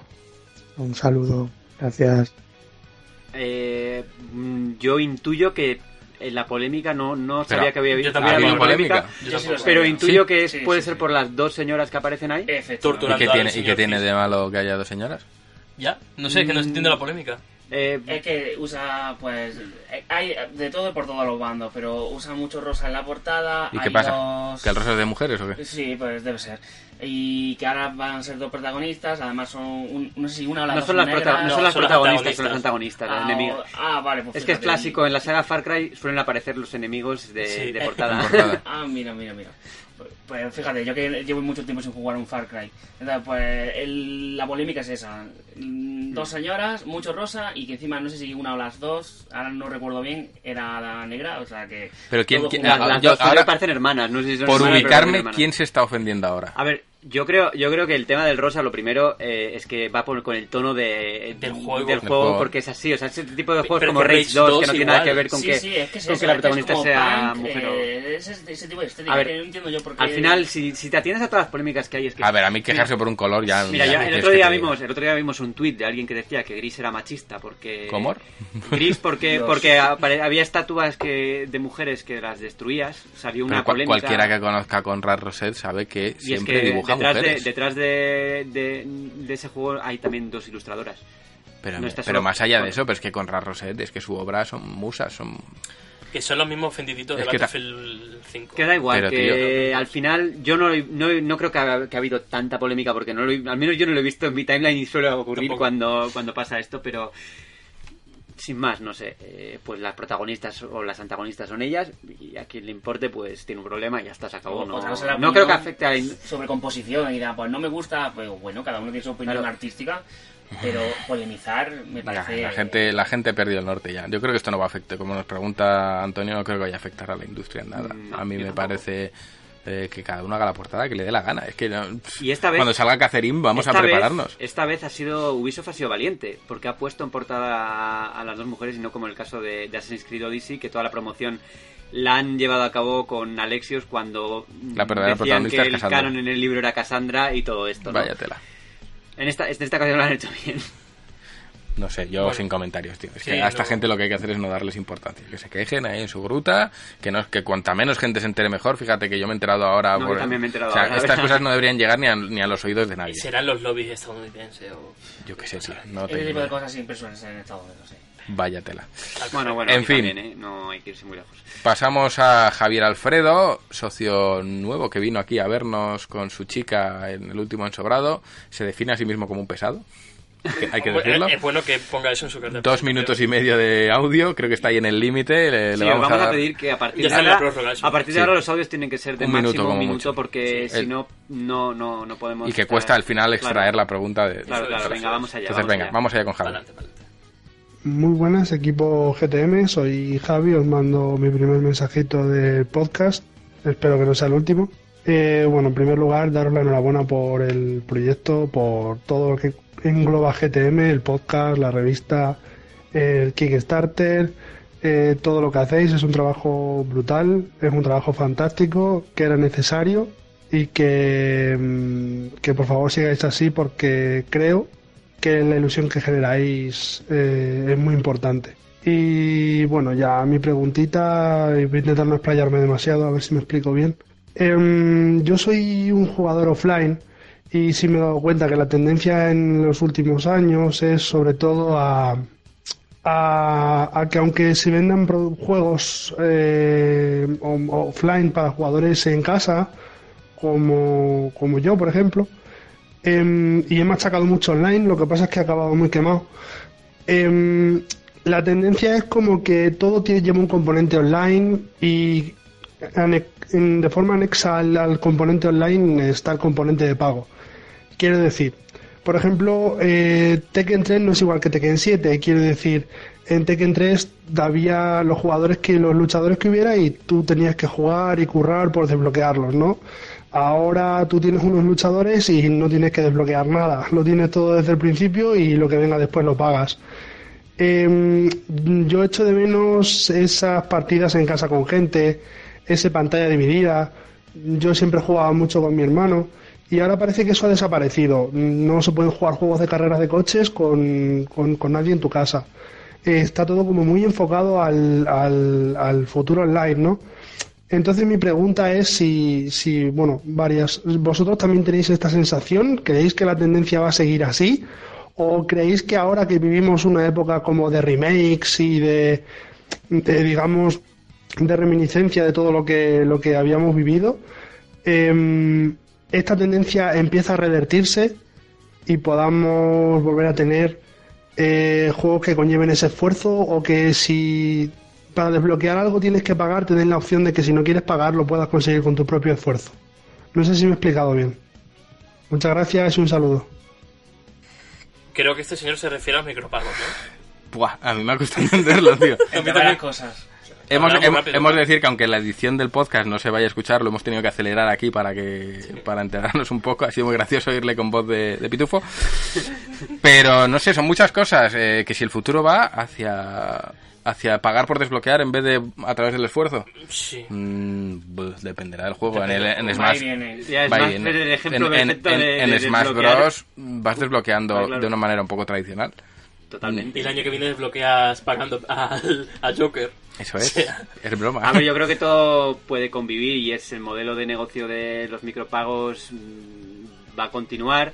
Un saludo, gracias. Eh, mm, yo intuyo que en la polémica no, no Pero, sabía que había, habido ¿Ha habido polémica, polémica? Yo sí sé. pero intuyo Sí. que es- Sí, puede sí, ser sí. por las dos señoras que aparecen ahí. ¿Y qué tiene, y qué tiene de malo que haya dos señoras? ¿Ya? No sé, que no se entiende la polémica. Eh, Es que usa, pues, eh, hay de todo y por todos los bandos, pero usa mucho rosa en la portada. ¿Y hay qué pasa? dos- ¿Que el rosa es de mujeres o qué? Sí, pues debe ser. Y que ahora van a ser dos protagonistas, además son, un- no sé si una o las no dos son las, no son las son protagonistas, son los antagonistas. los Ah, enemigos. Ah, vale, pues Es que es clásico, en la saga Far Cry suelen aparecer los enemigos de, Sí. de portada. En portada. Ah, mira, mira, mira. Pues fíjate, yo que llevo mucho tiempo sin jugar un Far Cry. Entonces, pues el- la polémica es esa. Mm, Dos señoras, mucho rosa y que encima no sé si una o las dos, ahora no recuerdo bien, era la negra, o sea que... Pero quién- quién- junto. Las, las Yo dos ahora- parecen hermanas, no sé si son Por hermanas, ubicarme. ¿quién se está ofendiendo ahora? A ver, Yo creo, yo creo que el tema del rosa, lo primero, eh, es que va por- con el tono de, Del juego. del juego, juego. porque es así. O sea, ese tipo de Pero juegos que como Rage Rage 2, que 2 no tiene nada que ver con sí, que, sí, es que es con eso, que la es protagonista como sea punk, mujer o... eh, ese, ese tipo de estética A ver, que no entiendo yo por qué... Al final, si, si te atiendes a todas las polémicas que hay, es que... A ver, a mí quejarse por un color ya... Mira, ya el otro día vimos, el otro día vimos un tuit de alguien que decía que Gris era machista porque ¿Cómo? Gris porque porque había estatuas que de mujeres que las destruías, salió una Pero polémica. cualquiera que conozca a Conrad Roset sabe que es siempre que dibuja detrás, de, detrás de, de, de ese juego hay también dos ilustradoras. Pero, no pero más allá de eso, pero es que Conrad Roset es que su obra son musas, son... Que son los mismos ofendiditos de Battlefield 5. Que da igual, Pero, que tío. al final yo no, no, no creo que ha, que ha habido tanta polémica porque no lo he- al menos yo no lo he visto en mi timeline y suele ocurrir Tampoco. cuando, cuando pasa esto, pero sin más, no sé, eh, pues las protagonistas o las antagonistas son ellas y a quien le importe pues tiene un problema y ya está, se acabó. No, creo que afecte a la sobre composición y dirá, pues no me gusta, pues bueno, cada uno tiene su opinión Claro. artística, pero polemizar me parece... la gente la gente perdió el norte ya. Yo creo que esto no va a afectar, como nos pregunta Antonio, no creo que vaya a afectar a la industria en nada. Mm, no, a mí me tampoco. parece eh, que cada uno haga la portada que le dé la gana. Es que no- Y esta vez- cuando salga Cacerín vamos a vez- prepararnos. esta vez ha sido Ubisoft ha sido valiente, porque ha puesto en portada a, a las dos mujeres y no como el caso de, de Assassin's Creed Odyssey, que toda la promoción la han llevado a cabo con Alexios cuando La decían protagonista que el canon en el libro era Cassandra y todo esto. ¿no? Vaya tela. En esta, en esta ocasión lo han hecho bien. No sé, yo Bueno. sin comentarios, tío. Es que a esta no. gente lo que hay que hacer es no darles importancia. Que se quejen ahí en su gruta, que no que cuanta menos gente se entere mejor. Fíjate que yo me he enterado ahora. No, por- yo también me he enterado o sea, ahora, estas cosas no deberían llegar ni a, ni a los oídos de nadie. Serán los lobbies estadounidenses o... Yo qué sé, tío. No tipo idea. de cosas siempre suelen ser en Estados Unidos, sí. Vaya tela. Bueno, bueno, En fin. también, ¿eh? no hay que irse muy lejos. Pasamos a Javier Alfredo, socio nuevo que vino aquí a vernos con su chica en el último ensobrado. Se define a sí mismo como un pesado. Hay que- Bueno, decirlo. Es bueno que ponga eso en su carta. Dos minutos y medio de audio, creo que está ahí en el límite. Le, le Sí, vamos, vamos, a, dar- pedir que a partir Ya de ahora, a partir de Sí. ahora los audios tienen que ser de Un minuto máximo como un minuto mucho. porque Sí. si no, no, no, no podemos... Y que estar- cuesta al final extraer Claro. la pregunta de. Claro, claro, venga, vamos allá. Entonces, vamos venga, allá. vamos allá con Javier. Pa'lante, pa'lante. Muy buenas, equipo GTM. Soy Javi, os mando mi primer mensajito del podcast. Espero que no sea el último. Eh, bueno, en primer lugar, daros la enhorabuena por el proyecto, por todo lo que engloba GTM, el podcast, la revista, el Kickstarter, eh, todo lo que hacéis. Es un trabajo brutal, es un trabajo fantástico, que era necesario y que, mm, que por favor sigáis así porque creo que la ilusión que generáis eh, es muy importante. Y bueno, ya mi preguntita, voy a intentar no explayarme demasiado, a ver si me explico bien. Em, yo soy un jugador offline y sí me he dado cuenta que la tendencia en los últimos años es sobre todo a, a, que aunque se vendan juegos eh, offline para jugadores en casa, como, como yo, por ejemplo, Em, y he machacado mucho online, lo que pasa es que he acabado muy quemado. Em, la tendencia es como que todo tiene, lleva un componente online y de forma anexa al componente online está el componente de pago. Quiero decir, por ejemplo, eh, Tekken 3 no es igual que Tekken 7. Quiero decir, en Tekken 3 había los jugadores que los luchadores que hubiera y tú tenías que jugar y currar por desbloquearlos, ¿no? Ahora tú tienes unos luchadores y no tienes que desbloquear nada. Lo tienes todo desde el principio y lo que venga después lo pagas. Em, yo echo de menos esas partidas en casa con gente, esa pantalla dividida. Yo siempre jugaba mucho con mi hermano y ahora parece que eso ha desaparecido. No se pueden jugar juegos de carreras de coches con, con- con nadie en tu casa. Eh, está todo como muy enfocado al, al, al futuro online, ¿no? Entonces mi pregunta es si, si, bueno, varias, ¿vosotros también tenéis esta sensación? ¿Creéis que la tendencia va a seguir así? ¿O creéis que ahora que vivimos una época como de remakes y de, de, digamos, de reminiscencia de todo lo que, lo que habíamos vivido, em, esta tendencia empieza a revertirse y podamos volver a tener eh, juegos que conlleven ese esfuerzo o que si para desbloquear algo tienes que pagar, te den la opción de que si no quieres pagar lo puedas conseguir con tu propio esfuerzo. No sé si me he explicado bien. Muchas gracias y un saludo. Creo que este señor se refiere a los micropagos, ¿no? Buah, a mí me ha costado entenderlo, tío. Entre también. varias cosas. Hemos, rápido, hemos de decir que aunque la edición del podcast no se vaya a escuchar, lo hemos tenido que acelerar aquí para que para enterarnos un poco. Ha sido muy gracioso oírle con voz de, de pitufo. Pero no sé, son muchas cosas. eh, que si el futuro va hacia hacia pagar por desbloquear en vez de a través del esfuerzo. Sí. Mm, pues dependerá del juego. En, el, en Smash, en, Smash. Bros. vas desbloqueando Ah, claro. de una manera un poco tradicional. Totalmente. Y el año que viene desbloqueas pagando al- a Joker. Eso es. O sea, Es broma. A ver, yo creo que todo puede convivir y es el modelo de negocio de los micropagos mm, va a continuar.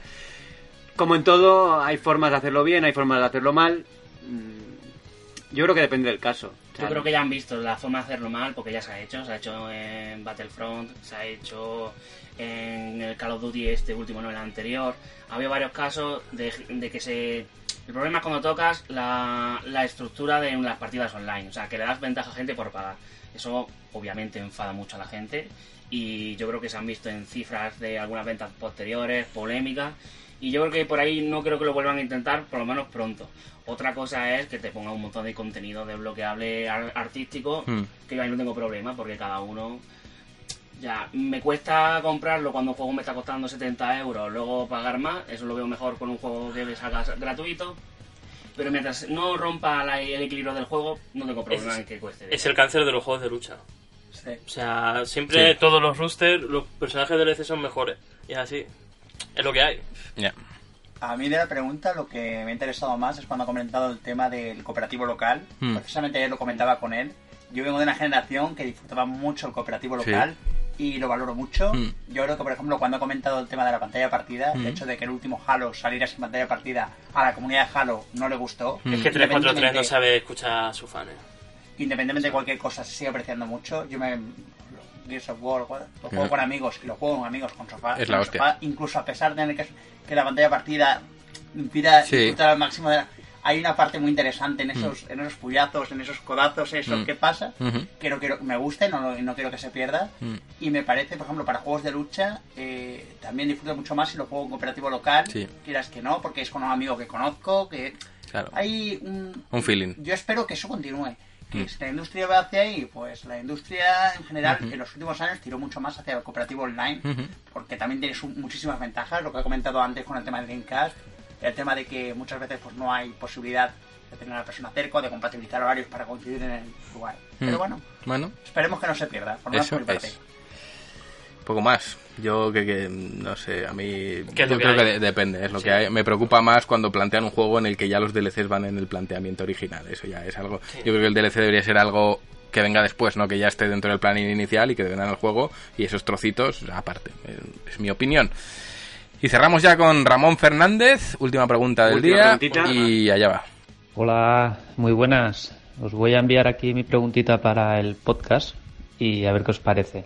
Como en todo, hay formas de hacerlo bien, hay formas de hacerlo mal. Mm, Yo creo que depende del caso. Yo creo que ya han visto la forma de hacerlo mal porque ya se ha hecho. Se ha hecho en Battlefront, se ha hecho en el Call of Duty este último, no el anterior. Ha habido varios casos de, de que se... El problema es cuando tocas la, la estructura de las partidas online. O sea, que le das ventaja a gente por pagar. Eso obviamente enfada mucho a la gente. Y yo creo que se han visto en cifras de algunas ventas posteriores, polémicas. Y yo creo que por ahí no creo que lo vuelvan a intentar, por lo menos pronto. Otra cosa es que te ponga un montón de contenido desbloqueable ar- artístico, Mm. que yo ahí no tengo problema, porque cada uno... Ya, me cuesta comprarlo cuando un juego me está costando 70 euros, luego pagar más, eso lo veo mejor con un juego que me sacas gratuito. Pero mientras no rompa la- el equilibrio del juego, no tengo problema Es- en que cueste. es el cáncer de los juegos de lucha. Sí. O sea, siempre Sí. todos los roosters, los personajes de DLC son mejores. Y es así. Es lo que hay. A mí de la pregunta lo que me ha interesado más es cuando ha comentado el tema del cooperativo local. Hmm. Precisamente ayer lo comentaba con él. Yo vengo de una generación que disfrutaba mucho el cooperativo Sí. Y lo valoro mucho. Hmm. Yo creo que, por ejemplo, cuando ha comentado el tema de la pantalla partida, el Hmm. hecho de que el último Halo saliera sin pantalla partida a la comunidad de Halo no le gustó. Hmm. Es que 343 no sabe escuchar a sus fans. independientemente de cualquier cosa, se sigue apreciando mucho. Yo me. Gears of War, lo juego con amigos y lo juego con amigos con sofá. Es la el hostia. sofá, incluso a pesar de que, que la pantalla partida impida Sí. disfrutar al máximo de la- Hay una parte muy interesante en Mm. esos, en esos puñazos, en esos codazos, eso que pasa, que no quiero que me guste, no, no quiero que se pierda. Mm. Y me parece, por ejemplo, para juegos de lucha, eh, también disfruto mucho más si lo juego en cooperativo local, Sí. quieras que no, porque es con un amigo que conozco, que Claro. hay un, Un feeling. yo espero que eso continúe. Que Mm. si la industria va hacia ahí, pues la industria en general en los últimos años tiró mucho más hacia el cooperativo online, Ujú. porque también tiene muchísimas ventajas, lo que he comentado antes con el tema del Gamecast, el tema de que muchas veces pues no hay posibilidad de tener a la persona cerca o de compatibilizar horarios para coincidir en el lugar. Pero Mm. bueno, Bueno, esperemos que no se pierda, por lo menos Eso por mi parte. es. poco más. Yo que, que, no sé, a mí ¿Qué es yo que creo que de- depende, es lo Sí. que hay. Me preocupa más cuando plantean un juego en el que ya los DLCs van en el planteamiento original. Eso ya es algo. Yo creo que el DLC debería ser algo que venga después, no que ya esté dentro del plan inicial y que venga en el juego y esos trocitos aparte. Eh, Es mi opinión. Y cerramos ya con Ramón Fernández, última pregunta del Última día preguntita. y allá va. Hola, muy buenas. Os voy a enviar aquí mi preguntita para el podcast y a ver qué os parece.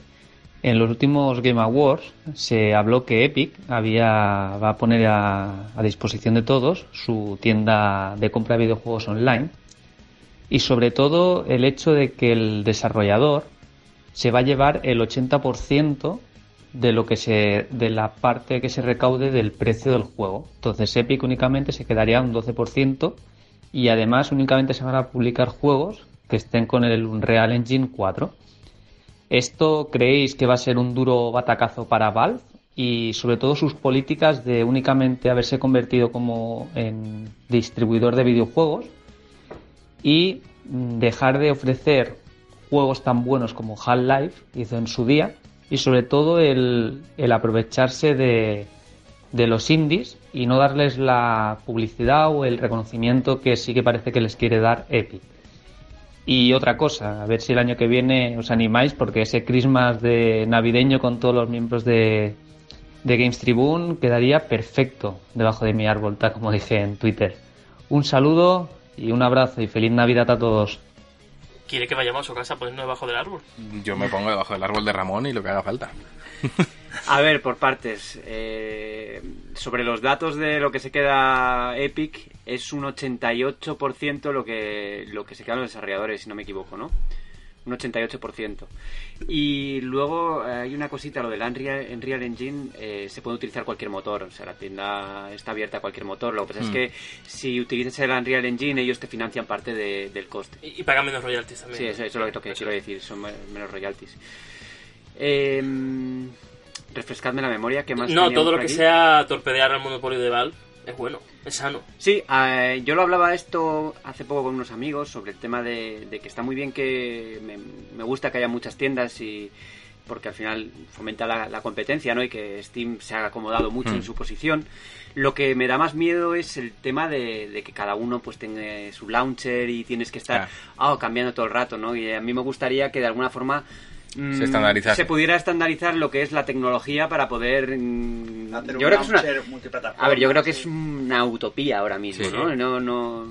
En los últimos Game Awards se habló que Epic había, va a poner a, a disposición de todos su tienda de compra de videojuegos online y sobre todo el hecho de que el desarrollador se va a llevar el 80% de lo que se de la parte que se recaude del precio del juego. Entonces Epic únicamente se quedaría un 12% y además únicamente se van a publicar juegos que estén con el Unreal Engine 4. ¿Esto creéis que va a ser un duro batacazo para Valve? Y sobre todo sus políticas de únicamente haberse convertido como en distribuidor de videojuegos y dejar de ofrecer juegos tan buenos como Half-Life hizo en su día y sobre todo el, aprovecharse de, de los indies y no darles la publicidad o el reconocimiento que sí que parece que les quiere dar Epic. Y otra cosa, a ver si el año que viene os animáis porque ese Christmas de navideño con todos los miembros de, de Games Tribune quedaría perfecto debajo de mi árbol, tal como dije en Twitter. Un saludo y un abrazo y feliz Navidad a todos. ¿Quiere que vayamos a su casa poniendo debajo del árbol? Yo me pongo debajo del árbol de Ramón y lo que haga falta. A ver, por partes. Eh, sobre los datos de lo que se queda Epic, es un 88% lo que, lo que se quedan los desarrolladores, si no me equivoco, ¿no? Un 88%. Y luego eh, hay una cosita, lo del Unreal, Unreal Engine, eh, se puede utilizar cualquier motor, o sea, la tienda está abierta a cualquier motor. Lo que pasa es Mm. que si utilizas el Unreal Engine, ellos te financian parte de- del coste. Y, y pagan menos royalties también. Sí, eso, eso es lo que quiero decir, son me- menos royalties. Eh, refrescadme la memoria, ¿qué más No, todo lo que sea torpedear al monopolio de Valve es bueno, es sano. Sí, eh, yo lo hablaba esto hace poco con unos amigos sobre el tema de, de que está muy bien que me, me gusta que haya muchas tiendas y porque al final fomenta la, la competencia, ¿no? Y que Steam se ha acomodado mucho Mm. en su posición. Lo que me da más miedo es el tema de, de que cada uno pues tenga su launcher y tienes que estar ah, cambiando todo el rato, ¿no? Y a mí me gustaría que de alguuna forma Se estandarizase. se pudiera estandarizar lo que es la tecnología para poder mm, Hacer yo un creo que es una launcher multiplataforma, a ver yo creo que sí. es una utopía ahora mismo Sí. ¿no? no no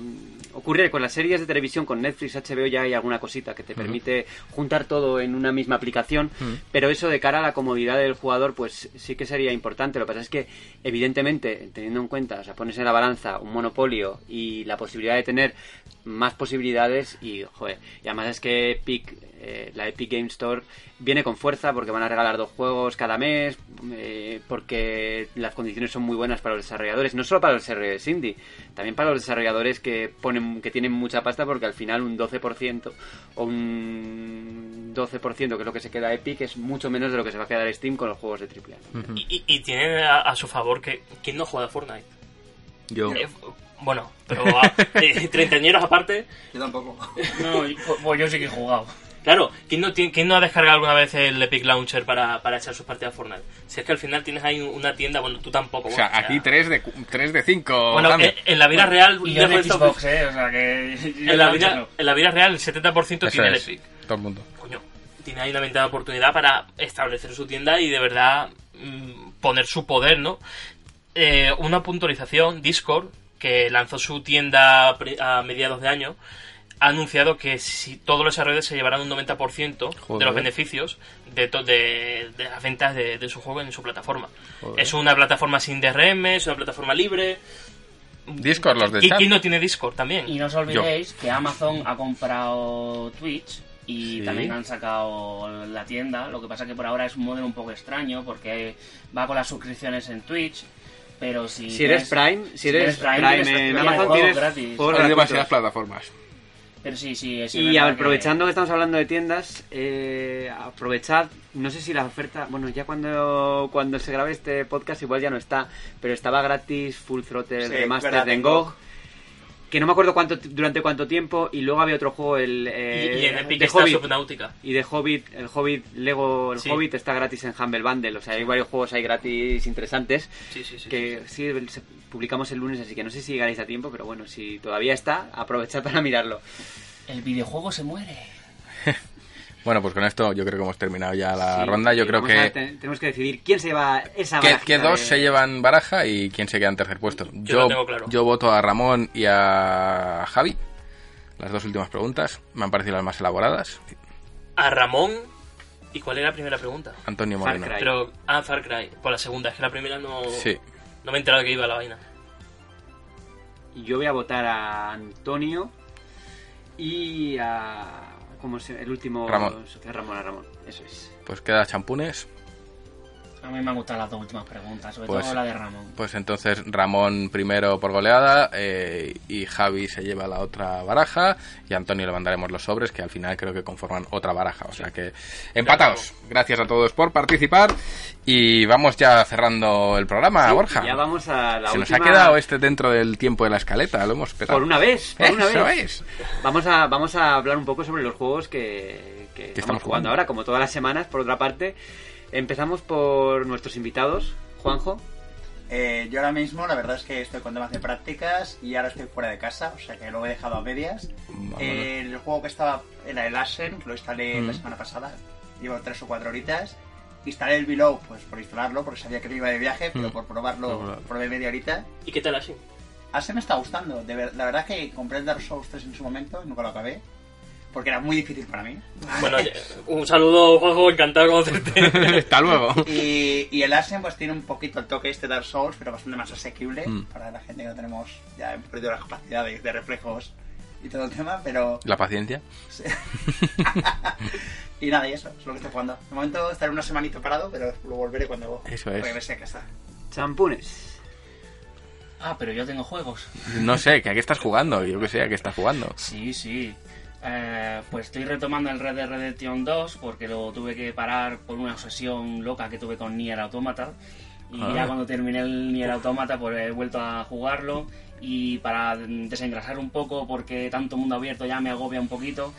ocurre con las series de televisión con Netflix HBO ya hay alguna cosita que te permite juntar todo en una misma aplicación pero eso de cara a la comodidad del jugador pues sí que sería importante. Lo que pasa es que evidentemente teniendo en cuenta o sea pones en la balanza un monopolio y la posibilidad de tener más posibilidades y joder y además es que Epic eh, la Epic Game Store viene con fuerza porque van a regalar dos juegos cada mes eh, porque las condiciones son muy buenas para los desarrolladores no solo para los desarrolladores indie también para los desarrolladores que ponen que tienen mucha pasta porque al final un 12% o un 12% que es lo que se queda Epic es mucho menos de lo que se va a quedar Steam con los juegos de AAA Ujú. Y, y, y tienen a, a su favor que ¿quién no juega a Fortnite? Yo. Eh, bueno, pero a, eh, treintañeros aparte, Yo tampoco. No, pues, pues yo sí que he jugado. Claro, ¿quién no, tiene- quién no ha descargado alguna vez el Epic Launcher para, para echar sus partidas a Fortnite? Si es que al final tienes ahí una tienda, bueno, tú tampoco. O sea, bueno, aquí 3 de, cu- tres de 5. Bueno, en, en la vida real, Y yo esto- eh, o sea que... en, la vida, en la vida real el 70% tiene el Epic. Todo el mundo. coño, tiene ahí una ventana de oportunidad para establecer su tienda y de verdad mm, poner su poder, ¿no? Eh, una puntualización, Discord, que lanzó su tienda a mediados de año, ha anunciado que si todos los desarrolladores se llevarán un 90% de Joder. los beneficios de, to- de, de las ventas de, de su juego en su plataforma. Joder. Es una plataforma sin DRM, es una plataforma libre. Discord, los de ¿Qui- chat. ¿Quién no tiene Discord también? Y no os olvidéis que Amazon ha comprado Twitch y Sí. también han sacado la tienda. Lo que pasa que por ahora es un modelo un poco extraño porque va con las suscripciones en Twitch. Pero si, si eres tienes- Prime si eres Prime, en Amazon tienes gratis. Hay demasiadas plataformas. Pero sí, sí, es Y aprovechando que... estamos hablando de tiendas, eh, aprovechad, no sé si la oferta, bueno, ya cuando cuando se grabe este podcast igual ya no está, pero estaba gratis Full Throttle Sí, Remastered verdad, en en GOG, GOG. Que no me acuerdo cuánto durante cuánto tiempo, y luego había otro juego, el eh, y en Epic de está Hobbit, Subnautica. y de Hobbit, el Hobbit, Lego, el Sí. Hobbit está gratis en Humble Bundle, o sea, hay varios juegos ahí gratis interesantes Sí, sí, sí. que sí, sí. sí, se- publicamos el lunes, así que no sé si llegaréis a tiempo, pero bueno, si todavía está, aprovechad para mirarlo. El videojuego se muere. Bueno, pues con esto yo creo que hemos terminado ya la Sí, ronda. Yo creo a que, te- tenemos que decidir quién se lleva esa que, barajita que dos de- se llevan baraja y quién se queda en tercer puesto. Yo lo tengo claro. yo voto a Ramón y a Javi. Las dos últimas preguntas me han parecido las más elaboradas. A Ramón. ¿Y cuál era la primera pregunta? Antonio Far Moreno. Cry. Pero, ah, Far Cry. Por la segunda, es que la primera no. Sí. No me he enterado de que iba la vaina. Y Yo voy a votar a Antonio y a... ¿Cómo se El último... Ramón. Ramón, a Ramón, eso es. Pues queda champunes. A mí me han gustado las dos últimas preguntas, sobre Pues- todo la de Ramón. Pues entonces Ramón primero por goleada eh, y Javi se lleva la otra baraja y a Antonio le mandaremos los sobres que al final creo que conforman otra baraja. O sea que empatados. Gracias a todos por participar y vamos ya cerrando el programa, Sí, Borja. Ya vamos a la Se nos ha quedado este dentro del tiempo de la escaleta, lo hemos petado. Por una vez, por una Eso vez. es. Vamos a, vamos a hablar un poco sobre los juegos que, que estamos, estamos jugando jugando. ahora, como todas las semanas, por otra parte. Empezamos por nuestros invitados. Juanjo. Eh, yo ahora mismo, la verdad es que estoy con temas de prácticas y ahora estoy fuera de casa, o sea que lo he dejado a medias. Eh, el juego que estaba era el Ashen, lo instalé la Mm. semana pasada. Llevo tres o cuatro horitas. Instalé el Below, pues por instalarlo, porque sabía que no iba de viaje, pero Mm. por probarlo, Por probar. probé media horita. ¿Y qué tal así? Ashen me está gustando. De ver- la verdad que compré el Dark Souls 3 en su momento y nunca lo acabé. Porque era muy difícil para mí. Bueno, un saludo, Juanjo, encantado de conocerte. Hasta luego. Y, y el Ashen pues tiene un poquito el toque este Dark Souls, pero bastante más asequible Mm. para la gente que no tenemos ya hemos perdido las capacidades de reflejos y todo el tema, pero... La paciencia. y nada, y eso, es lo que estoy jugando. De momento estaré una semanita parado, pero lo volveré cuando Eso es. regrese a casa. Champunes. Ah, pero yo tengo juegos. No sé, ¿que ¿a qué estás jugando? Yo que sé, ¿a qué estás jugando? Sí, sí. Eh, pues estoy retomando el Red Dead Redemption 2 porque lo tuve que parar por una obsesión loca que tuve con Nier Automata. Y Ah. ya cuando terminé el Nier Automata pues he vuelto a jugarlo y para desengrasar un poco porque tanto mundo abierto ya me agobia un poquito,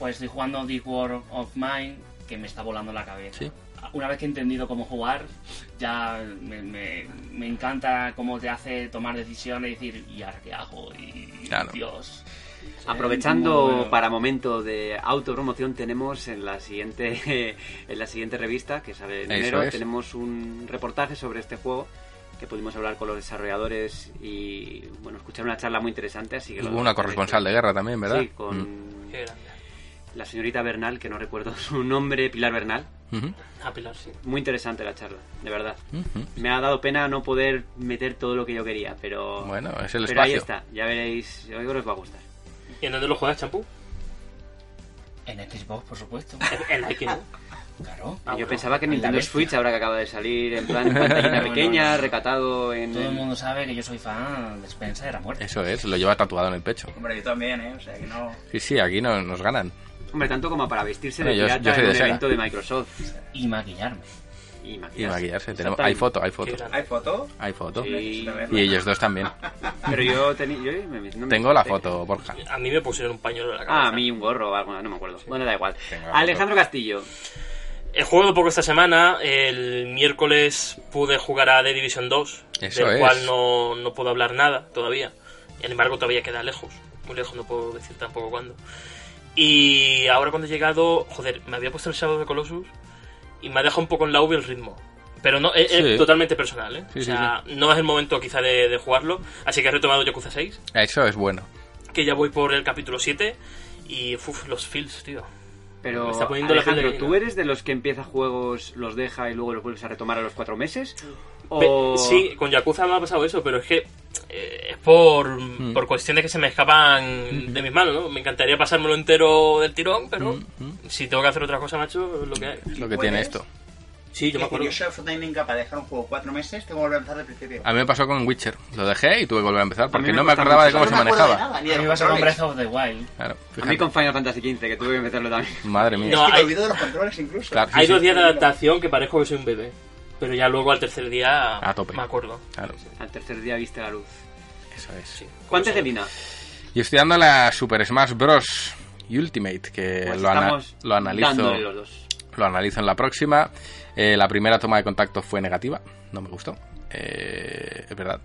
pues estoy jugando This War of Mine que me está volando la cabeza. Sí. Una vez que he entendido cómo jugar, ya me, me- me encanta cómo te hace tomar decisiones y decir, ¿y ahora qué hago? Y Claro. Dios. Aprovechando para momento de autopromoción tenemos en la siguiente en la siguiente revista que sale en enero es. tenemos un reportaje sobre este juego que pudimos hablar con los desarrolladores y bueno escuchar una charla muy interesante así que Hubo una corresponsal de guerra también, ¿verdad? sí con Mm. La señorita Bernal que no recuerdo su nombre Pilar Bernal Ujú, Ah, Pilar, sí. muy interesante la charla de verdad ujú. me ha dado pena no poder meter todo lo que yo quería pero Bueno, es el pero ahí espacio. está ya veréis yo creo que os va a gustar ¿Y en dónde lo juegas, champú? En Xbox, por supuesto. En la X, ¿no? Claro. Y yo pensaba que En la Nintendo bestia. Switch, ahora que acaba de salir, en plan pantallita No, no, pequeña, no. recatado en... Todo el mundo sabe que yo soy fan de Spencer a muerte. Eso es, lo lleva tatuado en el pecho. Hombre, yo también, ¿eh? O sea, que no... Sí, sí, aquí no, nos ganan. Hombre, tanto como para vestirse de Bueno, yo- pirata yo soy en de un Sega. evento de Microsoft. Y maquillarme. Y Y maquillarse. Tenemos, hay foto, hay foto. ¿Hay foto? Hay foto. Sí. Y ellos dos también. Pero yo, teni- yo me- no me- Tengo la foto, Borja. A mí me pusieron un pañuelo en la cabeza. Ah, a mí un gorro o algo, no me acuerdo. Bueno, da igual. Tengo Alejandro Castillo. He jugado poco esta semana. El miércoles pude jugar a The Division 2, Eso del es. cual no, no puedo hablar nada todavía. Sin embargo, todavía queda lejos. Muy lejos, no puedo decir tampoco cuándo. Y ahora cuando he llegado, joder, me había puesto el Shadow de Colossus y me ha dejado un poco en la V el ritmo. Pero no, es, totalmente personal, ¿eh? Sí, o sí, sea, no es el momento quizá de, de jugarlo. Así que he retomado Yakuza 6, Eso es bueno. que ya voy por el capítulo 7. Y, uff, los feels, tío. Pero, Me está poniendo la Alejandro, gallina. ¿tú eres de los que empieza juegos, los deja y luego los vuelves a retomar a los cuatro meses? O... Sí, con Yakuza me ha pasado eso, pero es que eh, es por, Mm. por cuestiones que se me escapan de mis manos, ¿no? Me encantaría pasármelo entero del tirón, pero si tengo que hacer otra cosa, macho, es lo que hay. Lo que tiene esto. Sí, yo me acuerdo. yo soy absolutamente incapaz de dejar un juego cuatro meses, tengo que volver a empezar del principio. A mí me pasó con Witcher. Lo dejé y tuve que volver a empezar porque me no me acordaba de cómo se no manejaba. nada, ni de A mí me pasa con. Breath of the Wild. Claro, A mí con Final Fantasy XV, que tuve que meterlo también. Madre mía. No, Es que me hay- olvido de los controles incluso. Claro, sí, Hay sí. dos días de adaptación que parezco que soy un bebé, pero ya luego al tercer día A tope. me acuerdo. Claro, Al tercer día viste la luz. eso es. Sí. ¿Cuántas de Lina? Y estoy dando la Super Smash Bros. Ultimate, que Pues lo, ana- lo analizo. dándole los dos. Lo analizo en la próxima. Eh, la primera toma de contacto fue negativa, no me gustó. Eh, es verdad.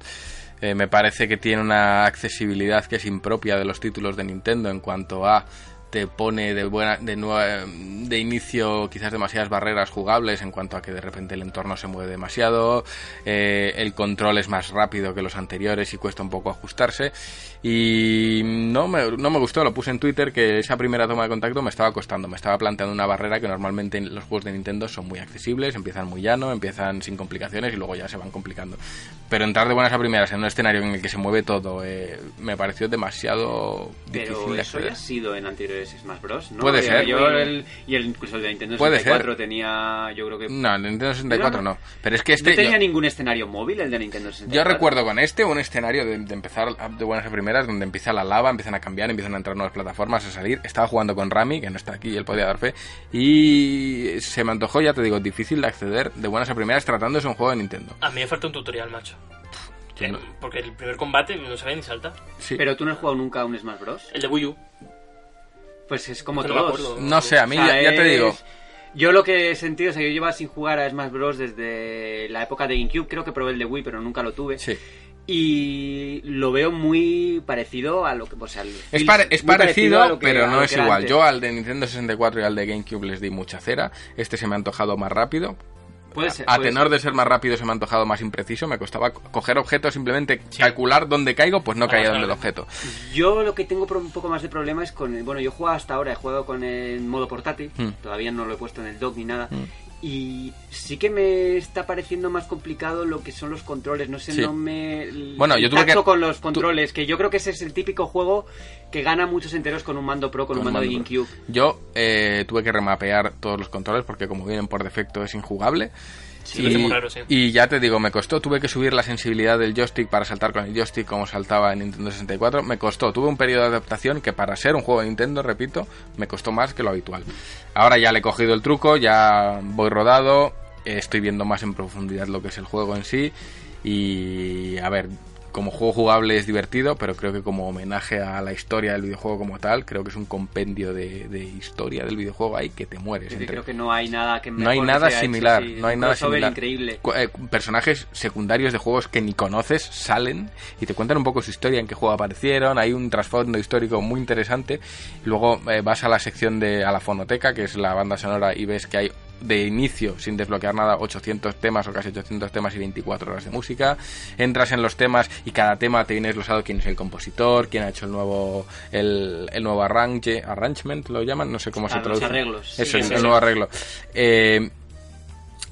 Eh, me parece que tiene una accesibilidad que es impropia de los títulos de Nintendo en cuanto a te pone de buena de, nue- de inicio quizás demasiadas barreras jugables en cuanto a que de repente el entorno se mueve demasiado eh, el control es más rápido que los anteriores y cuesta un poco ajustarse y no me, no me gustó lo puse en Twitter que esa primera toma de contacto me estaba costando me estaba planteando una barrera que normalmente en los juegos de Nintendo son muy accesibles empiezan muy llano empiezan sin complicaciones y luego ya se van complicando pero entrar de buenas a primeras en un escenario en el que se mueve todo eh, me pareció demasiado difícil Pero de eso ya ha sido en anteriores Smash Bros. ¿no? Puede Yo- ser. Yo el, y el, incluso el de Nintendo Puede 64 ser. tenía, yo creo que... No, el Nintendo 64 No, no. Pero es que este. no tenía yo, ningún escenario móvil el de Nintendo 64. yo recuerdo con este un escenario de, de empezar de buenas a primeras, donde empieza la lava, empiezan a cambiar, empiezan a entrar nuevas plataformas, a salir. Estaba jugando con Rami, que no está aquí, él podía dar fe. Y se me antojó, ya te digo, difícil de acceder de buenas a primeras tratándose de un juego de Nintendo. A mí me falta un tutorial, macho. Yo no- Eh, Porque el primer combate no sabe ni salta. Sí. Pero tú no has jugado nunca a un Smash Bros. El de Wii U. Pues es como No todos. acuerdo. No sé, a mí O sea, ya, ya te es- digo. Yo lo que he sentido, o sea, yo llevaba sin jugar a Smash Bros. desde la época de GameCube, creo que probé el de Wii, pero nunca lo tuve. Sí. Y lo veo muy parecido a lo que... O sea, Es, pare- es parecido, que- pero no es igual. antes. Yo al de Nintendo 64 y al de GameCube les di mucha cera. Este se me ha antojado más rápido. Puede ser, a puede tenor ser. de ser más rápido se me ha antojado más impreciso. Me costaba co- coger objetos, simplemente calcular dónde caigo, pues no Ah, caía donde el objeto. Yo lo que tengo un poco más de problema es con el... Bueno, yo he jugado hasta ahora, he jugado con el modo portátil, Hmm. todavía no lo he puesto en el dock ni nada. Y sí que me está pareciendo más complicado lo que son los controles. No sé, Sí. no me. Bueno, yo tuve que- con los controles, que yo creo que ese es el típico juego que gana muchos enteros con un mando pro, con, un mando, de. GameCube. Yo eh, tuve que remapear todos los controles porque como vienen por defecto es injugable. Sí, lo hace muy raro, sí. y ya te digo, me costó, tuve que subir la sensibilidad del joystick para saltar con el joystick como saltaba en Nintendo 64. Me costó, tuve un periodo de adaptación que para ser un juego de Nintendo, repito, me costó más que lo habitual. Ahora ya le he cogido el truco, ya voy rodado, estoy viendo más en profundidad lo que es el juego en sí. Y a ver, como juego jugable es divertido, pero creo que como homenaje a la historia del videojuego como tal, creo que es un compendio de, de historia del videojuego ahí que te mueres. Entre- creo que no hay nada que no hay nada hecho, similar, sí, no hay nada similar. increíble. Eh, personajes secundarios de juegos que ni conoces salen y te cuentan un poco su historia, en qué juego aparecieron, hay un trasfondo histórico muy interesante. Luego eh, vas a la sección de a la fonoteca, que es la banda sonora y ves que hay de inicio, sin desbloquear nada, 800 temas o casi 800 temas y 24 horas de música. Entras en los temas y cada tema te viene desglosado quién es el compositor, quién ha hecho el nuevo el, el nuevo arrange, arrangement lo llaman, no sé cómo Ah, se los traduce. arreglos. Eso, Sí, el, nuevo arreglo. Eh,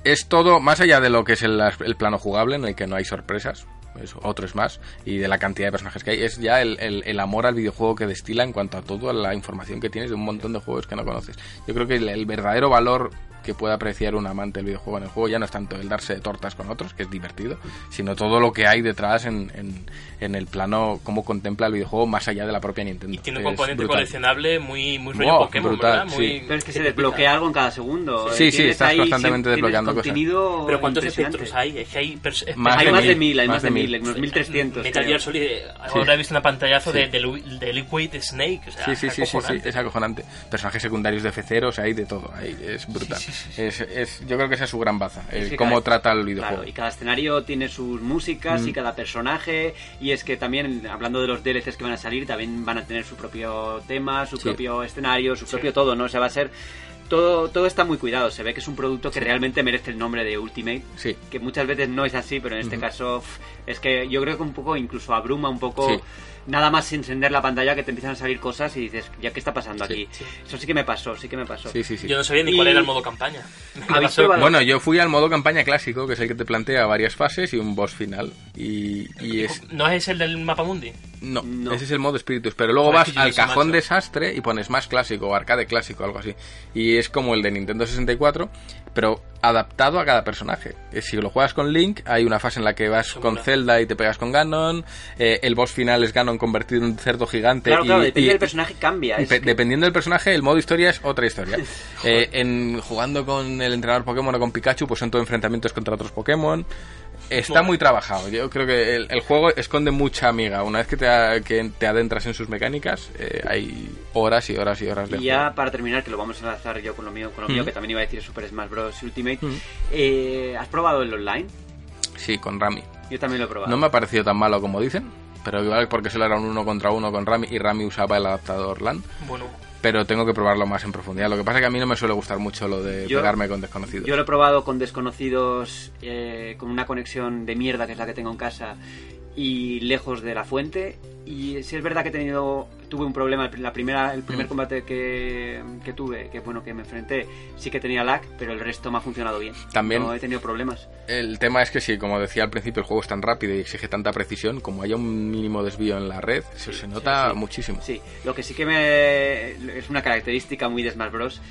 es todo, más allá de lo que es el, el plano jugable, en el que no hay sorpresas, eso, otro es más, y de la cantidad de personajes que hay, es ya el, el- el amor al videojuego que destila en cuanto a toda la información que tienes de un montón de juegos que no conoces. Yo creo que el, el verdadero valor que puede apreciar un amante del videojuego en el juego ya no es tanto el darse de tortas con otros, que es divertido, sino todo lo que hay detrás en, en- en el plano, cómo contempla el videojuego más allá de la propia Nintendo. Y tiene un Es componente brutal. coleccionable muy, muy rollo Wow, Pokémon, brutal, ¿verdad? Muy, sí. Pero es que se desbloquea algo en cada segundo. Sí, eh, sí, estás ahí constantemente desbloqueando cosas. contenido Pero ¿cuántos espectros hay? Es que hay... pers- es- Más hay de más de mil, mil, hay más más de de mil, mil. unos 1300. Metal. Gear Solid, ahora he visto una pantallazo Sí. de, de, de Liquid Snake, o sea, Sí, sí, sí, sí, sí, acojonante. es acojonante. Personajes secundarios de F0, o sea, hay de todo, hay- es brutal. Es, es- yo creo que esa es su gran baza, el que cómo cada- trata el videojuego. Claro, y cada escenario tiene sus músicas Mm. y cada personaje. Y es que también, hablando de los DLCs que van a salir, también van a tener su propio tema, su Sí. propio escenario, su propio todo, ¿no? O sea, va a ser. Todo, todo está muy cuidado. Se ve que es un producto que realmente merece el nombre de Ultimate. Sí. Que muchas veces no es así, pero en este caso es que yo creo que un poco incluso abruma un poco. Sí. Nada más encender la pantalla que te empiezan a salir cosas y dices, ¿ya qué está pasando Sí, aquí? sí. Eso sí que me pasó, sí que me pasó. Sí, sí, sí. Yo no sabía ni Y- cuál era el modo campaña. Bueno, yo fui al modo campaña clásico, que es el que te plantea varias fases y un boss final. Y, y es... ¿No es el del mapa mundi? No, No. ese es el modo espíritus. Pero luego vas al cajón macho. desastre y pones más clásico, o arcade clásico, algo así. Y es como el de Nintendo 64, pero adaptado a cada personaje. Eh, Si lo juegas con Link, hay una fase en la que vas con. Zelda y te pegas con Ganon. eh, el boss final es Ganon convertido en un cerdo gigante. Claro, y- claro, depende y- del personaje cambia. y es pe- que- Dependiendo del personaje, el modo historia es otra historia. Eh, en jugando con el entrenador Pokémon o con Pikachu, pues son todo enfrentamientos contra otros Pokémon. Está muy trabajado. Yo creo que el, el juego esconde mucha amiga. Una vez que te, que te adentras en sus mecánicas, eh, hay horas y horas y horas de Y ya juego. para terminar, que lo vamos a enlazar yo con lo mío, con lo mío que también iba a decir Super Smash Bros. Ultimate. Mm. Eh, ¿Has probado el online? Sí, con Rami. Yo también lo he probado. No me ha parecido tan malo como dicen, pero igual porque solo era un uno contra uno con Rami y Rami usaba el adaptador LAN. Bueno, Pero tengo que probarlo más en profundidad. Lo que pasa es que a mí no me suele gustar mucho lo de Yo- pegarme con desconocidos. Yo lo he probado con desconocidos, eh, con una conexión de mierda que es la que tengo en casa y lejos de la fuente. Y sí es verdad que he tenido, tuve un problema. La primera, el primer Mm. combate que, que tuve, que bueno que me enfrenté, sí que tenía lag, pero el resto me ha funcionado bien. También- No he tenido problemas. El tema es que sí, como decía al principio, el juego es tan rápido y exige tanta precisión, como haya un mínimo desvío en la red, se nota Sí, sí. muchísimo. Sí, lo que sí que me es una característica muy de Smash Bros.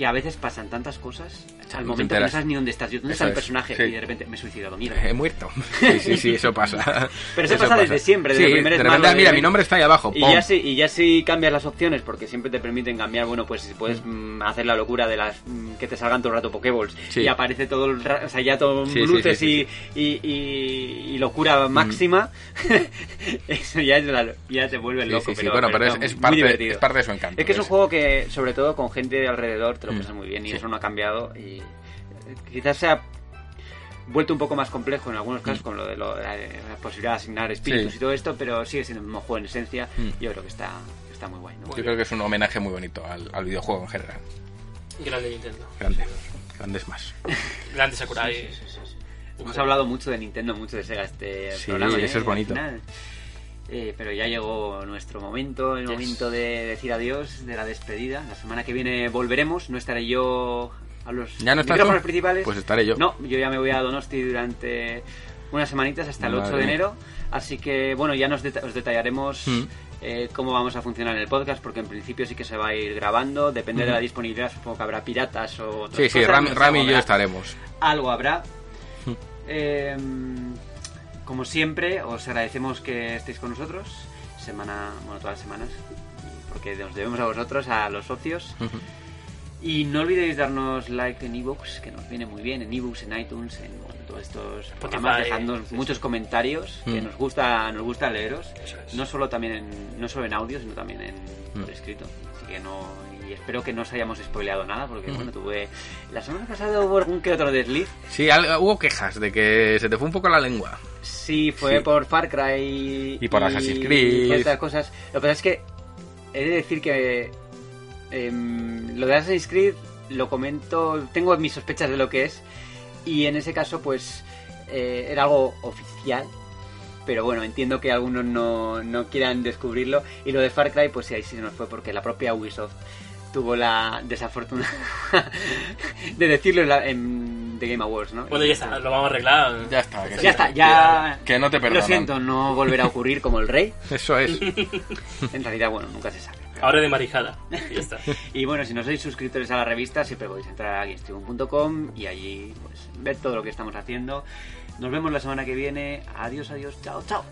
Que a veces pasan tantas cosas al momento que no sabes ni dónde estás, dónde Eso está el es, personaje sí. y de repente me he suicidado, mierda. He muerto. Sí, sí, sí, eso pasa. Pero eso pasa desde siempre, desde sí, el primer de repente, mira, de- mi nombre está ahí abajo. Y ¡pum! ya, si, y ya si cambias las opciones, porque siempre te permiten cambiar, bueno, pues si puedes mm, hacer la locura de las mm, que te salgan todo el rato Pokéballs Sí. y aparece todo el ra- o sea, ya todo luces y, y, locura máxima, eso ya, es la- ya te vuelve loco. pero, bueno, pero es- es parte- es parte de su encanto, Es que es un juego que, sobre todo con gente de alrededor, te lo Mm. muy bien y Sí. eso no ha cambiado. Y eh, quizás sea vuelto un poco más complejo en algunos casos con lo de lo- la, la posibilidad de asignar espíritus Mm. Sí. y todo esto, pero sigue siendo el mismo juego en esencia. Mm. Yo creo que está, está muy guay. ¿no? Yo creo que es un homenaje muy bonito al, al videojuego en general. grande Nintendo. Grande. Grandes más. Grande Sakurai. Hemos hablado mucho de Nintendo, mucho de Sega este Sí, programa. ¿eh? eso es bonito. Al final. Eh, pero ya llegó nuestro momento, el Yes. momento de decir adiós, de la despedida. La semana que viene volveremos, no estaré yo a los ¿Ya no micrófonos principales. Pues estaré yo. No, yo ya me voy a Donosti durante unas semanitas hasta el 8 Madre de enero. Así que, bueno, ya nos deta- os detallaremos Mm. eh, cómo vamos a funcionar en el podcast, porque en principio sí que se va a ir grabando. Depende de la disponibilidad, supongo que habrá piratas o otras Sí, sí, cosas, Ram, no sé, Ram y yo estaremos. Algo habrá. Mm. Eh, como siempre, os agradecemos que estéis con nosotros, semana, bueno, todas las semanas, porque nos debemos a vosotros, a los socios. Y no olvidéis darnos like en ebooks, que nos viene muy bien, en ebooks, en iTunes, en bueno, todos estos programas, dejadnos sí, muchos comentarios, que Mm. nos gusta, nos gusta leeros, es. no solo también en, no solo en audio, sino también en Mm. por escrito. Así que no, y espero que no os hayamos spoileado nada, porque bueno, tuve, la semana pasada hubo algún que otro desliz, Sí, al- hubo quejas de que se te fue un poco la lengua. Sí, fue Sí. por Far Cry Y por Assassin's Creed. y otras cosas. Lo que pasa es que he de decir que em, lo de Assassin's Creed lo comento, tengo mis sospechas de lo que es y en ese caso pues eh, era algo oficial. Pero bueno, entiendo que algunos no, no quieran descubrirlo. Y lo de Far Cry, pues sí, ahí sí se nos fue porque la propia Ubisoft tuvo la desafortuna de decirlo en, la- en The Game Awards, ¿no? Bueno, ya está, lo vamos a arreglar. Ya está, que sí. ya está, ya. Que no te Lo perdonan. siento, no volverá a ocurrir como el rey. Eso es. En realidad, bueno, nunca se sabe. pero- Ahora de marijada. Y ya está. Y bueno, si no sois suscriptores a la revista, siempre podéis entrar a gamestream.com y allí pues, ver todo lo que estamos haciendo. Nos vemos la semana que viene. Adiós, adiós, chao, chao.